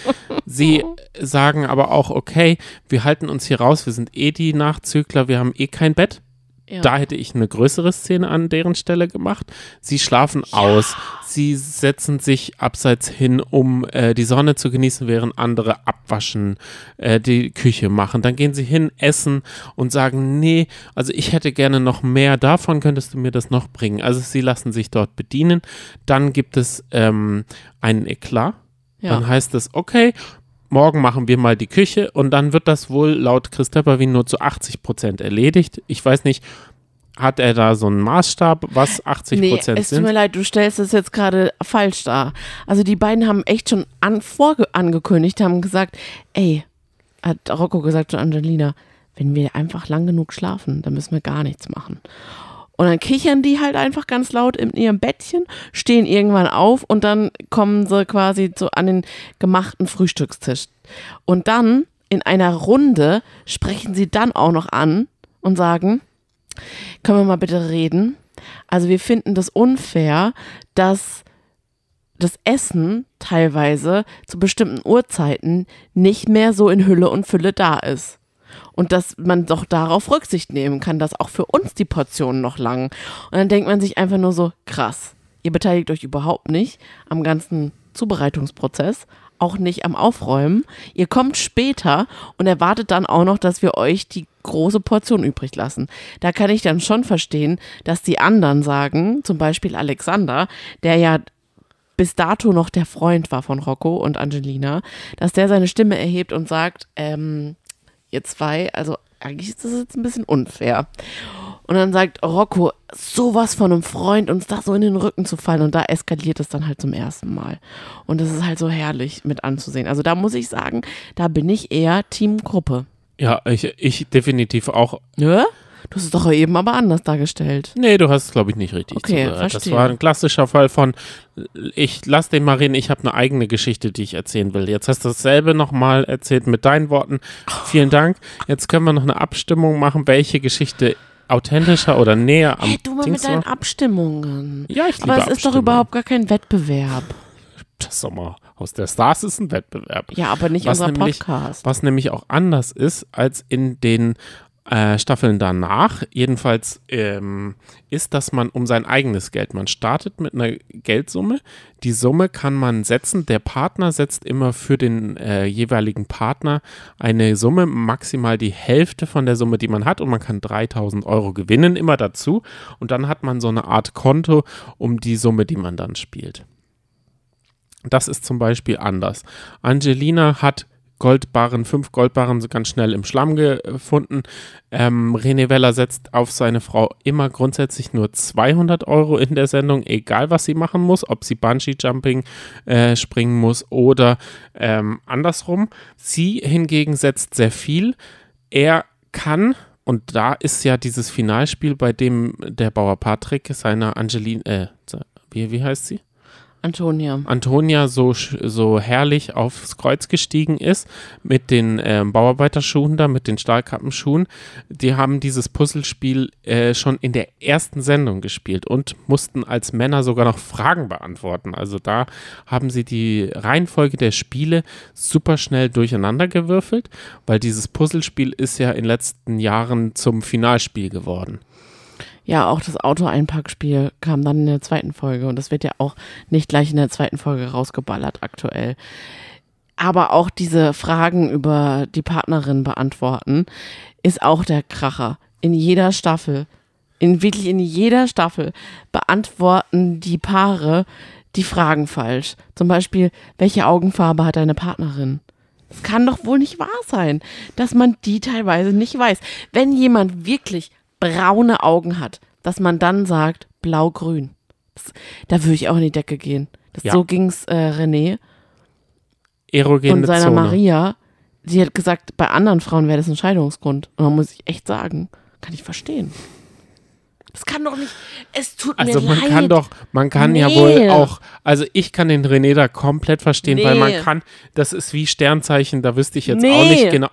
sie sagen aber auch, okay, wir halten uns hier raus, wir sind eh die Nachzügler, wir haben eh kein Bett. Ja. Da hätte ich eine größere Szene an deren Stelle gemacht. Sie schlafen aus, sie setzen sich abseits hin, um äh, die Sonne zu genießen, während andere abwaschen, äh, die Küche machen. Dann gehen sie hin, essen und sagen, nee, also ich hätte gerne noch mehr davon, könntest du mir das noch bringen? Also sie lassen sich dort bedienen. Dann gibt es ähm, einen Eklat. Ja. Dann heißt es, okay, morgen machen wir mal die Küche und dann wird das wohl laut Chris Tepperwien nur zu 80 Prozent erledigt. Ich weiß nicht, hat er da so einen Maßstab, was 80 Nee, Prozent es tut mir sind? leid, du stellst es jetzt gerade falsch dar. Also die beiden haben echt schon an, angekündigt, haben gesagt, ey, hat Rocco gesagt zu Angelina, wenn wir einfach lang genug schlafen, dann müssen wir gar nichts machen. Und dann kichern die halt einfach ganz laut in ihrem Bettchen, stehen irgendwann auf und dann kommen sie quasi so an den gemachten Frühstückstisch. Und dann in einer Runde sprechen sie dann auch noch an und sagen, können wir mal bitte reden? Also wir finden das unfair, dass das Essen teilweise zu bestimmten Uhrzeiten nicht mehr so in Hülle und Fülle da ist. Und dass man doch darauf Rücksicht nehmen kann, dass auch für uns die Portionen noch lang. Und dann denkt man sich einfach nur so, krass, ihr beteiligt euch überhaupt nicht am ganzen Zubereitungsprozess, auch nicht am Aufräumen. Ihr kommt später und erwartet dann auch noch, dass wir euch die große Portion übrig lassen. Da kann ich dann schon verstehen, dass die anderen sagen, zum Beispiel Alexander, der ja bis dato noch der Freund war von Rocco und Angelina, dass der seine Stimme erhebt und sagt, ähm, ihr zwei, also eigentlich ist das jetzt ein bisschen unfair. Und dann sagt Rocco, sowas von einem Freund, uns da so in den Rücken zu fallen. Und da eskaliert es dann halt zum ersten Mal. Und das ist halt so herrlich mit anzusehen. Also da muss ich sagen, da bin ich eher Teamgruppe. Ja, ich, ich definitiv auch. Nö? Du hast es doch eben aber anders dargestellt. Nee, du hast es, glaube ich, nicht richtig Okay, zugehört. Das verstehe. war ein klassischer Fall von, ich lass den mal reden, ich habe eine eigene Geschichte, die ich erzählen will. Jetzt hast du dasselbe nochmal erzählt mit deinen Worten. Vielen Dank. Jetzt können wir noch eine Abstimmung machen, welche Geschichte authentischer oder näher am Hey, du mal Dings mit deinen war. Abstimmungen. Ja, ich liebe Aber es ist doch überhaupt gar kein Wettbewerb. Das Sommerhaus der Stars ist ein Wettbewerb. Ja, aber nicht Was unser nämlich- Podcast. Was nämlich auch anders ist als in den äh, Staffeln danach. Jedenfalls ähm, ist, dass man um sein eigenes Geld, man startet mit einer Geldsumme. Die Summe kann man setzen. Der Partner setzt immer für den äh, jeweiligen Partner eine Summe, maximal die Hälfte von der Summe, die man hat. Und man kann 3000 Euro gewinnen, immer dazu. Und dann hat man so eine Art Konto um die Summe, die man dann spielt. Das ist zum Beispiel anders. Angelina hat Goldbarren, fünf Goldbarren so ganz schnell im Schlamm gefunden. Ähm, René Weller setzt auf seine Frau immer grundsätzlich nur 200 Euro in der Sendung, egal was sie machen muss, ob sie Bungee-Jumping äh, springen muss oder ähm, andersrum. Sie hingegen setzt sehr viel. Er kann, und da ist ja dieses Finalspiel, bei dem der Bauer Patrick seiner Angelina, äh, wie, wie heißt sie? Antonia. Antonia so, so herrlich aufs Kreuz gestiegen ist mit den äh, Bauarbeiterschuhen da, mit den Stahlkappenschuhen. Die haben dieses Puzzlespiel äh, schon in der ersten Sendung gespielt und mussten als Männer sogar noch Fragen beantworten. Also da haben sie die Reihenfolge der Spiele super schnell durcheinander gewürfelt, weil dieses Puzzlespiel ist ja in den letzten Jahren zum Finalspiel geworden. Ja, auch das Auto-Einpackspiel kam dann in der zweiten Folge und das wird ja auch nicht gleich in der zweiten Folge rausgeballert aktuell. Aber auch diese Fragen über die Partnerin beantworten ist auch der Kracher. In jeder Staffel, in wirklich in jeder Staffel beantworten die Paare die Fragen falsch. Zum Beispiel, welche Augenfarbe hat deine Partnerin? Es kann doch wohl nicht wahr sein, dass man die teilweise nicht weiß. Wenn jemand wirklich braune Augen hat, dass man dann sagt blau-grün. Da würde ich auch in die Decke gehen. Das, ja. So ging es äh, René Erogene und seiner Zone. Maria. Sie hat gesagt, bei anderen Frauen wäre das ein Scheidungsgrund. Und da muss ich echt sagen, kann ich verstehen. Das kann doch nicht. Es tut also mir man leid. kann doch, man kann Nee. ja wohl auch, also ich kann den René da komplett verstehen, weil man Nee. kann, das ist wie Sternzeichen, da wüsste ich jetzt Nee. auch nicht genau.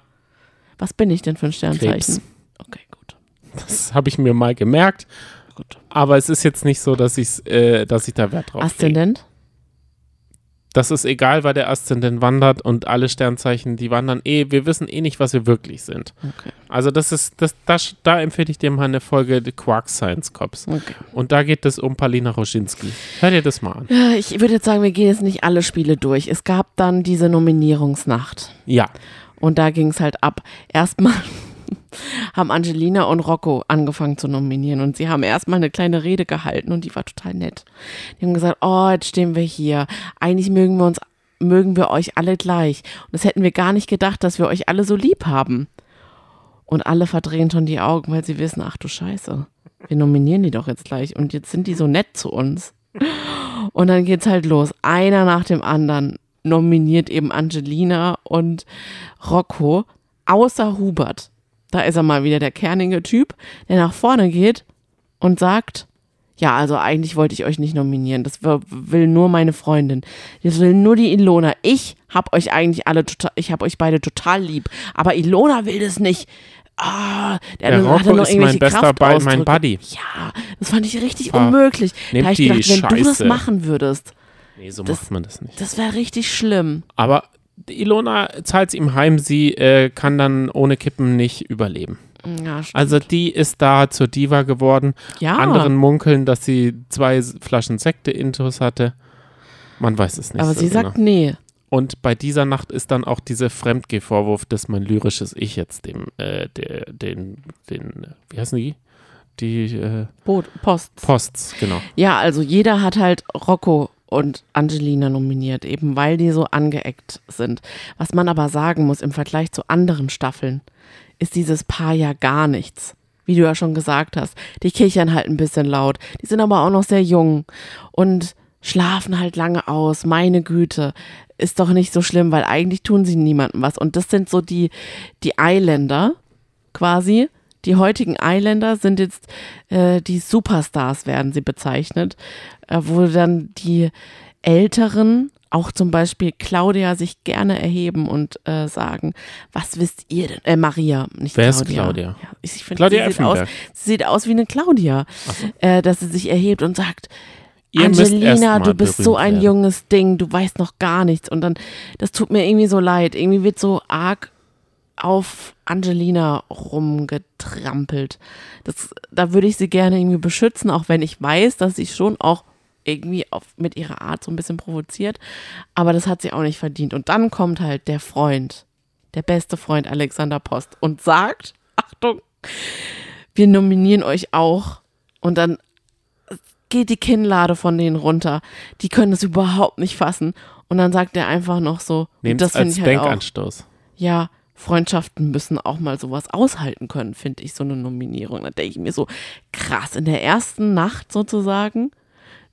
Was bin ich denn für ein Sternzeichen? Krebs. Das habe ich mir mal gemerkt. Gut. Aber es ist jetzt nicht so, dass, ich's, äh, dass ich da Wert drauf. Aszendent? Das ist egal, weil der Aszendent wandert und alle Sternzeichen, die wandern eh, wir wissen eh nicht, was wir wirklich sind. Okay. Also das ist, das, das, da empfehle ich dir mal eine Folge The Quark Science Cops. okay. Und da geht es um Palina Roschinski. Hör dir das mal an. Ja, Ich würde jetzt sagen, wir gehen jetzt nicht alle Spiele durch. Es gab dann diese Nominierungsnacht. Ja. Und da ging es halt ab. Erstmal haben Angelina und Rocco angefangen zu nominieren und sie haben erstmal eine kleine Rede gehalten und die war total nett. Die haben gesagt, oh, jetzt stehen wir hier. Eigentlich mögen wir uns, mögen wir euch alle gleich. Und das hätten wir gar nicht gedacht, dass wir euch alle so lieb haben. Und alle verdrehen schon die Augen, weil sie wissen, ach du Scheiße, wir nominieren die doch jetzt gleich und jetzt sind die so nett zu uns. Und dann geht's halt los. Einer nach dem anderen nominiert eben Angelina und Rocco, außer Hubert. Da ist er mal wieder der kernige Typ, der nach vorne geht und sagt, ja, also eigentlich wollte ich euch nicht nominieren. Das will- nur meine Freundin. Das will nur die Ilona. Ich hab euch eigentlich alle total, ich hab euch beide total lieb. Aber Ilona will das nicht. Ah, der, Der Rocco noch ist mein bester Ball, mein. Buddy. Ja, das fand ich richtig Ah, unmöglich. Da hab ich die gedacht, wenn du das Scheiße. machen würdest, Nee, so Das- macht man das nicht. das wäre richtig schlimm. Aber Ilona zahlt es ihm heim, sie äh, kann dann ohne Kippen nicht überleben. Ja, stimmt. Also die ist da zur Diva geworden. ja. Anderen munkeln, dass sie zwei Flaschen Sekte intus hatte. Man weiß es nicht. aber so sie genau. sagt nee. Und bei dieser Nacht ist dann auch dieser Fremdgehvorwurf, dass mein lyrisches Ich jetzt dem, äh, der, den, den, wie heißen die? Die äh, Boot, Post. Posts, genau. Ja, also jeder hat halt Rocco und Angelina nominiert, eben weil die so angeeckt sind. Was man aber sagen muss, im Vergleich zu anderen Staffeln ist dieses Paar ja gar nichts. Wie du ja schon gesagt hast. Die kichern halt ein bisschen laut. Die sind aber auch noch sehr jung und schlafen halt lange aus. Meine Güte. Ist doch nicht so schlimm, weil eigentlich tun sie niemandem was. Und das sind so die, die Eiländer quasi. Die heutigen Eiländer sind jetzt äh, die Superstars, werden sie bezeichnet, äh, wo dann die Älteren, auch zum Beispiel Claudia, sich gerne erheben und äh, sagen, was wisst ihr denn? Äh, Maria, nicht Wer ist Claudia. Claudia? Ja, ich ich finde, Claudia sie, sieht aus, sie sieht aus wie eine Claudia, äh, dass sie sich erhebt und sagt, Ihr Angelina, du bist so ein werden. junges Ding, du weißt noch gar nichts. Und dann, das tut mir irgendwie so leid. Irgendwie wird so arg auf Angelina rumgetrampelt. Das, da würde ich sie gerne irgendwie beschützen, auch wenn ich weiß, dass sie schon auch irgendwie auf, mit ihrer Art so ein bisschen provoziert. Aber das hat sie auch nicht verdient. Und dann kommt halt der Freund, der beste Freund Alexander Post und sagt, Achtung, wir nominieren euch auch. Und dann geht die Kinnlade von denen runter. Die können es überhaupt nicht fassen. Und dann sagt er einfach noch so, und Nehmt das finde als ich halt auch, Denkanstoß. ja, Freundschaften müssen auch mal sowas aushalten können, finde ich, so eine Nominierung. Da denke ich mir so, krass, in der ersten Nacht sozusagen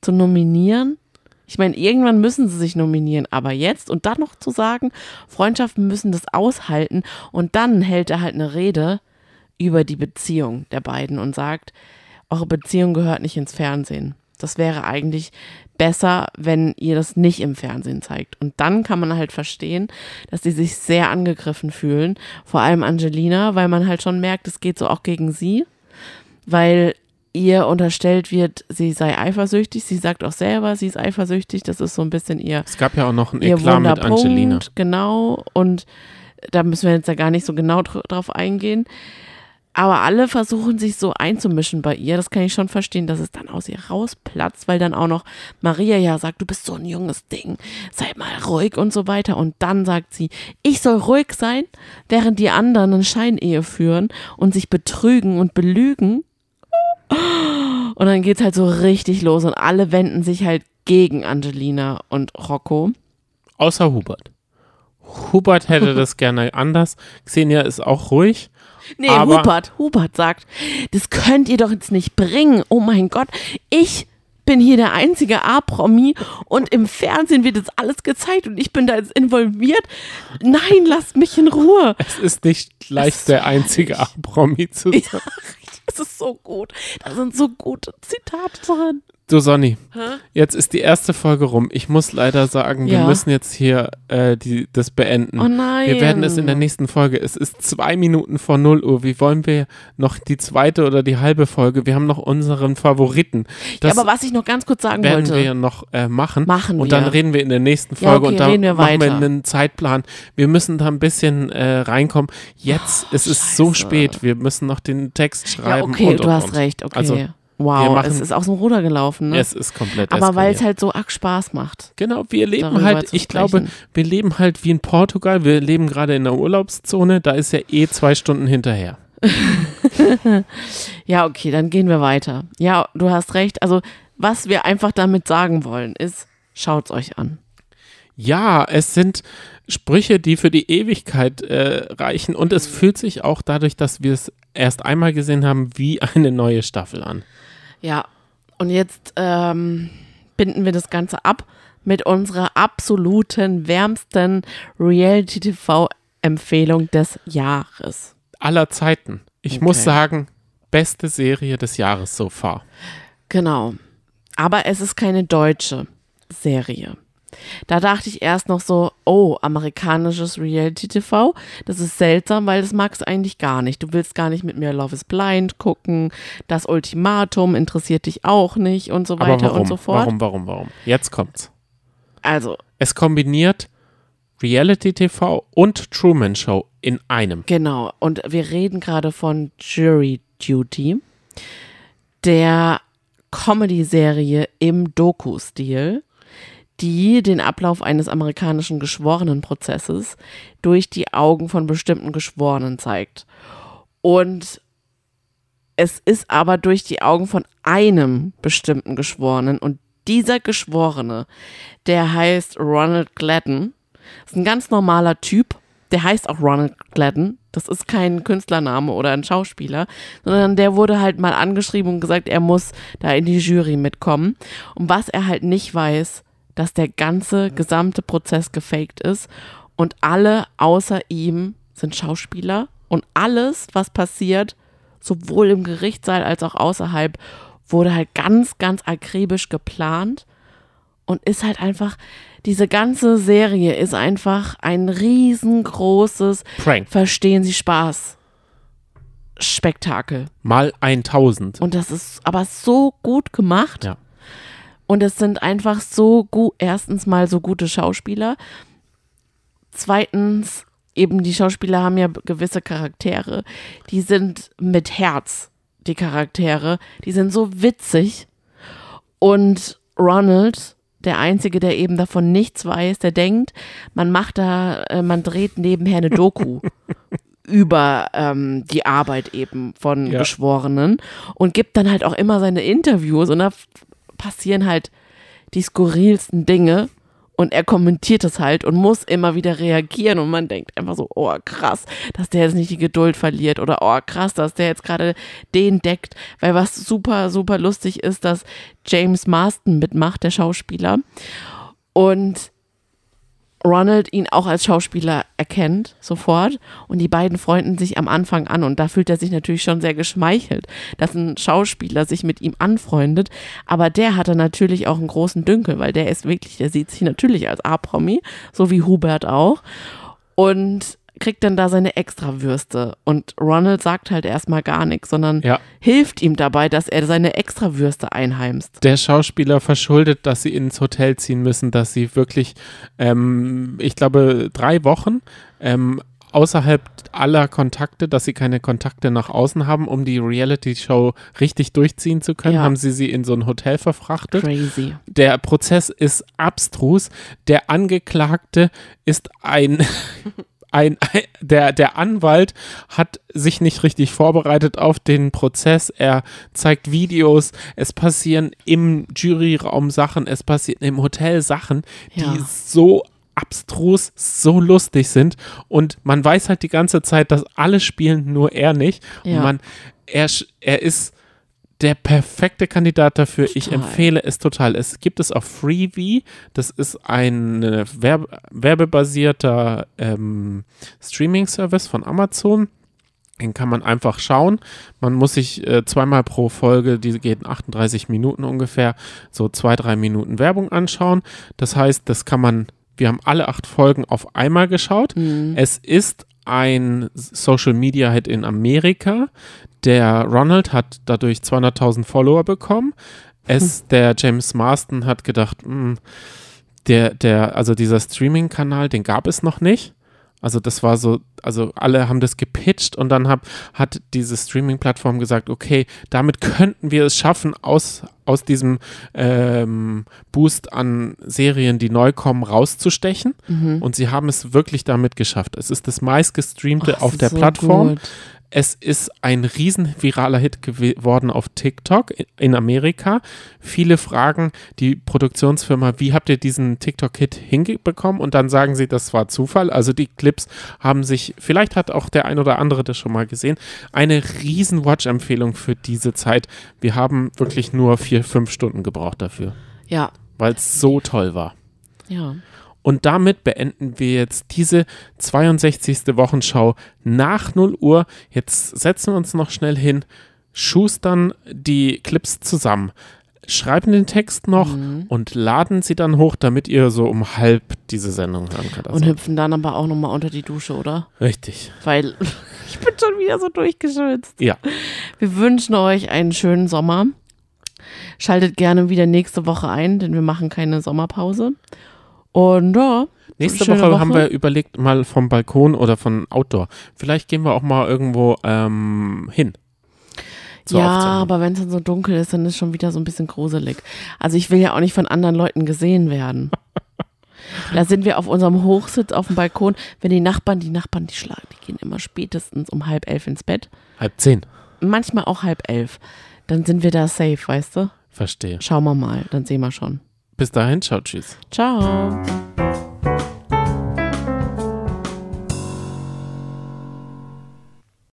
zu nominieren. Ich meine, irgendwann müssen sie sich nominieren, aber jetzt und dann noch zu sagen, Freundschaften müssen das aushalten und dann hält er halt eine Rede über die Beziehung der beiden und sagt, eure Beziehung gehört nicht ins Fernsehen. Das wäre eigentlich besser, wenn ihr das nicht im Fernsehen zeigt. Und dann kann man halt verstehen, dass die sich sehr angegriffen fühlen. Vor allem Angelina, weil man halt schon merkt, es geht so auch gegen sie. Weil ihr unterstellt wird, sie sei eifersüchtig. Sie sagt auch selber, sie ist eifersüchtig. Das ist so ein bisschen ihr. Es gab ja auch noch ein Eklat mit Angelina. Genau. Und da müssen wir jetzt ja gar nicht so genau drauf eingehen. Aber alle versuchen sich so einzumischen bei ihr. Das kann ich schon verstehen, dass es dann aus ihr rausplatzt, weil dann auch noch Maria ja sagt, du bist so ein junges Ding, sei mal ruhig und so weiter. Und dann sagt sie, ich soll ruhig sein, während die anderen eine Scheinehe führen und sich betrügen und belügen. Und dann geht's halt so richtig los und alle wenden sich halt gegen Angelina und Rocco. Außer Hubert. Hubert hätte das gerne anders. Xenia ist auch ruhig. Nee, Hubert, Hubert sagt, das könnt ihr doch jetzt nicht bringen. Oh mein Gott, ich bin hier der einzige A-Promi und im Fernsehen wird jetzt alles gezeigt und ich bin da jetzt involviert. Nein, lasst mich in Ruhe. Es ist nicht leicht, der einzige A-Promi zu sein. Ja, es ist so gut. Da sind so gute Zitate drin. Du Sonny, Hä? jetzt ist die erste Folge rum. Ich muss leider sagen, ja. wir müssen jetzt hier äh, die, das beenden. Oh nein. Wir werden es in der nächsten Folge. Es ist zwei Minuten vor 0 Uhr. Wie wollen wir noch die zweite oder die halbe Folge? Wir haben noch unseren Favoriten. Das ja, aber was ich noch ganz kurz sagen werden wollte. werden wir noch äh, machen. Machen Und dann reden wir in der nächsten Folge ja, okay, und dann wir machen wir einen Zeitplan. Wir müssen da ein bisschen äh, reinkommen. Jetzt oh, es ist es so spät. Wir müssen noch den Text schreiben. Ja, okay, und, du und, hast und. recht. Okay. Also, Wow, machen, es ist aus dem Ruder gelaufen. Ne? Es ist komplett Aber weil es halt so arg Spaß macht. Genau, wir leben halt, ich glaube, wir leben halt wie in Portugal. Wir leben gerade in der Urlaubszone. Da ist ja eh zwei Stunden hinterher. ja, okay, dann gehen wir weiter. Ja, du hast recht. Also, was wir einfach damit sagen wollen, ist, schaut's euch an. Ja, es sind Sprüche, die für die Ewigkeit äh, reichen und es fühlt sich auch dadurch, dass wir es erst einmal gesehen haben, wie eine neue Staffel an. Ja, und jetzt ähm, binden wir das Ganze ab mit unserer absoluten, wärmsten Reality-TV-Empfehlung des Jahres. Aller Zeiten. Ich okay. muss sagen, beste Serie des Jahres so far. Genau. Aber es ist keine deutsche Serie. Da dachte ich erst noch so, oh, amerikanisches Reality-TV. Das ist seltsam, weil das magst du eigentlich gar nicht. Du willst gar nicht mit mir Love is Blind gucken. Das Ultimatum interessiert dich auch nicht und so weiter warum, und so fort. Warum, warum, warum? Jetzt kommt's. Also. Es kombiniert Reality-TV und Truman Show in einem. Genau. Und wir reden gerade von Jury Duty, der Comedy-Serie im Doku-Stil die den Ablauf eines amerikanischen Geschworenenprozesses durch die Augen von bestimmten Geschworenen zeigt. Und es ist aber durch die Augen von einem bestimmten Geschworenen und dieser Geschworene, der heißt Ronald Gladden, ist ein ganz normaler Typ, der heißt auch Ronald Gladden. Das ist kein Künstlername oder ein Schauspieler, sondern der wurde halt mal angeschrieben und gesagt, er muss da in die Jury mitkommen. Und was er halt nicht weiß, dass der ganze gesamte Prozess gefaked ist und alle außer ihm sind Schauspieler und alles, was passiert, sowohl im Gerichtssaal als auch außerhalb, wurde halt ganz, ganz akribisch geplant und ist halt einfach, diese ganze Serie ist einfach ein riesengroßes Prank. Verstehen Sie Spaß. Spektakel. Mal 1000. Und das ist aber so gut gemacht. Ja. Und es sind einfach so gut, erstens mal so gute Schauspieler. Zweitens, eben die Schauspieler haben ja gewisse Charaktere. Die sind mit Herz, die Charaktere. Die sind so witzig. Und Ronald, der Einzige, der eben davon nichts weiß, der denkt, man macht da, äh, man dreht nebenher eine Doku über ähm, die Arbeit eben von ja. Geschworenen und gibt dann halt auch immer seine Interviews und da passieren halt die skurrilsten Dinge und er kommentiert es halt und muss immer wieder reagieren und man denkt einfach so, oh krass, dass der jetzt nicht die Geduld verliert oder oh krass, dass der jetzt gerade den deckt, weil was super, super lustig ist, dass James Marston mitmacht, der Schauspieler. Und Ronald ihn auch als Schauspieler erkennt, sofort. Und die beiden freunden sich am Anfang an. Und da fühlt er sich natürlich schon sehr geschmeichelt, dass ein Schauspieler sich mit ihm anfreundet. Aber der hatte natürlich auch einen großen Dünkel, weil der ist wirklich, der sieht sich natürlich als A-Promi, so wie Hubert auch. Und kriegt dann da seine Extrawürste. Und Ronald sagt halt erstmal gar nichts, sondern ja. hilft ihm dabei, dass er seine Extrawürste einheimst. Der Schauspieler verschuldet, dass sie ins Hotel ziehen müssen, dass sie wirklich, ähm, ich glaube, drei Wochen ähm, außerhalb aller Kontakte, dass sie keine Kontakte nach außen haben, um die Reality-Show richtig durchziehen zu können, ja. haben sie sie in so ein Hotel verfrachtet. Crazy. Der Prozess ist abstrus. Der Angeklagte ist ein ein, der, der Anwalt hat sich nicht richtig vorbereitet auf den Prozess. Er zeigt Videos. Es passieren im Juryraum Sachen. Es passieren im Hotel Sachen, ja. die so abstrus, so lustig sind. Und man weiß halt die ganze Zeit, dass alle spielen, nur er nicht. Ja. Und man, er, er ist der perfekte Kandidat dafür. Total. Ich empfehle es total. Es gibt es auf Freevee. Das ist ein Werbe werbebasierter ähm, Streaming-Service von Amazon. Den kann man einfach schauen. Man muss sich äh, zweimal pro Folge, die geht 38 Minuten ungefähr, so zwei, drei Minuten Werbung anschauen. Das heißt, das kann man, wir haben alle acht Folgen auf einmal geschaut. Mhm. Es ist ein Social Media Hit in Amerika. Der Ronald hat dadurch 200.000 Follower bekommen. Es, hm. der James Marston hat gedacht, mh, hm, der, der, also dieser Streaming-Kanal, den gab es noch nicht. Also das war so, also alle haben das gepitcht und dann hab, hat diese Streaming-Plattform gesagt, okay, damit könnten wir es schaffen, aus, aus diesem ähm, Boost an Serien, die neu kommen, rauszustechen. Mhm. Und sie haben es wirklich damit geschafft. Es ist das meistgestreamte auf der so Plattform. Gut. Es ist ein riesen viraler Hit geworden auf TikTok in Amerika. Viele fragen die Produktionsfirma, wie habt ihr diesen TikTok-Hit hinbekommen? Und dann sagen sie, das war Zufall. Also die Clips haben sich, vielleicht hat auch der ein oder andere das schon mal gesehen, eine riesen Watch-Empfehlung für diese Zeit. Wir haben wirklich nur vier, fünf Stunden gebraucht dafür. Ja. Weil es so toll war. Ja. Und damit beenden wir jetzt diese 62. Wochenschau nach 0 Uhr. Jetzt setzen wir uns noch schnell hin, schustern die Clips zusammen, schreiben den Text noch mhm. und laden sie dann hoch, damit ihr so um halb diese Sendung hören könnt. Also und hüpfen dann aber auch nochmal unter die Dusche, oder? Richtig. Weil ich bin schon wieder so durchgeschwitzt. Ja. Wir wünschen euch einen schönen Sommer. Schaltet gerne wieder nächste Woche ein, denn wir machen keine Sommerpause. Und ja. Nächste Woche, Woche, haben wir überlegt, mal vom Balkon oder von Outdoor. Vielleicht gehen wir auch mal irgendwo ähm, hin. Ja, aber wenn es dann so dunkel ist, dann ist schon wieder so ein bisschen gruselig. Also ich will ja auch nicht von anderen Leuten gesehen werden. da sind wir auf unserem Hochsitz auf dem Balkon. Wenn die Nachbarn, die Nachbarn, die schlagen, die gehen immer spätestens um halb elf ins Bett. Halb zehn. Manchmal auch halb elf. Dann sind wir da safe, weißt du? Verstehe. Schauen wir mal, dann sehen wir schon. Bis dahin, ciao, tschüss. Ciao.